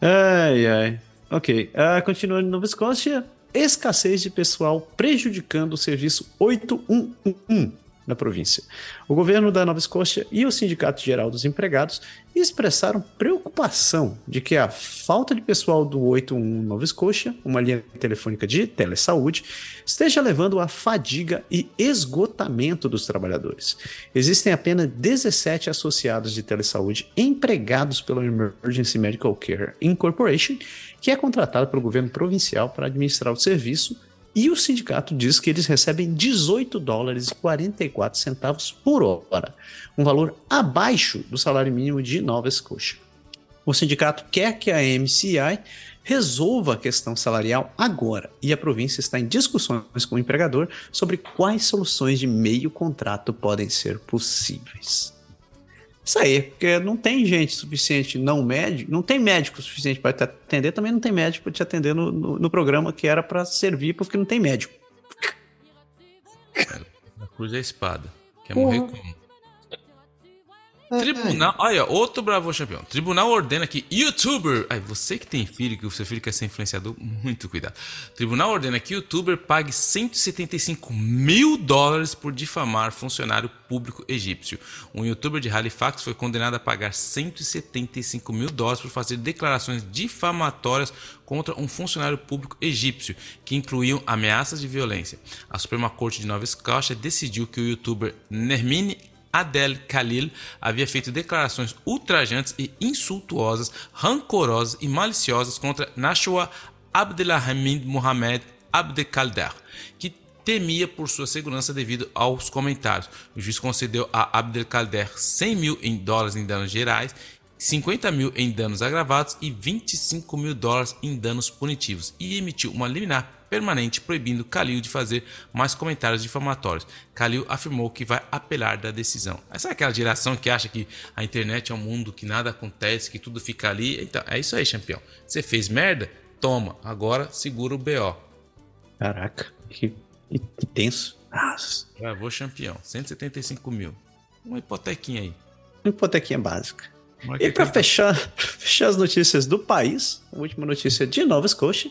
A: ai, ai. Ok. Uh, continuando em Nova Escócia, escassez de pessoal prejudicando o serviço 811 na província. O governo da Nova Escócia e o Sindicato Geral dos Empregados expressaram preocupação de que a falta de pessoal do 81 Nova Escócia, uma linha telefônica de telesaúde, esteja levando à fadiga e esgotamento dos trabalhadores. Existem apenas 17 associados de telesaúde empregados pela Emergency Medical Care Incorporation, que é contratada pelo governo provincial para administrar o serviço e o sindicato diz que eles recebem 18 dólares e 44 centavos por hora, um valor abaixo do salário mínimo de Nova Escócia. O sindicato quer que a MCI resolva a questão salarial agora e a província está em discussões com o empregador sobre quais soluções de meio contrato podem ser possíveis. Isso aí, porque não tem gente suficiente não médico, não tem médico suficiente para te atender, também não tem médico para te atender no, no, no programa que era para servir, porque não tem médico.
B: A cruz é a espada. Quer morrer como? É, Tribunal, é. olha, outro bravo campeão. Tribunal ordena que youtuber. Ai, você que tem filho, que o seu filho quer ser influenciador, muito cuidado. Tribunal ordena que youtuber pague 175 mil dólares por difamar funcionário público egípcio. Um youtuber de Halifax foi condenado a pagar 175 mil dólares por fazer declarações difamatórias contra um funcionário público egípcio, que incluíam ameaças de violência. A Suprema Corte de Nova Escócia decidiu que o youtuber Nermine Adel Khalil havia feito declarações ultrajantes e insultuosas, rancorosas e maliciosas contra Nashua Abdelhamid Mohamed Abdelkader, que temia por sua segurança devido aos comentários. O juiz concedeu a Abdelkader 100 mil em dólares em danos gerais 50 mil em danos agravados e 25 mil dólares em danos punitivos e emitiu uma liminar permanente proibindo Kalil de fazer mais comentários difamatórios. Kalil afirmou que vai apelar da decisão. Essa é aquela geração que acha que a internet é um mundo que nada acontece, que tudo fica ali. Então, é isso aí, campeão. Você fez merda? Toma, agora segura o BO.
A: Caraca, que, que, tenso.
B: Nossa. Gravou campeão, 175 mil. Uma hipotequinha aí.
A: Uma hipotequinha básica. E para fechar, fechar as notícias do país, a última notícia de Nova Scotia,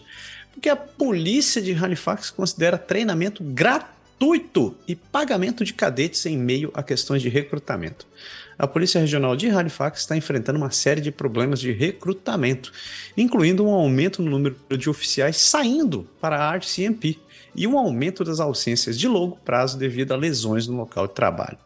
A: porque a polícia de Halifax considera treinamento gratuito e pagamento de cadetes em meio a questões de recrutamento. A Polícia Regional de Halifax está enfrentando uma série de problemas de recrutamento, incluindo um aumento no número de oficiais saindo para a RCMP e um aumento das ausências de longo prazo devido a lesões no local de trabalho.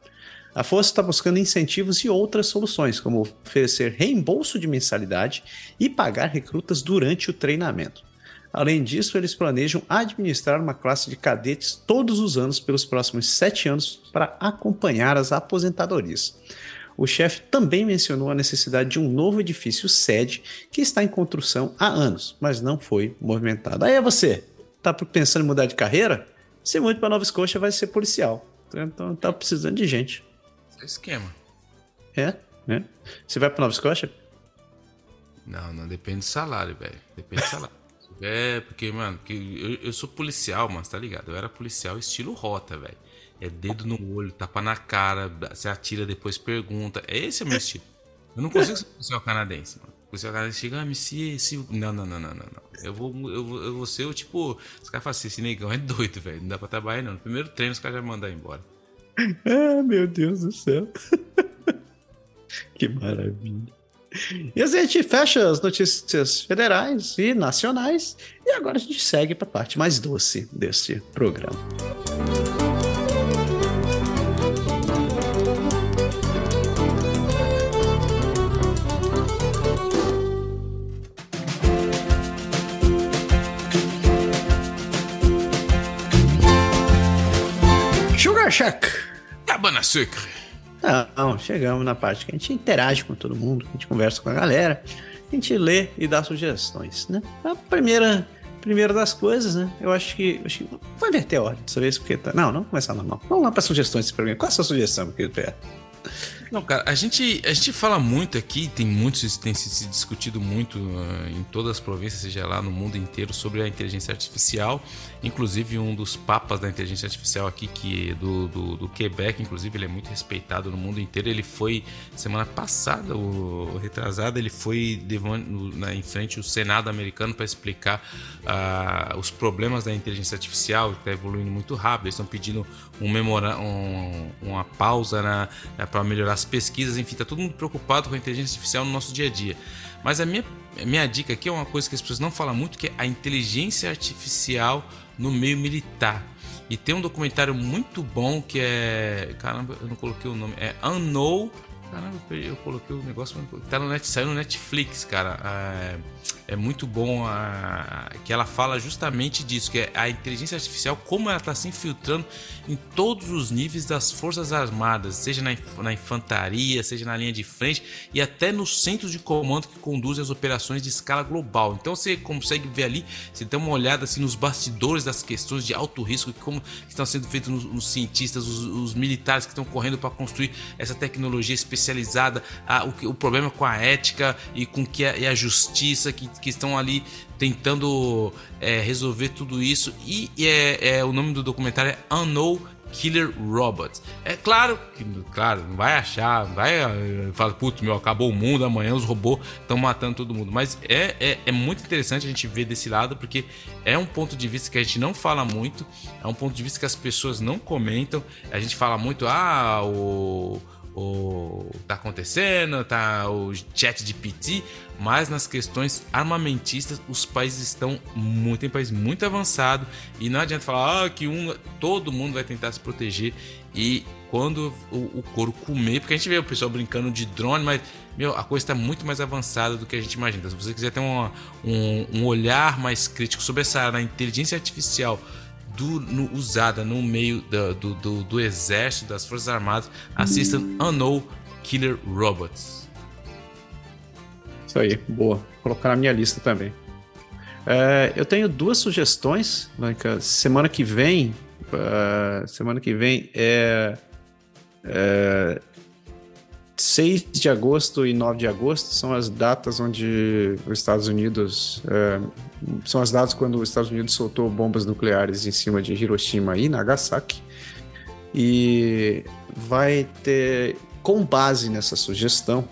A: A força está buscando incentivos e outras soluções, como oferecer reembolso de mensalidade e pagar recrutas durante o treinamento. Além disso, eles planejam administrar uma classe de cadetes todos os anos pelos próximos sete anos para acompanhar as aposentadorias. O chefe também mencionou a necessidade de um novo edifício sede que está em construção há anos, mas não foi movimentado. Aí é você, tá pensando em mudar de carreira? Se muito para Nova Escócia, vai ser policial. Então tá precisando de gente.
B: É esquema.
A: É, né? Você vai para Nova Escócia?
B: Não, não depende do salário, velho. Depende do salário. É, porque, mano, porque eu, eu sou policial, mas tá ligado? Eu era policial estilo rota, velho. É dedo no olho, tapa na cara, você atira, depois pergunta. É esse é o meu estilo. Eu não consigo ser policial canadense, mano. Policial canadense chega, ah, me se, se. Não, não, não, não, não, não. Eu vou, eu vou, eu vou ser o tipo. Os caras falam assim, esse negão é doido, velho. Não dá pra trabalhar, não. No primeiro treino, os caras já mandam embora.
A: Ah, meu Deus do céu. que maravilha. E assim a gente fecha as notícias federais e nacionais. E agora a gente segue para a parte mais doce deste programa. Sugar Shack.
B: Cabana Sucre.
A: Não, chegamos na parte que a gente interage com todo mundo, a gente conversa com a galera, a gente lê e dá sugestões, né? A primeira, primeira das coisas, né? Eu acho que, acho que vou inverter a ordem dessa vez, porque tá... Não, não começar normal. Vamos lá para sugestões desse programa. Qual é a sua sugestão, querido Pé?
B: Não, cara, a gente, a gente fala muito aqui, tem muito, tem se discutido muito uh, em todas as províncias, seja lá no mundo inteiro, sobre a inteligência artificial. Inclusive, um dos papas da inteligência artificial aqui, que é do, do, do Quebec, inclusive, ele é muito respeitado no mundo inteiro. Ele foi, semana passada, o, o retrasado, ele foi no, na, em frente ao Senado americano para explicar uh, os problemas da inteligência artificial, que está evoluindo muito rápido. Eles estão pedindo um memora, um, uma pausa para melhorar as pesquisas, enfim, tá todo mundo preocupado com a inteligência artificial no nosso dia a dia. Mas a minha, a minha dica aqui é uma coisa que as pessoas não falam muito, que é a inteligência artificial no meio militar. E tem um documentário muito bom que é. Caramba, eu não coloquei o nome. É Unknown Caramba, eu coloquei o negócio. Tá no net, saiu no Netflix, cara. É, é muito bom a, que ela fala justamente disso, que é a inteligência artificial, como ela está se infiltrando em todos os níveis das Forças Armadas, seja na, na infantaria, seja na linha de frente e até nos centros de comando que conduzem as operações de escala global. Então você consegue ver ali, você tem uma olhada assim nos bastidores das questões de alto risco, como estão sendo feitos nos, nos cientistas, os, os militares que estão correndo para construir essa tecnologia especializada, a, o, o, problema com a ética e com que a, e a justiça que, que estão ali tentando é, resolver tudo isso. E, é, é, o nome do documentário é Unknown Killer Robots. É claro que, claro, não vai achar, vai eh, falar, putz, meu, acabou o mundo, amanhã os robôs estão matando todo mundo. Mas é, é, é, muito interessante a gente ver desse lado, porque é um ponto de vista que a gente não fala muito, é um ponto de vista que as pessoas não comentam. A gente fala muito, ah, o o tá acontecendo, tá o chat de PT, mas nas questões armamentistas os países estão muito em país muito avançado e não adianta falar ah, que um todo mundo vai tentar se proteger e quando o, o couro comer, porque a gente vê o pessoal brincando de drone, mas meu, a coisa está muito mais avançada do que a gente imagina. Então, se você quiser ter uma, um, um olhar mais crítico sobre essa área da inteligência artificial do, no, usada no meio do, do, do, exército, das Forças Armadas, assistam Unknown Killer Robots.
A: Isso aí, boa. Vou colocar na minha lista também. É, eu tenho duas sugestões. Semana que vem. Uh, semana que vem é 6 de agosto e 9 de agosto são as datas onde os Estados Unidos. É, são as datas quando os Estados Unidos soltou bombas nucleares em cima de Hiroshima e Nagasaki. E vai ter, com base nessa sugestão,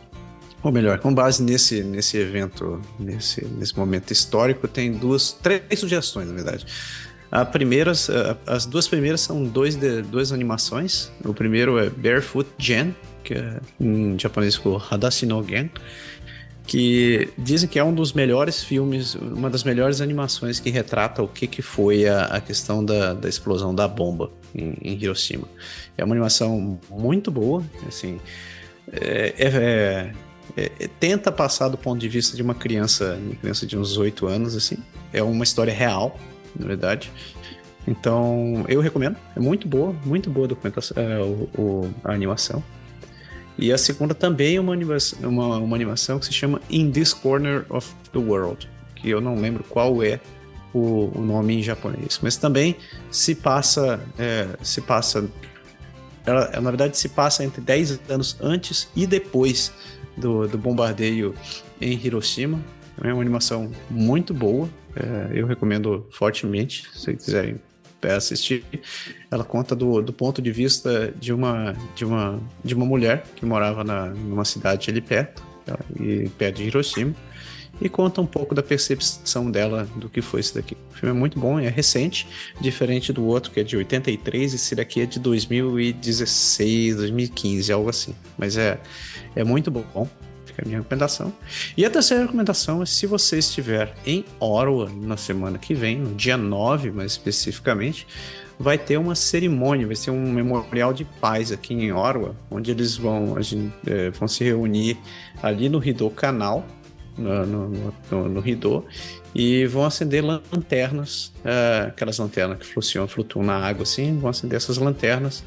A: ou melhor, com base nesse, nesse evento, nesse, nesse momento histórico, tem duas, três sugestões, na verdade. A primeira, as duas primeiras são dois de, duas animações. O primeiro é Barefoot Gen, que é em japonês ficou Hadashi no Gen, que dizem que é um dos melhores filmes, uma das melhores animações que retrata o que, que foi a, a questão da, da explosão da bomba em, em Hiroshima. É uma animação muito boa, assim, é, é, é, é, tenta passar do ponto de vista de uma criança, uma criança de uns 8 anos, assim. É uma história real, na verdade. Então, eu recomendo. É muito boa, muito boa a documentação, é, a animação. E a segunda também é uma animação, uma, uma animação que se chama In This Corner of the World, que eu não lembro qual é o, o nome em japonês, mas também se passa, é, se passa, ela, na verdade se passa entre 10 anos antes e depois do, do bombardeio em Hiroshima. É uma animação muito boa, é, eu recomendo fortemente, se quiserem assistir. Ela conta do, do ponto de vista de uma, de, uma, de uma mulher que morava na, numa cidade ali perto, tá? e perto de Hiroshima, e conta um pouco da percepção dela do que foi isso daqui. O filme é muito bom, é recente, diferente do outro que é de 83, esse daqui é de 2016, 2015, algo assim. Mas é, é muito bom fica a minha recomendação. E a terceira recomendação é se você estiver em Orwa na semana que vem, no dia 9 mais especificamente, vai ter uma cerimônia, vai ser um memorial de paz aqui em Orwa, onde eles vão, gente, é, vão se reunir ali no Ridô Canal, no, no, no, no Ridô, e vão acender lanternas, é, aquelas lanternas que flutuam, flutuam na água assim, vão acender essas lanternas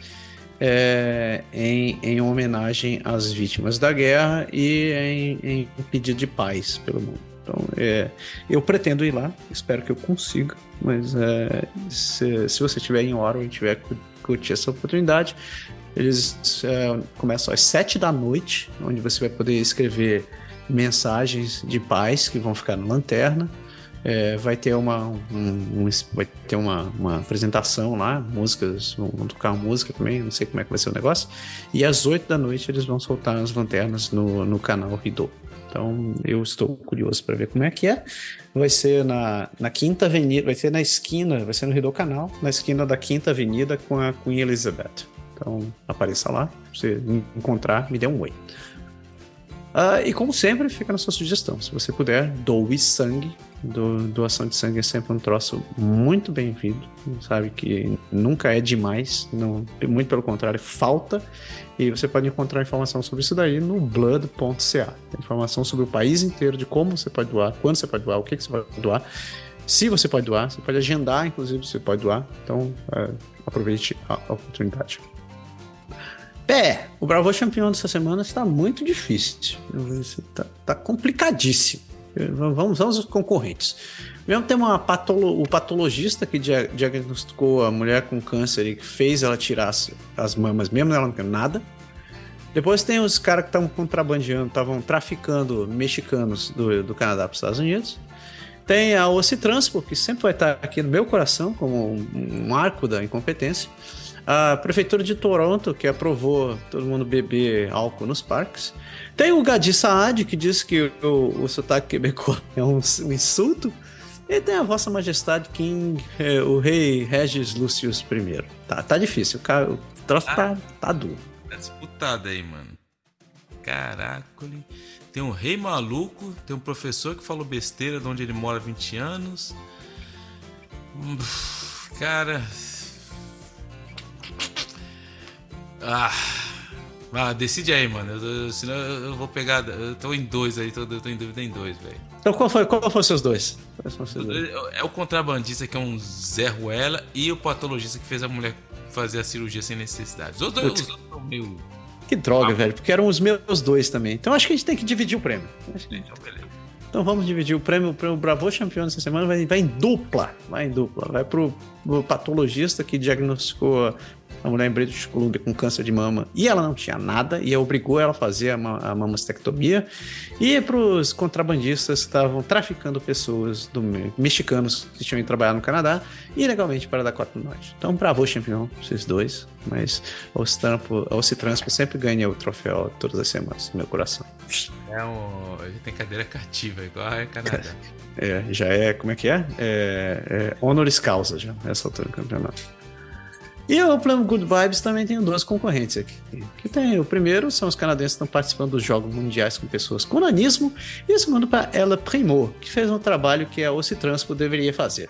A: é, em, em, homenagem às vítimas da guerra e em, em pedido de paz pelo mundo. Então, é, eu pretendo ir lá, espero que eu consiga, mas é, se, se, você estiver em hora e tiver curtir essa oportunidade, eles é, começam às sete da noite, onde você vai poder escrever mensagens de paz que vão ficar na lanterna. É, vai ter uma um, um, vai ter uma, uma apresentação lá, músicas, vão, tocar música também, não sei como é que vai ser o negócio. E às 8 da noite eles vão soltar as lanternas no, no canal Ridô. Então eu estou curioso para ver como é que é. Vai ser na, na Quinta Avenida, vai ser na esquina, vai ser no Ridô Canal, na esquina da Quinta Avenida com a Queen Elizabeth. Então apareça lá, se encontrar, me dê um oi. Uh, e como sempre, fica na sua sugestão. Se você puder, doe sangue. Do, doação de sangue é sempre um troço muito bem-vindo. Sabe que nunca é demais, não, muito pelo contrário, falta. E você pode encontrar informação sobre isso daí no blood.ca. Informação sobre o país inteiro de como você pode doar, quando você pode doar, o que, que você pode doar. Se você pode doar, você pode agendar, inclusive, você pode doar. Então, uh, aproveite a oportunidade. Pé, o Bravo campeão dessa semana está muito difícil. Está tá complicadíssimo. Vamos, vamos aos concorrentes. Mesmo tem uma patolo, o patologista que diagnosticou a mulher com câncer e fez ela tirar as, as mamas, mesmo ela não tendo nada. Depois tem os caras que estavam contrabandeando, estavam traficando mexicanos do, do Canadá para os Estados Unidos. Tem a Ocitranspo, que sempre vai estar aqui no meu coração como um, um arco da incompetência. A Prefeitura de Toronto, que aprovou todo mundo beber álcool nos parques. Tem o Gadi Saad, que diz que o, o sotaque quebecois é um, um, insulto. E tem a Vossa Majestade King, é, o rei Regis Lucius I. Tá, tá difícil, o, cara, o troço ah, tá, tá duro.
B: Tá disputado aí, mano. Caraca. Tem um rei maluco, tem um professor que falou besteira de onde ele mora há 20 anos. Cara, Ah. Ah, decide aí, mano. Eu, eu, senão eu vou pegar. Eu tô em dois aí, tô, eu tô em dúvida em dois, velho.
A: Então qual foi, qual foi os seus dois?
B: É o contrabandista que é um Zé Ruela e o patologista que fez a mulher fazer a cirurgia sem necessidade. Os dois, os dois são meio.
A: Que droga, ah. velho, porque eram os meus dois também. Então acho que a gente tem que dividir o prêmio. Então, beleza. Então vamos dividir o prêmio. O prêmio Bravo Campeão dessa semana vai, vai em dupla. Vai em dupla. Vai pro, pro patologista que diagnosticou a mulher em British Columbia com câncer de mama e ela não tinha nada e obrigou ela a fazer a, a mamastectomia. E para os contrabandistas que estavam traficando pessoas do, mexicanos que tinham ido trabalhar no Canadá ilegalmente para dar Dakota do Norte. Então, bravo, campeão, vocês dois. Mas o Ocitranspo sempre ganha o troféu todas as semanas no meu coração.
B: É um. Tem cadeira cativa, igual a Canadá.
A: É, já é. Como é que é? É, é honoris causa já, nessa altura do campeonato. E o plano Good Vibes também tem duas concorrentes aqui. Que tem o primeiro são os canadenses que estão participando dos Jogos Mundiais com pessoas com nanismo, e o segundo para ela Primo, que fez um trabalho que a Ocitranspo deveria fazer.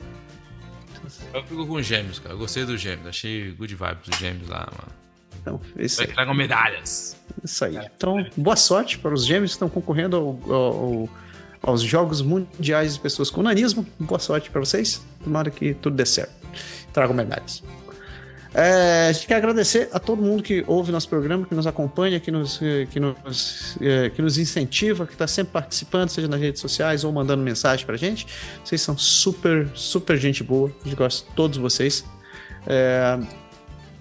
B: Eu fico com gêmeos, cara. Eu gostei dos gêmeos. Achei good vibes dos gêmeos lá, mano.
A: Então, isso aí.
B: Tragam medalhas.
A: Isso aí. Então, boa sorte para os gêmeos que estão concorrendo ao, ao, aos Jogos Mundiais de Pessoas com Nanismo. Boa sorte para vocês. Tomara que tudo dê certo. Tragam medalhas. É, a gente quer agradecer a todo mundo que ouve nosso programa, que nos acompanha, que nos, que nos, é, que nos incentiva, que está sempre participando, seja nas redes sociais ou mandando mensagem para gente. Vocês são super, super gente boa. A gente gosta de todos vocês. É,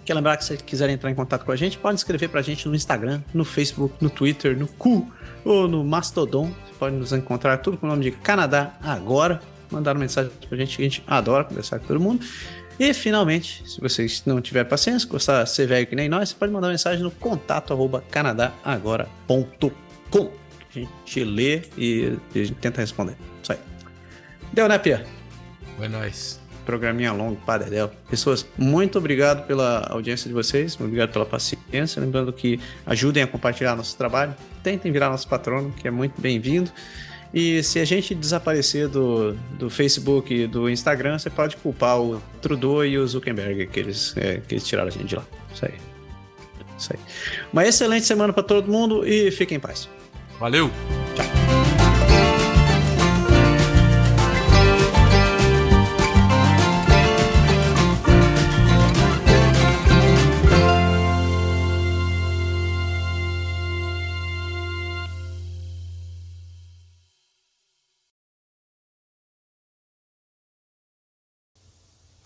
A: quer lembrar que se quiserem entrar em contato com a gente, pode escrever para a gente no Instagram, no Facebook, no Twitter, no Cu ou no Mastodon. Você pode nos encontrar tudo com o nome de Canadá Agora. Mandar uma mensagem para a gente, a gente adora conversar com todo mundo. E finalmente, se vocês não tiver paciência, gostar de ser velho que nem nós, você pode mandar uma mensagem no contato arroba canadagora.com. A gente lê e a gente tenta responder. Isso aí. Deu, né, Pia?
B: Foi nóis.
A: Programinha longo, padedel. Pessoas, muito obrigado pela audiência de vocês, muito obrigado pela paciência. Lembrando que ajudem a compartilhar nosso trabalho, tentem virar nosso patrono, que é muito bem-vindo. E se a gente desaparecer do, do Facebook e do Instagram, você pode culpar o Trudeau e o Zuckerberg, que eles, é, que eles tiraram a gente de lá. Isso aí. Isso aí. Uma excelente semana para todo mundo e fiquem em paz.
B: Valeu! Tchau.